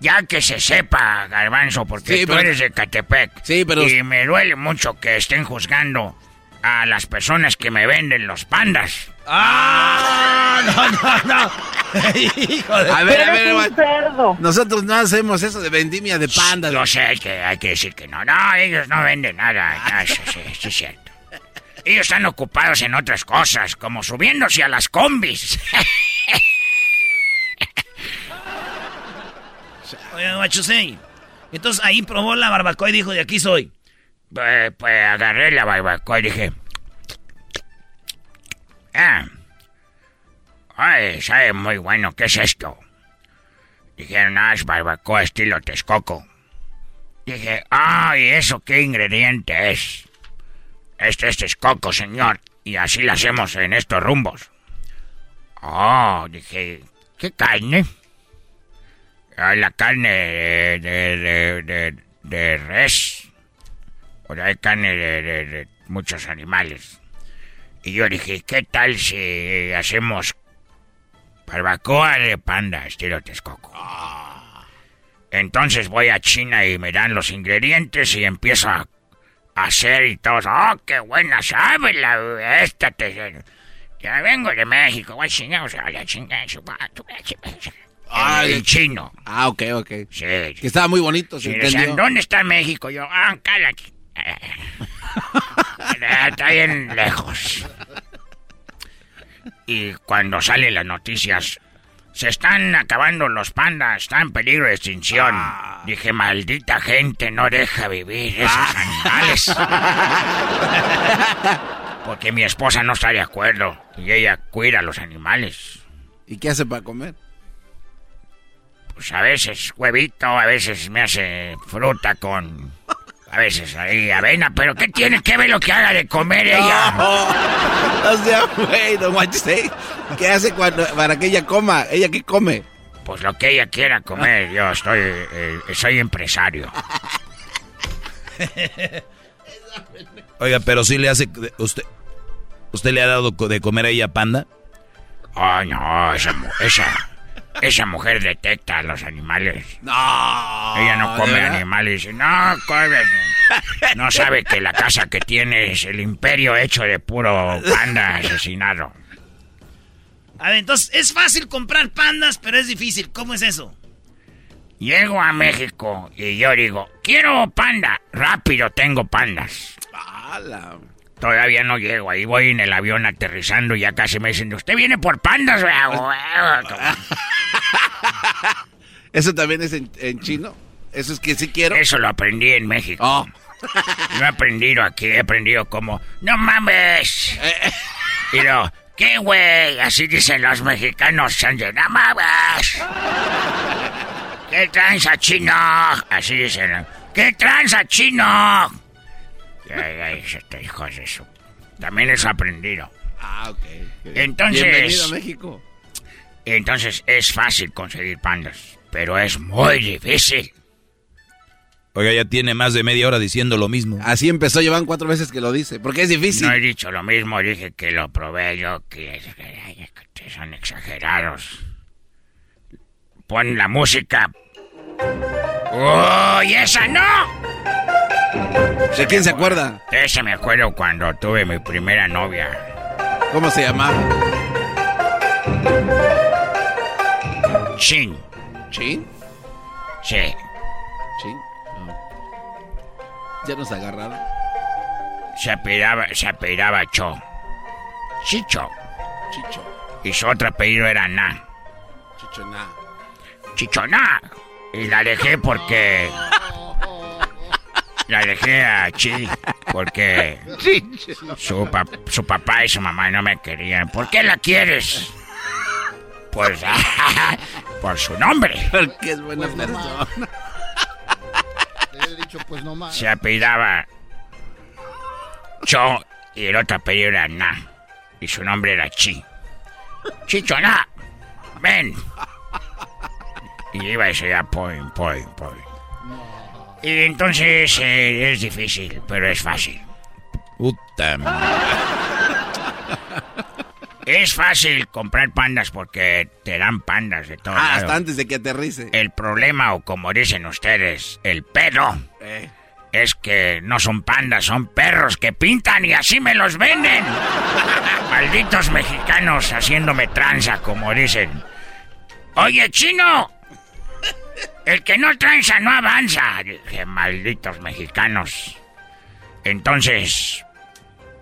ya que se sepa, Garbanzo, porque Sí, tú pero- eres de Catepec. Sí, pero- Y me duele mucho que estén juzgando a las personas que me venden los pandas. ¡Ah! No, no, no. Hijo de... A ver, a ver, un cerdo. Nosotros no hacemos eso de vendimia de pandas. Yo sé hay que hay que decir que no. No, ellos no venden nada. No, eso sí, sí es cierto. Ellos están ocupados en otras cosas, como subiéndose a las combis. Oye, Machusei. Entonces ahí probó la barbacoa y dijo, de aquí soy. Pues, pues agarré la barbacoa y dije... Ah. Ay, sabe muy bueno. ¿Qué es esto? Dijeron, ah, es barbacoa estilo Texcoco. Dije, ay, ¿eso qué ingrediente es? Este es Texcoco, señor. Y así lo hacemos en estos rumbos. Oh, dije, ¿qué carne? Ah, la carne de, de, de, de- res. O hay carne de muchos animales. Y yo dije, ¿qué tal si hacemos barbacoa de panda estilo Texcoco? Entonces voy a China y me dan los ingredientes y empiezo a hacer y todos, ¡oh, qué buena sabe la esta! Te, ya vengo de México, voy a chingar, o sea, la chingada, su- Ah, en chino. Ah, ok, ok. Sí. Que estaba muy bonito, se Sí, decían. ¿dónde está México? Yo, ah, cállate. Está bien lejos. Y cuando salen las noticias, se están acabando los pandas, están en peligro de extinción. Ah. Dije, maldita gente, no deja vivir esos Ah. animales. Porque mi esposa no está de acuerdo y ella cuida a los animales. ¿Y qué hace para comer? Pues a veces huevito, a veces me hace fruta con... A veces ahí avena, pero ¿qué tiene que ver lo que haga de comer ella? O sea, güey, no manches. ¿Qué hace cuando, para que ella coma? ¿Ella qué come? Pues lo que ella quiera comer, yo estoy... eh, soy empresario. Oiga, pero sí le hace... ¿Usted, usted le ha dado de comer a ella panda? Ay, no, esa, esa, esa mujer detecta a los animales. No. Ella no ¿de come verdad? animales. Dice, no, come. No sabe que la casa que tiene es el imperio hecho de puro panda asesinado. A ver, entonces es fácil comprar pandas, pero es difícil. ¿Cómo es eso? Llego a México y yo digo, quiero panda. Rápido tengo pandas. ¡Hala! Todavía no llego, ahí voy en el avión aterrizando y ya casi me dicen, ¿usted viene por pandas? ¿Eso también es en, en chino? ¿Eso es que sí quiero? Oh. Eso lo aprendí en México. No he aprendido aquí, he aprendido como, ¡no mames! Y luego, ¿qué güey? Así dicen los mexicanos, de, ¡no mames! ¿Qué tranza chino? Así dicen, ¿qué tranza chino? Ay, ay, este hijo de eso. También eso aprendido. Ah, ok. Entonces- Bienvenido a México. Entonces es fácil conseguir pandas, pero es muy difícil. Oiga, ya tiene más de media hora diciendo lo mismo. Así empezó, llevan cuatro veces que lo dice, porque es difícil. No he dicho lo mismo, dije que lo probé yo, que, que- que son exagerados. Pon la música. ¡Uy, esa no! ¿De quién se acuerda? Esa me acuerdo cuando tuve mi primera novia. ¿Cómo se llamaba? Chin. ¿Chin? Sí. ¿Chin? ¿Ya nos agarraron? Se apellidaba, se apellidaba Cho. Chicho. Chicho. Y su otro apellido era Na. Chichoná. Chichoná. Y la dejé porque... La dejé a Chi porque su, pa- su papá y su mamá no me querían. ¿Por qué la quieres? Pues por su nombre. Porque es buena persona. Le he dicho, pues no más. Se apellidaba Cho y el otro apellido era Na. Y su nombre era Chi. Chicho Na, ven. Y iba y se ya poing, poing, poing. Y entonces eh, es difícil, pero es fácil. Puta Es fácil comprar pandas porque te dan pandas de todo. Ah, lado. hasta antes de que aterrice. El problema, o como dicen ustedes, el pedo, Eh. es que no son pandas, son perros que pintan y así me los venden. Malditos mexicanos haciéndome tranza, como dicen. Oye, chino, el que no tranza no avanza. Dije, malditos mexicanos. Entonces,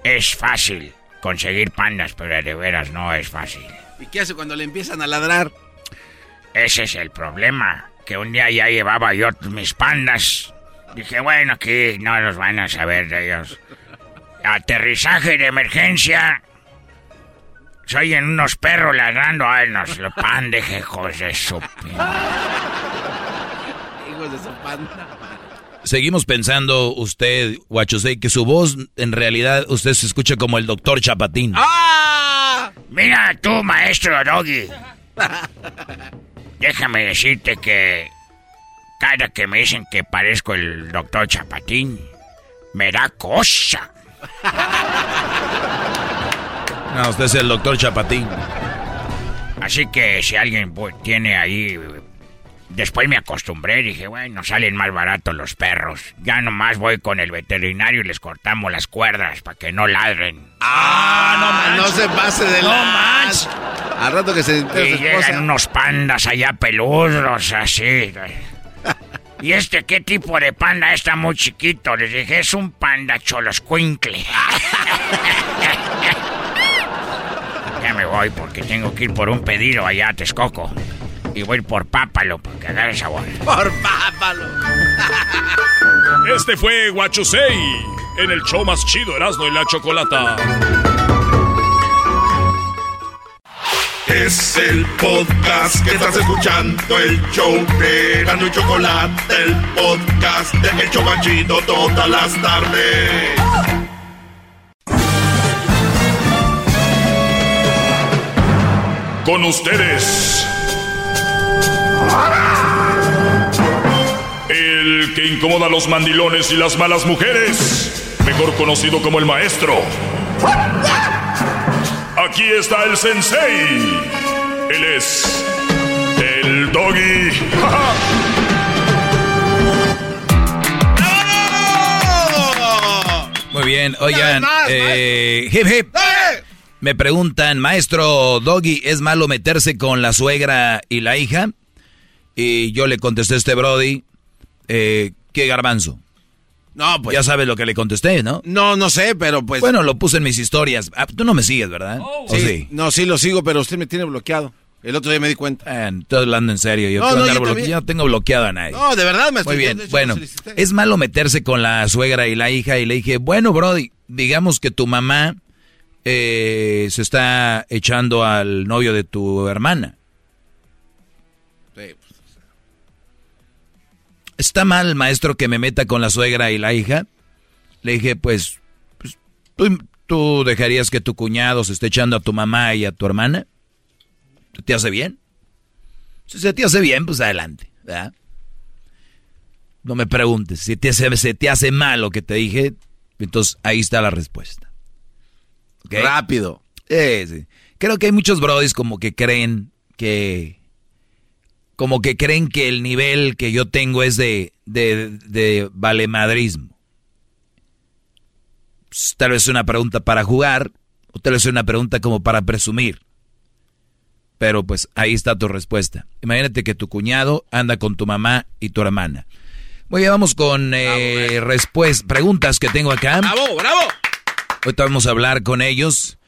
es fácil conseguir pandas, pero de veras no es fácil. ¿Y qué hace cuando le empiezan a ladrar? Ese es el problema. Que un día ya llevaba yo mis pandas. Dije, bueno, aquí no los van a saber de ellos. Aterrizaje de emergencia. Soy en unos perros ladrando. Ay, nos lo pandejejos de su... Hijos de su panda. Seguimos pensando usted, Guachosei, que su voz en realidad usted se escucha como el doctor Chapatín. ¡Ah! Mira tú, maestro Doggy. Déjame decirte que cada que me dicen que parezco el doctor Chapatín, me da cosa. No, usted es el doctor Chapatín. Así que si alguien pues, tiene ahí... Después me acostumbré, dije, bueno, salen más baratos los perros. Ya nomás voy con el veterinario y les cortamos las cuerdas para que no ladren. ¡Ah, no No se pase de No más. Al rato que se entere Y su llegan esposa. unos pandas allá peludos, así. ¿Y este qué tipo de panda está muy chiquito? Les dije, es un panda choloscuincle. ya me voy porque tengo que ir por un pedido allá a Texcoco. Y voy por pápalo porque agarre sabor. Por pápalo. Este fue Guachusei en el show más chido Erasmo y la Chocolata. Es el podcast que estás escuchando, el show de Erasmo y Chocolate, el podcast de El Chobachito todas las tardes. Con ustedes. El que incomoda a los mandilones y las malas mujeres. Mejor conocido como el maestro. Aquí está el sensei. Él es el doggy. Muy bien, oigan, eh, hip hip. Me preguntan, maestro Doggy, ¿es malo meterse con la suegra y la hija? Y yo le contesté a este Brody, eh, ¿qué garbanzo? No, pues. Ya sabes lo que le contesté, ¿no? No, no sé, pero pues. Bueno, lo puse en mis historias. Ah, tú no me sigues, ¿verdad? ¿O Sí, sí? No, sí lo sigo, pero usted me tiene bloqueado. El otro día me di cuenta. Eh, estoy hablando en serio. Yo, No, puedo no, andar yo bloque- también. yo no tengo bloqueado a nadie. No, de verdad, maestro. Muy yo, bien, hecho, bueno, es malo meterse con la suegra y la hija y le dije, bueno, Brody, digamos que tu mamá eh, se está echando al novio de tu hermana. ¿Está mal, maestro, que me meta con la suegra y la hija? Le dije, pues, pues, ¿tú, tú dejarías que tu cuñado se esté echando a tu mamá y a tu hermana? ¿Se ¿Te hace bien? Si se te hace bien, pues adelante, ¿verdad? No me preguntes. Si te hace, se te hace mal lo que te dije, entonces ahí está la respuesta. Rápido. Sí, sí. Creo que hay muchos brodis como que creen que... Como que creen que el nivel que yo tengo es de, de, de valemadrismo. Pues, tal vez es una pregunta para jugar, o tal vez es una pregunta como para presumir. Pero pues ahí está tu respuesta. Imagínate que tu cuñado anda con tu mamá y tu hermana. Muy vamos con eh, preguntas que tengo acá. ¡Bravo, bravo! Ahorita vamos a hablar con ellos.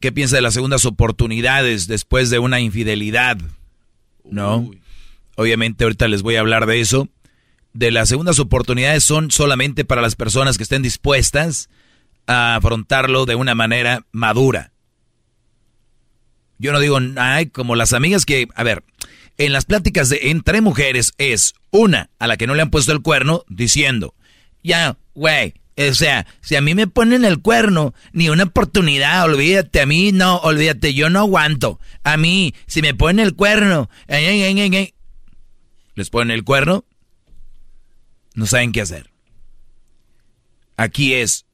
¿Qué piensa de las segundas oportunidades después de una infidelidad? ¿No? Obviamente ahorita les voy a hablar de eso. De las segundas oportunidades son solamente para las personas que estén dispuestas a afrontarlo de una manera madura. Yo no digo, ay, como las amigas que, a ver, en las pláticas de entre mujeres es una a la que no le han puesto el cuerno diciendo, ya, güey, o sea, si a mí me ponen el cuerno, ni una oportunidad, olvídate, a mí no, olvídate, yo no aguanto. A mí, si me ponen el cuerno, les ponen el cuerno, no saben qué hacer. Aquí es,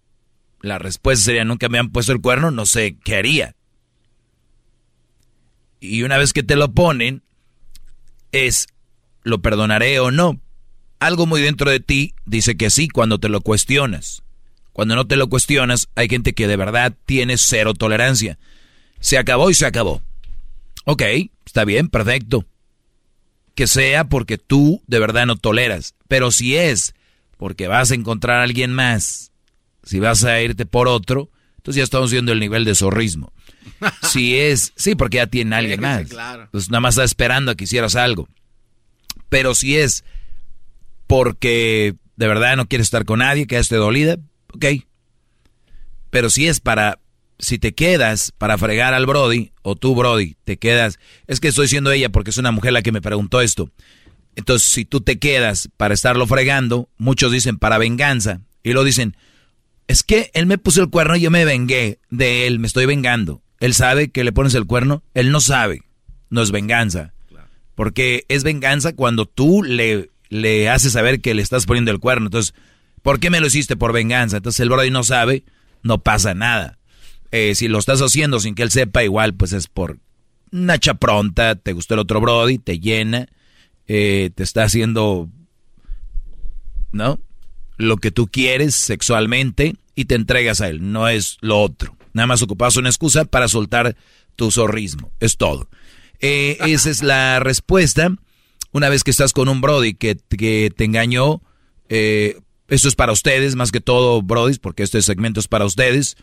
la respuesta sería, nunca me han puesto el cuerno, no sé qué haría. Y una vez que te lo ponen, es, ¿lo perdonaré o no? Algo muy dentro de ti dice que sí cuando te lo cuestionas. Cuando no te lo cuestionas, hay gente que de verdad tiene cero tolerancia. Se acabó y se acabó. Ok, está bien, perfecto. Que sea porque tú de verdad no toleras. Pero si es porque vas a encontrar a alguien más, si vas a irte por otro, entonces ya estamos viendo el nivel de zorrismo. Si es, sí, porque ya tiene alguien más. Pues nada más está esperando a que hicieras algo. Pero si es porque de verdad no quieres estar con nadie, que esté dolida, ok. Pero si es para, si te quedas para fregar al Brody, o tú Brody, te quedas, es que estoy siendo ella porque es una mujer la que me preguntó esto. Entonces, si tú te quedas para estarlo fregando, muchos dicen para venganza, y lo dicen, es que él me puso el cuerno y yo me vengué de él, me estoy vengando. Él sabe que le pones el cuerno, él no sabe, no es venganza. Porque es venganza cuando tú le le hace saber que le estás poniendo el cuerno. Entonces, ¿por qué me lo hiciste por venganza? Entonces el Brody no sabe, no pasa nada. Eh, si lo estás haciendo sin que él sepa, igual pues es por una chapronta, te gustó el otro Brody, te llena, eh, te está haciendo, ¿no? Lo que tú quieres sexualmente y te entregas a él, no es lo otro. Nada más ocupas una excusa para soltar tu zorrismo, es todo. Eh, esa es la respuesta una vez que estás con un Brody que, te engañó, eh, esto es para ustedes, más que todo, Brody, porque este segmento es para ustedes.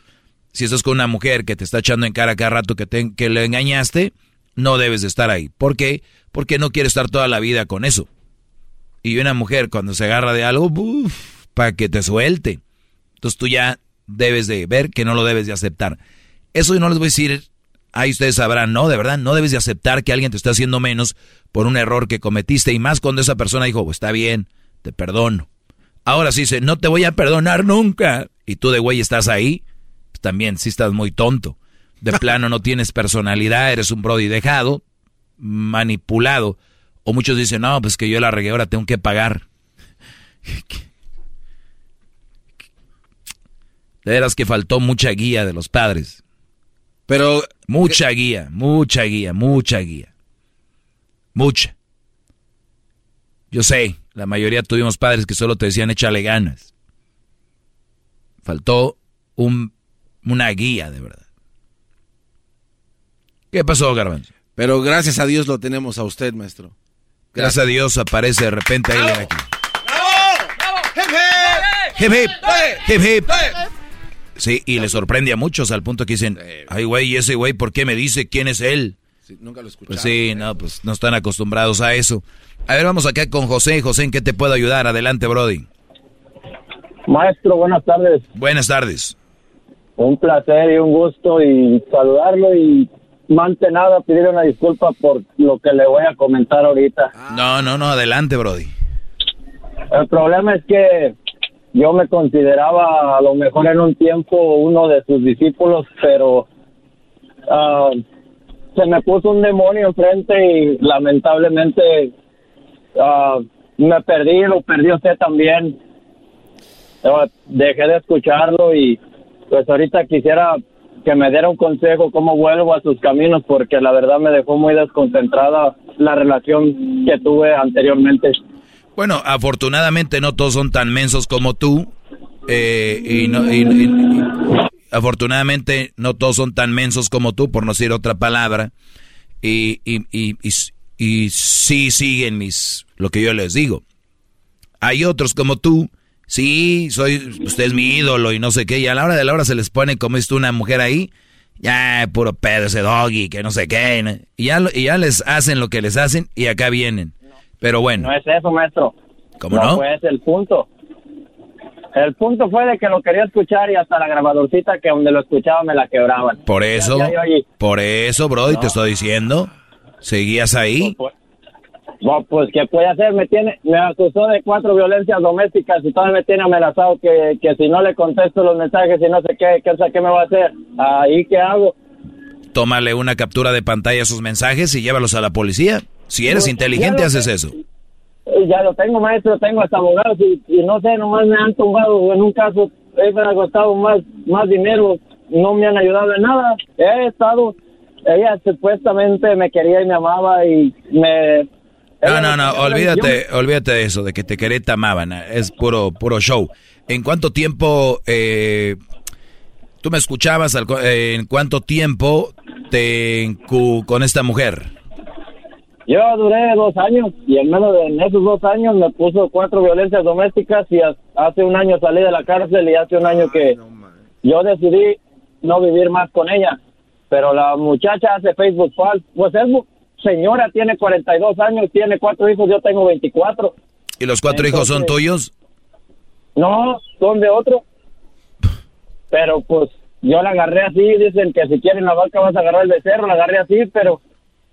Si estás con una mujer que te está echando en cara cada rato que, que le engañaste, no debes de estar ahí. ¿Por qué? Porque no quiere estar toda la vida con eso. Y una mujer cuando se agarra de algo, para que te suelte. Entonces tú ya debes de ver que no lo debes de aceptar. Eso yo no les voy a decir Ahí ustedes sabrán, no, de verdad, no debes de aceptar que alguien te está haciendo menos por un error que cometiste y más cuando esa persona dijo, pues está bien, te perdono. Ahora sí dice, no te voy a perdonar nunca. Y tú de güey estás ahí, pues también sí estás muy tonto. De plano no tienes personalidad, eres un brody dejado, manipulado. O muchos dicen, no, pues que yo la regué, ahora tengo que pagar. De veras que faltó mucha guía de los padres. Pero. Mucha guía, mucha guía, mucha guía. Mucha. Yo sé, la mayoría tuvimos padres que solo te decían échale ganas. Faltó un, una guía, de verdad. ¿Qué pasó, Garbanzo? Pero gracias a Dios lo tenemos a usted, maestro. Gracias, a Dios aparece de repente ahí aquí. ¡Bravo! ¡Hip, hip! ¡Hip, hip! Sí, y le sorprende a muchos al punto que dicen, ay güey, ese güey, ¿por qué me dice quién es él? nunca lo Pues sí, no, pues no están acostumbrados a eso. A ver, vamos acá con José. José, ¿en qué te puedo ayudar? Adelante, Brody. Maestro, buenas tardes. Buenas tardes. Un placer y un gusto y saludarlo y más que nada pedir una disculpa por lo que le voy a comentar ahorita. No, no, no, adelante, Brody. El problema es que yo me consideraba a lo mejor en un tiempo uno de sus discípulos, pero ah, se me puso un demonio enfrente y lamentablemente uh, me perdí, lo perdió usted también. dejé de escucharlo y pues ahorita quisiera que me diera un consejo cómo vuelvo a sus caminos porque la verdad me dejó muy desconcentrada la relación que tuve anteriormente. Bueno, afortunadamente no todos son tan mensos como tú. Eh, y, no, afortunadamente no todos son tan mensos como tú, por no decir otra palabra. y, y, sí siguen mis, lo que yo les digo. Hay otros como tú, sí, soy, usted es mi ídolo y no sé qué, y a la hora de la hora se les pone como es una mujer ahí, ya, puro pedo ese doggy, que no sé qué, y ya, y ya les hacen lo que les hacen y acá vienen. Pero bueno. No es eso, maestro. ¿Cómo no? No fue ese el punto. El punto fue de que lo quería escuchar y hasta la grabadorcita que donde lo escuchaba me la quebraban. Por eso, por eso, bro, y te estoy diciendo, seguías ahí. Bueno, pues, ¿qué puede hacer? Me tiene, me acusó de cuatro violencias domésticas y todavía me tiene amenazado que, que si no le contesto los mensajes y no sé qué, qué, qué me va a hacer. Ahí, ¿qué hago? Tómale una captura de pantalla a sus mensajes y llévalos a la policía. Si eres inteligente, haces eso. Y Ya lo tengo, maestro, tengo hasta abogados y, y no sé, nomás me han tumbado. En un caso, eh, me ha costado más, más dinero, no me han ayudado en nada. He estado, ella supuestamente me quería y me amaba y me... No, no, no, olvídate, olvídate de eso, de que te queré te amaban, es puro, puro show. ¿En cuánto tiempo, eh, tú me escuchabas, al eh, en cuánto tiempo te con esta mujer? Yo duré dos años y en menos de en esos dos años me puso cuatro violencias domésticas y ha- hace un año salí de la cárcel y hace un año que yo decidí no vivir más con ella. Pero la muchacha hace Facebook falso. Pues es señora, tiene 42 años, tiene cuatro hijos, yo tengo 24. ¿Y los cuatro hijos son tuyos? No, son de otro. Pero pues yo la agarré así, dicen que si quieren la vaca vas a agarrar el becerro, la agarré así, pero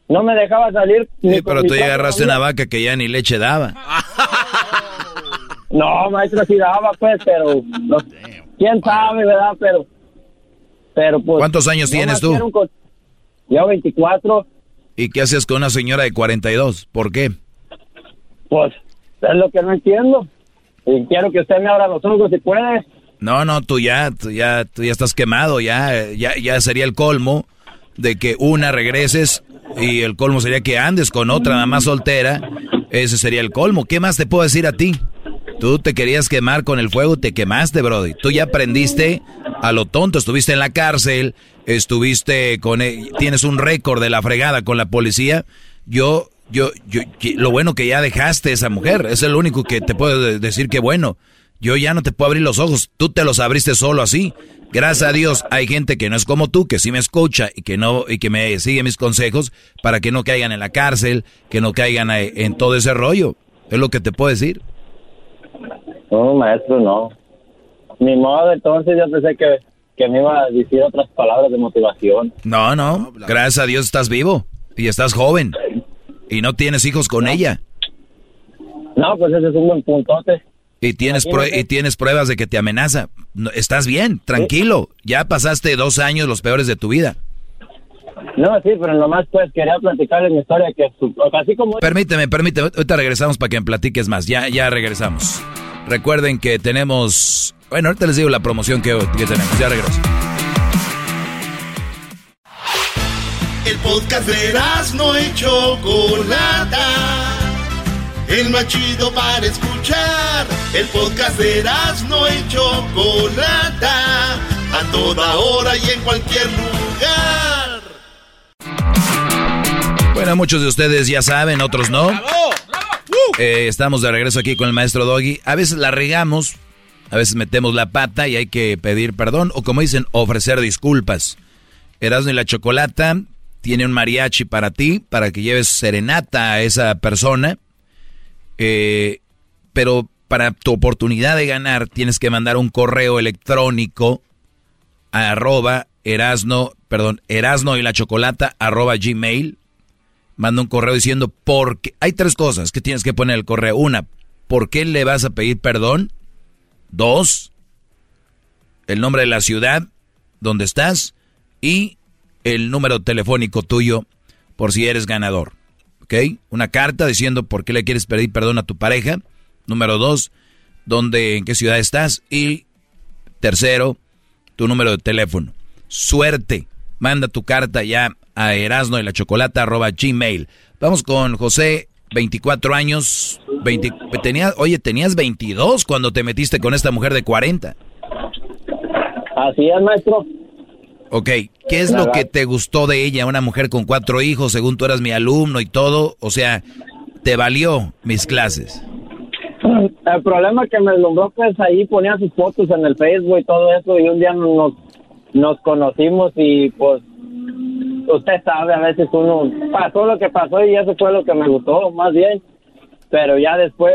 no me dejaba salir. Sí, pero tú ya agarraste una vaca que ya ni leche daba. No, maestro, sí daba, pues, pero no- quién sabe, ¿verdad? Pero, pero pues. ¿Cuántos años tienes tú? con- Yo 24, ¿Y qué haces con una señora de 42? ¿Por qué? pues, es lo que no entiendo. Y quiero que usted me abra los ojos si puede. No, no, tú ya, tú ya, tú ya estás quemado, ya, ya, ya sería el colmo de que una regreses y el colmo sería que andes con otra más soltera. Ese sería el colmo. ¿Qué más te puedo decir a ti? Tú te querías quemar con el fuego, te quemaste, Brody. Tú ya aprendiste a lo tonto, estuviste en la cárcel, estuviste con, e- tienes un récord de la fregada con la policía. Yo, yo, yo, lo bueno que ya dejaste esa mujer, es el único que te puedo de- decir que bueno. Yo ya no te puedo abrir los ojos, tú te los abriste solo así. Gracias a Dios hay gente que no es como tú, que sí me escucha y que no y que me sigue mis consejos para que no caigan en la cárcel, que no caigan eh, en todo ese rollo. Es lo que te puedo decir. No, maestro, no. Ni modo, entonces yo pensé que, que me iba a decir otras palabras de motivación. No, no, gracias a Dios estás vivo y estás joven y no tienes hijos con ella No, pues ese es un buen puntote. Y tienes y tienes pruebas de que te amenaza. No, estás bien, tranquilo. Ya pasaste dos años los peores de tu vida. No, sí, pero nomás pues quería platicarle mi historia que así como... Permíteme, permíteme. Ahorita regresamos para que me platiques más. Ya, ya regresamos. Recuerden que tenemos. Bueno, ahorita les digo la promoción que, que tenemos. Ya regreso. El podcast de no y Chocolata. El más chido para escuchar. El podcast de no y Chocolata. A toda hora y en cualquier lugar. Bueno, muchos de ustedes ya saben, otros no. Eh, estamos de regreso aquí con el maestro Doggy. A veces la regamos, a veces metemos la pata y hay que pedir perdón o como dicen, ofrecer disculpas. Erasmo y la Chocolata tiene un mariachi para ti, para que lleves serenata a esa persona. Eh, pero para tu oportunidad de ganar tienes que mandar un correo electrónico a arroba erasno, perdón, erasno y la chocolata arroba gmail. Manda un correo diciendo por qué. Hay tres cosas que tienes que poner en el correo. Una, ¿por qué le vas a pedir perdón? Dos, el nombre de la ciudad donde estás y el número telefónico tuyo por si eres ganador. ¿Ok? Una carta diciendo por qué le quieres pedir perdón a tu pareja. Número dos, dónde, en qué ciudad estás. Y tercero, tu número de teléfono. Suerte. Manda tu carta ya a erasno y la chocolata arroba gmail. Vamos con José, 24 años. 20, tenías, oye, tenías 22 cuando te metiste con esta mujer de 40. Así es, maestro. Ok, ¿qué es lo que te gustó de ella? Una mujer con cuatro hijos, según tú eras mi alumno y todo. O sea, ¿te valió mis clases? El problema es que me nombró, pues ahí ponía sus fotos en el Facebook y todo eso, y un día nos, nos conocimos y pues usted sabe, a veces uno pasó lo que pasó y eso fue lo que me gustó, más bien. Pero ya después,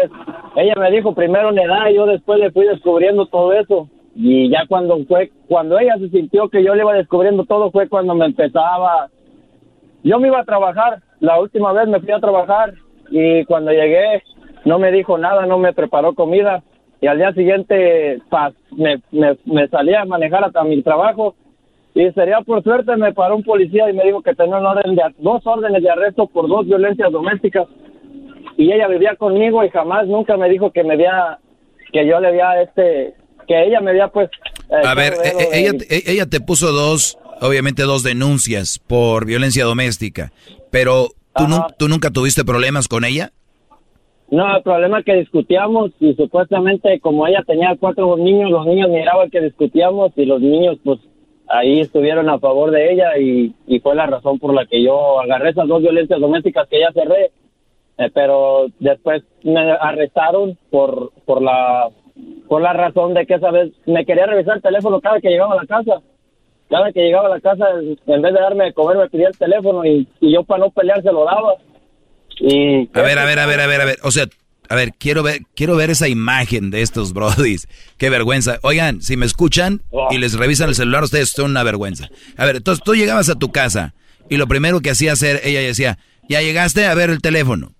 ella me dijo primero en edad y yo después le fui descubriendo todo eso. Y ya cuando fue, cuando ella se sintió que yo le iba descubriendo todo, fue cuando me empezaba. Yo me iba a trabajar, la última vez me fui a trabajar y cuando llegué no me dijo nada, no me preparó comida. Y al día siguiente me, me, me salí a manejar hasta mi trabajo. Y sería por suerte me paró un policía y me dijo que tenía orden de, dos órdenes de arresto por dos violencias domésticas. Y ella vivía conmigo y jamás nunca me dijo que me había que yo le había este que ella me había pues eh, a ver eh, ella ella te puso dos obviamente dos denuncias por violencia doméstica pero tú, tú nunca tuviste problemas con ella no, el problema es que discutíamos y supuestamente como ella tenía cuatro niños, los niños miraban que discutíamos y los niños pues ahí estuvieron a favor de ella y, fue la razón por la que yo agarré esas dos violencias domésticas que ella cerré. Eh, pero después me arrestaron por, por la por la razón de que esa vez me quería revisar el teléfono cada que llegaba a la casa. Cada que llegaba a la casa, en vez de darme de comer, me pedía el teléfono y, y yo para no pelear se lo daba a ver, a ver, a ver, a ver, a ver. O sea, a ver, quiero ver, quiero ver esa imagen de estos brodis. Qué vergüenza. Oigan, si me escuchan y les revisan el celular, ustedes son una vergüenza. A ver, entonces tú llegabas a tu casa y lo primero que hacía hacer, ella decía, ya llegaste a ver el teléfono.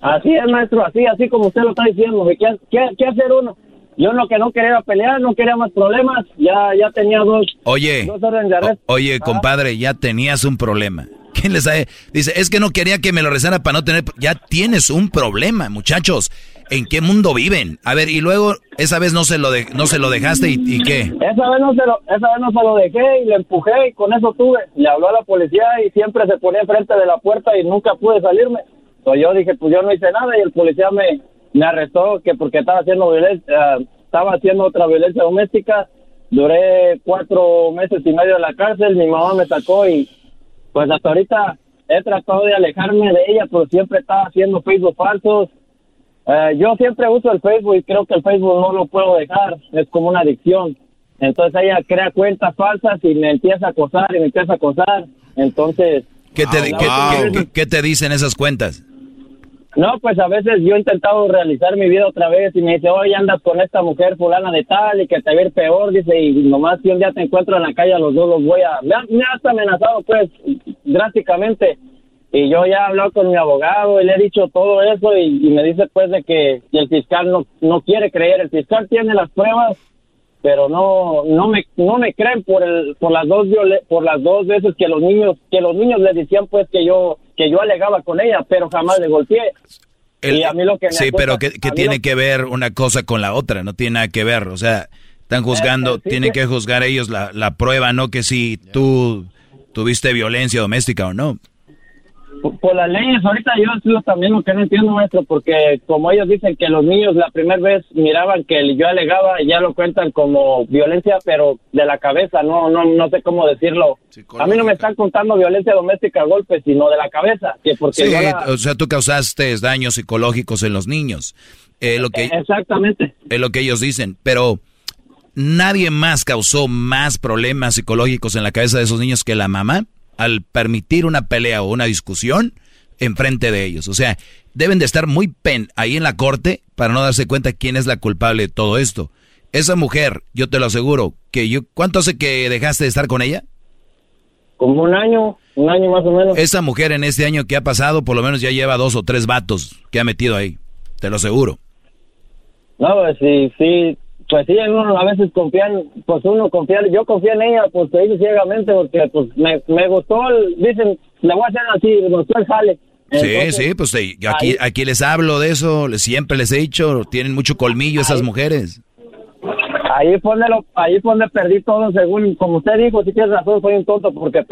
Así es, maestro, así, así como usted lo está diciendo. ¿Qué, qué, hacer uno? Yo lo que no quería pelear, no quería más problemas, ya, ya tenía dos. Oye, dos órdenes de arresto. oye, ah. compadre, ya tenías un problema. ¿Quién les sabe? Dice, es que no quería que me lo rezara para no tener... Ya tienes un problema, muchachos. ¿En qué mundo viven? A ver, y luego, esa vez no se lo, de, no se lo dejaste y, qué? Esa vez, no se lo, esa vez no se lo dejé y le empujé y con eso tuve. Le habló a la policía y siempre se ponía enfrente de la puerta y nunca pude salirme. Entonces yo dije, pues yo no hice nada y el policía me, me arrestó que porque estaba haciendo violencia, eh, estaba haciendo otra violencia doméstica. Duré cuatro meses y medio en la cárcel, mi mamá me sacó y pues hasta ahorita he tratado de alejarme de ella, pero siempre estaba haciendo Facebook falsos. Eh, yo siempre uso el Facebook y creo que el Facebook no lo puedo dejar, es como una adicción. Entonces ella crea cuentas falsas y me empieza a acosar y me empieza a acosar. Entonces... ¿Qué te, ¿qué, te dicen esas cuentas? No, pues a veces yo he intentado realizar mi vida otra vez y me dice, oye, andas con esta mujer fulana de tal y que te va a ir peor, dice, y nomás si un día te encuentro en la calle a los dos los voy a... Me ha, hasta amenazado, pues, drásticamente. Y yo ya he hablado con mi abogado y le he dicho todo eso y, me dice, pues, de que el fiscal no, no quiere creer. El fiscal tiene las pruebas, pero no no me no me creen por el por las dos por las dos veces que los niños que los niños le decían pues que yo que yo alegaba con ella, pero jamás le golpeé. y a mí lo que sí, pero que, tiene que ver una cosa con la otra, no tiene nada que ver, o sea, están juzgando, eh, tienen que juzgar ellos la, la prueba, no que si tú tuviste violencia doméstica o no por, las leyes, ahorita yo también lo que no entiendo, maestro, porque como ellos dicen que los niños la primera vez miraban que yo alegaba, ya lo cuentan como violencia, pero de la cabeza, no no no sé cómo decirlo. A mí no me están contando violencia doméstica a golpes, sino de la cabeza. Que porque sí, o sea, tú causaste daños psicológicos en los niños. Eh, lo que, Exactamente. Es lo que ellos dicen, pero nadie más causó más problemas psicológicos en la cabeza de esos niños que la mamá al permitir una pelea o una discusión enfrente de ellos. O sea, deben de estar muy pen ahí en la corte para no darse cuenta quién es la culpable de todo esto. Esa mujer, yo te lo aseguro, que yo, ¿cuánto hace que dejaste de estar con ella? Como un año, un año más o menos. Esa mujer en este año que ha pasado, por lo menos ya lleva dos o tres vatos que ha metido ahí, te lo aseguro. No, pues sí, sí, pues sí, uno a veces confían, pues uno confía, yo confío en ella, pues te dice ciegamente, porque pues me, me gustó, dicen, le voy a hacer así, me gustó el jale. sí, sí, pues aquí, aquí les hablo de eso, siempre les he dicho, tienen mucho colmillo esas mujeres. Ahí fue, donde ahí fue donde perdí todo, según, como usted dijo, si tienes razón, soy un tonto porque,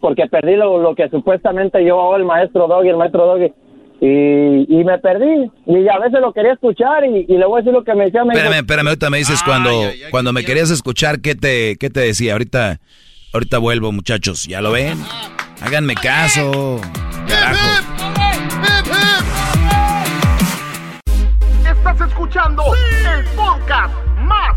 porque perdí lo, lo que supuestamente yo, el maestro Doggy, el maestro Doggy, y, y me perdí. Y a veces lo quería escuchar y, le voy a decir lo que me decía. espérame, espérame, ahorita me dices cuando, cuando me querías escuchar, ¿qué te, ¿qué te decía? Ahorita Ahorita vuelvo, muchachos. ¿Ya lo ven? Háganme caso. Estás escuchando el podcast más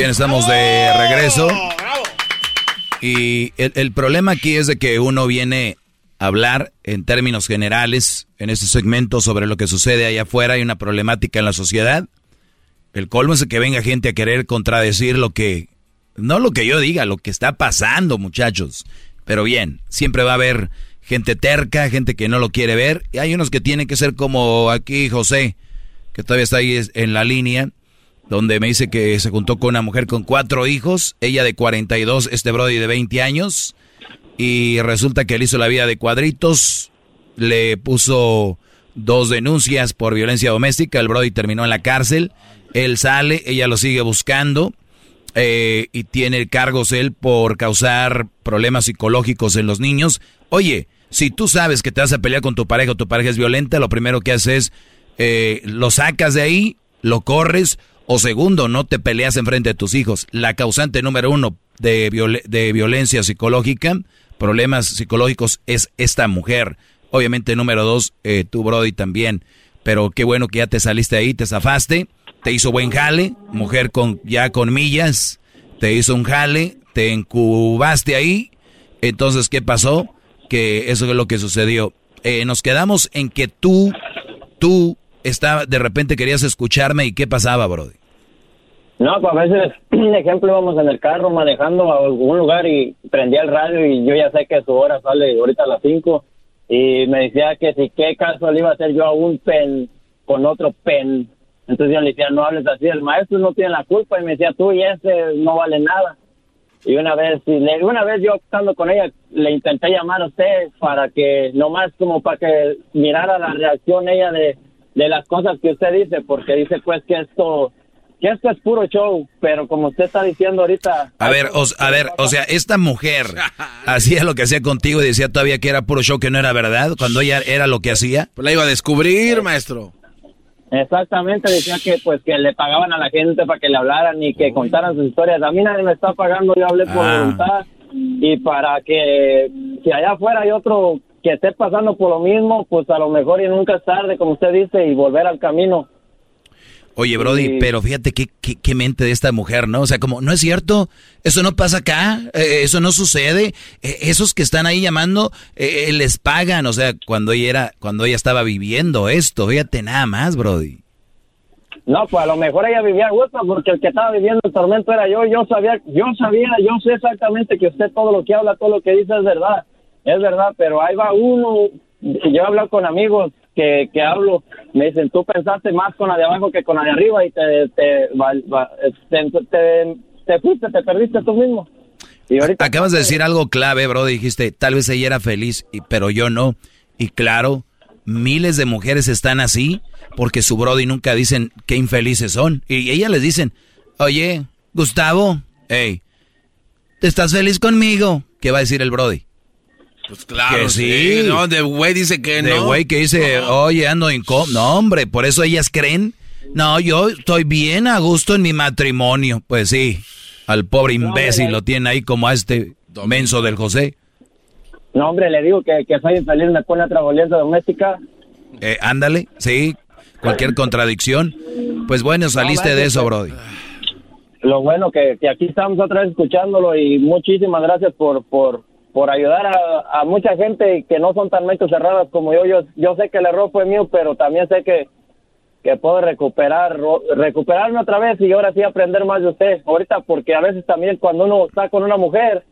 bien, estamos de regreso. Y el, problema aquí es de que uno viene a hablar en términos generales en este segmento sobre lo que sucede allá afuera. Hay una problemática en la sociedad. El colmo es que venga gente a querer contradecir lo que, no lo que yo diga, lo que está pasando, muchachos. Pero bien, siempre va a haber gente terca, gente que no lo quiere ver. Y hay unos que tienen que ser como aquí José, que todavía está ahí en la línea, donde me dice que se juntó con una mujer con cuatro hijos, ella de 42, este Brody de 20 años, y resulta que él hizo la vida de cuadritos, le puso dos denuncias por violencia doméstica, el Brody terminó en la cárcel, él sale, ella lo sigue buscando, eh, y tiene cargos él por causar problemas psicológicos en los niños. Oye, si tú sabes que te vas a pelear con tu pareja o tu pareja es violenta, lo primero que haces es eh, lo sacas de ahí, lo corres, o segundo, no te peleas enfrente de tus hijos. La causante número uno de, de violencia psicológica, problemas psicológicos, es esta mujer. Obviamente, número dos, eh, tu Brody también. Pero qué bueno que ya te saliste ahí, te zafaste, te hizo buen jale, mujer con ya con millas, te hizo un jale, te encubaste ahí. Entonces, ¿qué pasó? Que eso es lo que sucedió. Eh, nos quedamos en que tú, tú, estaba, de repente querías escucharme y qué pasaba, Brody. No, pues a veces, ejemplo, íbamos en el carro manejando a algún lugar y prendía el radio y yo ya sé que su hora sale ahorita a las 5 y me decía que si qué caso le iba a hacer yo a un pen con otro pen. Entonces yo le decía, no hables así, el maestro no tiene la culpa y me decía, tú y ese no vale nada. Y una vez, y le- una vez yo estando con ella, le intenté llamar a usted para que, nomás como para que mirara la reacción ella de, de las cosas que usted dice, porque dice pues que esto, que esto es puro show, pero como usted está diciendo ahorita, A ver, o, a ver, o sea, esta mujer hacía lo que hacía contigo y decía todavía que era puro show, que no era verdad, cuando ella era lo que hacía. Pues la iba a descubrir, maestro. Exactamente, decía que pues que le pagaban a la gente para que le hablaran y que contaran sus historias. A mí nadie me está pagando, yo hablé por Ah. voluntad y para que si allá afuera hay otro que esté pasando por lo mismo, pues a lo mejor y nunca es tarde, como usted dice, y volver al camino. Oye, Brody, Sí. pero fíjate qué, qué, qué mente de esta mujer, ¿no? O sea, como, no es cierto, eso no pasa acá, eh, eso no sucede, eh, esos que están ahí llamando, eh, eh, les pagan, o sea, cuando ella era, cuando ella estaba viviendo esto, fíjate nada más, Brody. No, pues a lo mejor ella vivía a gusto porque el que estaba viviendo el tormento era yo. Yo sabía, yo sabía, yo sé exactamente que usted todo lo que habla, todo lo que dice es verdad. Es verdad, pero ahí va uno. Yo he hablado con amigos que, que hablo, me dicen, tú pensaste más con la de abajo que con la de arriba y te, te, te, te- te fuiste, te perdiste tú mismo. Y ahorita Acabas de decir algo clave, Brody, dijiste, tal vez ella era feliz, pero yo no. Y claro, miles de mujeres están así porque su Brody nunca dicen qué infelices son. Y ellas les dicen, oye, Gustavo, hey, ¿te estás feliz conmigo? ¿Qué va a decir el Brody? Pues claro, Que sí. sí. No, de güey dice que De no. güey que dice, oye, ando incómodo. No, hombre, por eso ellas creen. No, yo estoy bien a gusto en mi matrimonio. Pues sí, al pobre imbécil lo tiene ahí como a este menso del José. No, hombre, le digo que, que soy infeliz, me pone otra violencia doméstica. Eh, ándale, sí, cualquier contradicción. Pues bueno, saliste de eso, Brody. Lo bueno que, que aquí estamos otra vez escuchándolo y muchísimas gracias por, por, por ayudar a, a mucha gente que no son tan mentes cerradas como yo. yo. Yo sé que el error fue mío, pero también sé que, que puedo recuperar, ro- recuperarme otra vez y ahora sí aprender más de usted. Ahorita, porque a veces también cuando uno está con una mujer,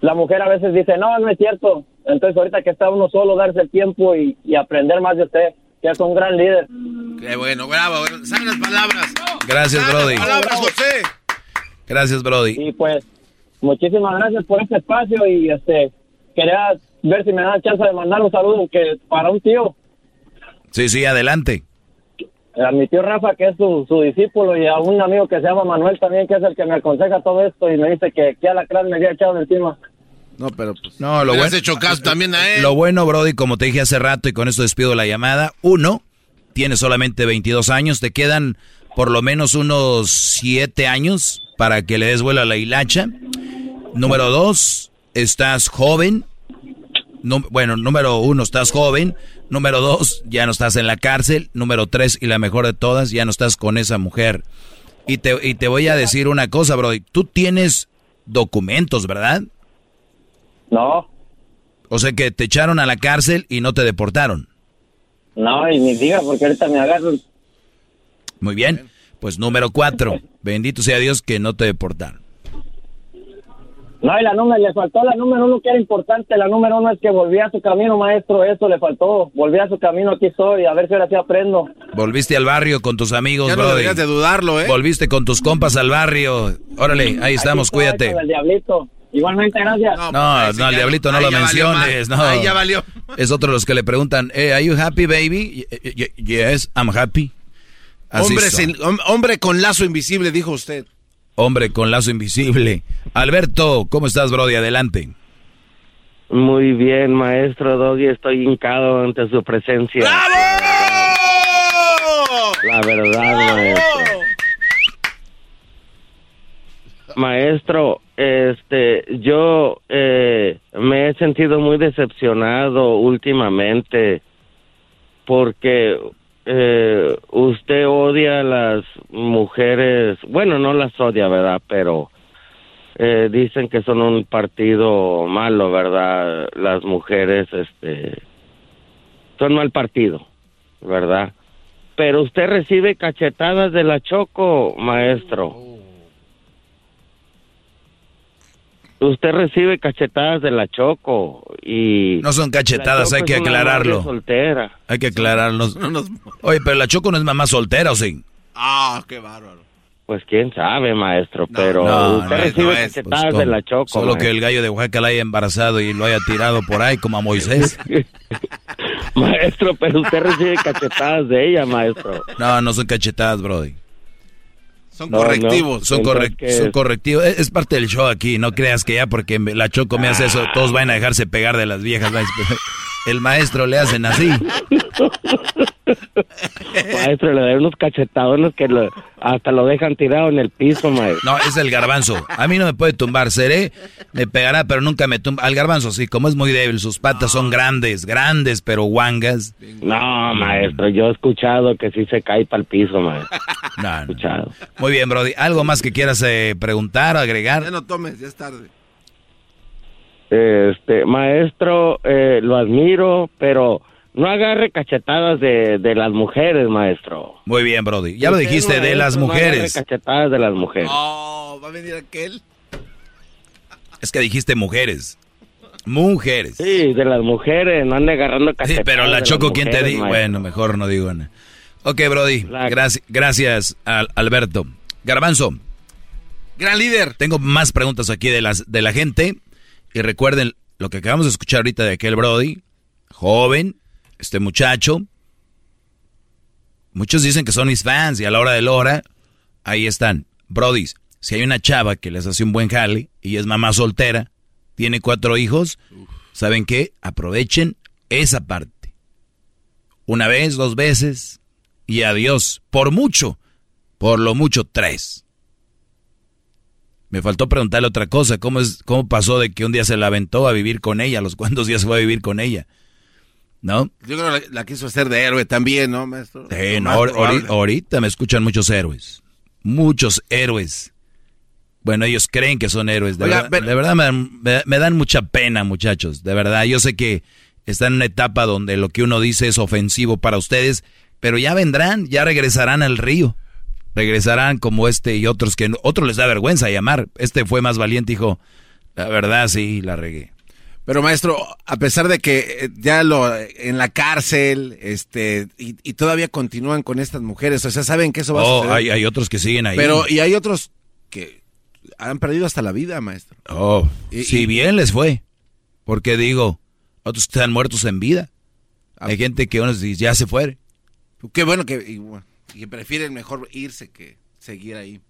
la mujer a veces dice, no, no es cierto. Entonces ahorita que está uno solo, darse el tiempo y, y aprender más de usted, que es un gran líder. Qué bueno, bravo. las palabras. Gracias, Brody. Palabras, José. Gracias, Brody. Y pues, muchísimas gracias por este espacio y este quería ver si me da chance de mandar un saludo que para un tío, Sí, sí, adelante. a mi tío Rafa, que es su, su discípulo, y a un amigo que se llama Manuel también, que es el que me aconseja todo esto y me dice que, que a la crán me había echado de encima. No, pero pues. No, lo Le has bueno. hecho caso también a él. Lo bueno, Brody, como te dije hace rato y con esto despido la llamada. Uno, tienes solamente 22 años, te quedan por lo menos unos 7 años para que le des vuelo a la hilacha. Número dos, estás joven. Bueno, número uno, estás joven. Número dos, ya no estás en la cárcel. Número tres, y la mejor de todas, ya no estás con esa mujer. Y te, y te voy a decir una cosa, Brody. Tú tienes documentos, ¿verdad? No, O sea que te echaron a la cárcel y no te deportaron. no, y ni diga, porque ahorita me agarran. Muy bien. Pues número cuatro. Bendito sea Dios que no te deportaron. No, y la número, le faltó la número uno que era importante. La número uno es que volví a su camino, maestro. Eso le faltó. Volví a su camino, aquí estoy. A ver si ahora sí aprendo. Volviste al barrio con tus amigos, Ya no Brody. de dudarlo, ¿eh? Volviste con tus compas al barrio. Órale, ahí estamos, estoy cuídate. con el diablito. Igualmente, gracias. No, no, al diablito no Ahí lo menciones, no. Ahí ya valió. Es otro de los que le preguntan, eh, ¿Are you happy, baby? Y- y- y- Yes, I'm happy. Así Hombre, son. sin- hom- hombre con lazo invisible, dijo usted. Hombre con lazo invisible. Alberto, ¿cómo estás, Brody? Adelante. Muy bien, maestro Doggy, estoy hincado ante su presencia. La verdad, maestro. Maestro, este, yo eh, me he sentido muy decepcionado últimamente porque eh, usted odia a las mujeres, bueno, no las odia, ¿verdad? Pero eh, dicen que son un partido malo, ¿verdad? Las mujeres, este, son mal partido, ¿verdad? Pero usted recibe cachetadas de la Choco, maestro. Usted recibe cachetadas de la Choco y... No son cachetadas, hay que aclararlo. soltera. Hay que aclararlo. Oye, pero la Choco no es mamá soltera, ¿o sí? Ah, qué bárbaro. Pues quién sabe, maestro, pero No, usted no es, recibe no es, cachetadas pues, de la Choco. Solo maestro. que el gallo de Oaxaca la haya embarazado y lo haya tirado por ahí como a Moisés. Maestro, pero usted recibe cachetadas de ella, maestro. No, no son cachetadas, Brody. Son No, correctivos. no. Son, ¿qué son es? correctivos. Es, es parte del show aquí. No creas que ya porque la Choco me hace eso, todos van a dejarse pegar de las viejas. El maestro le hacen así. Maestro, le da unos cachetadones que lo- hasta lo dejan tirado en el piso, maestro. No, es el garbanzo. A mí no me puede tumbar. Seré, me pegará, pero nunca me tumba. Al garbanzo sí, como es muy débil, sus patas son grandes, grandes, pero guangas. No, maestro, yo he escuchado que sí se cae para el piso, maestro. No, no. Escuchado. Muy bien, Brody. ¿Algo más que quieras eh, preguntar o agregar? Ya no tomes, ya es tarde. Este, maestro, eh, lo admiro, pero no agarre cachetadas de, de las mujeres, maestro. Muy bien, Brody. Ya lo dijiste, de las no agarre mujeres. cachetadas de las mujeres. Oh, va a venir aquel. Es que dijiste mujeres. Mujeres. Sí, de las mujeres, no ande agarrando Sí, cachetadas. pero la Choco, ¿quién te mujeres, dijo? Bueno, mejor no digo nada. Ok, Brody. Gracias, gracias al- Alberto. Garbanzo. Gran líder. Tengo más preguntas aquí de, las, de la gente. Y recuerden lo que acabamos de escuchar ahorita de aquel Brody. Joven, este muchacho. Muchos dicen que son mis fans y a la hora de la hora, ahí están. Brody, si hay una chava que les hace un buen jale y es mamá soltera, tiene cuatro hijos, ¿saben qué? Aprovechen esa parte. Una vez, dos veces y adiós. Por mucho, por lo mucho, tres. Me faltó preguntarle otra cosa. ¿Cómo, es, ¿Cómo pasó de que un día se la aventó a vivir con ella? ¿A los cuántos días fue a vivir con ella? ¿No? Yo creo que la, la quiso hacer de héroe también, ¿no, maestro? Sí, no, ahorita me escuchan muchos héroes. Muchos héroes. Bueno, ellos creen que son héroes. De Oiga, verdad, pero- de verdad me, dan- me- me dan mucha pena, muchachos. De verdad, yo sé que están en una etapa donde lo que uno dice es ofensivo para ustedes, pero ya vendrán, ya regresarán al río. Regresarán como este y otros que no- otros les da vergüenza llamar. Este fue más valiente, dijo, La verdad, sí, la regué. Pero maestro, a pesar de que eh, ya lo en la cárcel, este, y, todavía continúan con estas mujeres, o sea, saben que eso va a oh, suceder. Hay, otros que siguen ahí. Pero, y hay otros que han perdido hasta la vida, maestro. Oh, si bien les fue. Porque digo, otros que están muertos en vida. Ah. Hay gente que unos ya se fue. Qué bueno que, que prefieren mejor irse que seguir ahí.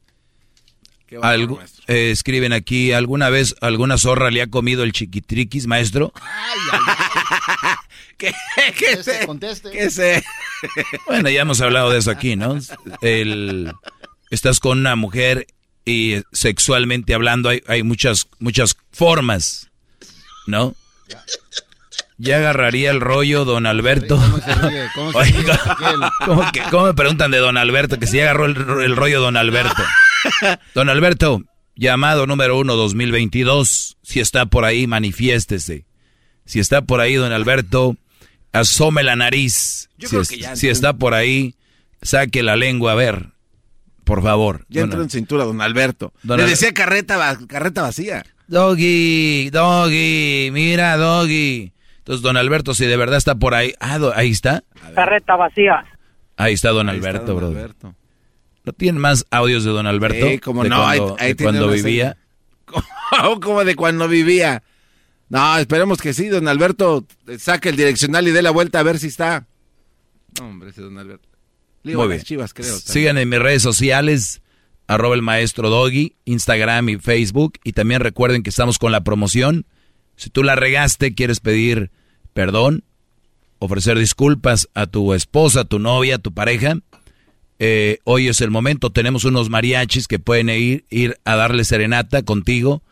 Eh, escriben aquí, ¿alguna vez alguna zorra le ha comido el chiquitriquis, maestro? ¿Qué, qué sé? ¿Qué sé? bueno, ya hemos hablado de eso aquí, ¿no? El, estás con una mujer y sexualmente hablando hay, hay muchas, muchas formas, ¿no? Ya agarraría el rollo, don Alberto. ¿Cómo, me preguntan de don Alberto? Que si ya agarró el rollo, don Alberto. Don Alberto, llamado número uno 2022. Si está por ahí, manifiéstese. Si está por ahí, don Alberto, asome la nariz. si, está por ahí, saque la lengua a ver. Por favor. Ya entró en cintura, don Alberto. Le decía carreta, carreta vacía. Doggy, doggy, mira, doggy. Entonces, don Alberto, si de verdad está por ahí. Ah, ahí está. Carreta vacía. Ahí está don Alberto, bro. ¿No tienen más audios de don Alberto? Sí, como no, cuando, de cuando vivía. como de cuando vivía. No, esperemos que sí, don Alberto saque el direccional y dé la vuelta a ver si está. No, hombre, ese don Alberto. Muy bien. Chivas, creo. Sigan en mis redes sociales, arroba el maestro Doggy, Instagram y Facebook. Y también recuerden que estamos con la promoción. Si tú la regaste, quieres pedir perdón, ofrecer disculpas a tu esposa, a tu novia, a tu pareja, eh, hoy es el momento, tenemos unos mariachis que pueden ir, ir a darle serenata contigo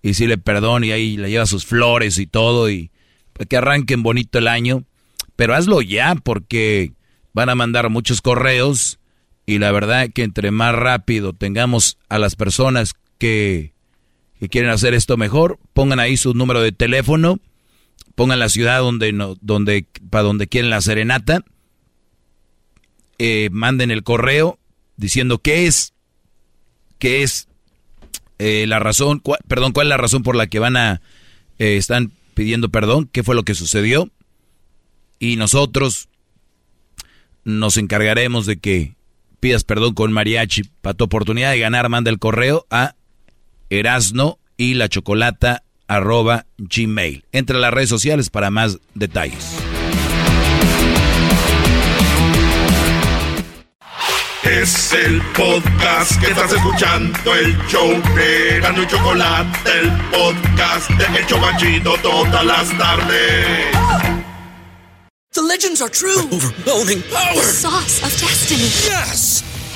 y si le perdón y ahí le lleva sus flores y todo y que arranquen bonito el año. Pero hazlo ya porque van a mandar muchos correos y la verdad que entre más rápido tengamos a las personas que, que quieren hacer esto mejor, pongan ahí su número de teléfono, pongan la ciudad donde no, donde para donde quieren la serenata eh, manden el correo diciendo qué es, qué es eh, la razón, perdón, cuál es la razón por la que van a, eh, están pidiendo perdón, qué fue lo que sucedió. Y nosotros nos encargaremos de que pidas perdón con mariachi. Para tu oportunidad de ganar, manda el correo a erasno y la chocolata arroba gmail. Entra a las redes sociales para más detalles. Es el podcast que estás escuchando, el show de Gano y Chocolate, el podcast de El Chocachito todas las tardes. The legends are true. overwhelming power! The sauce of destiny. Yes!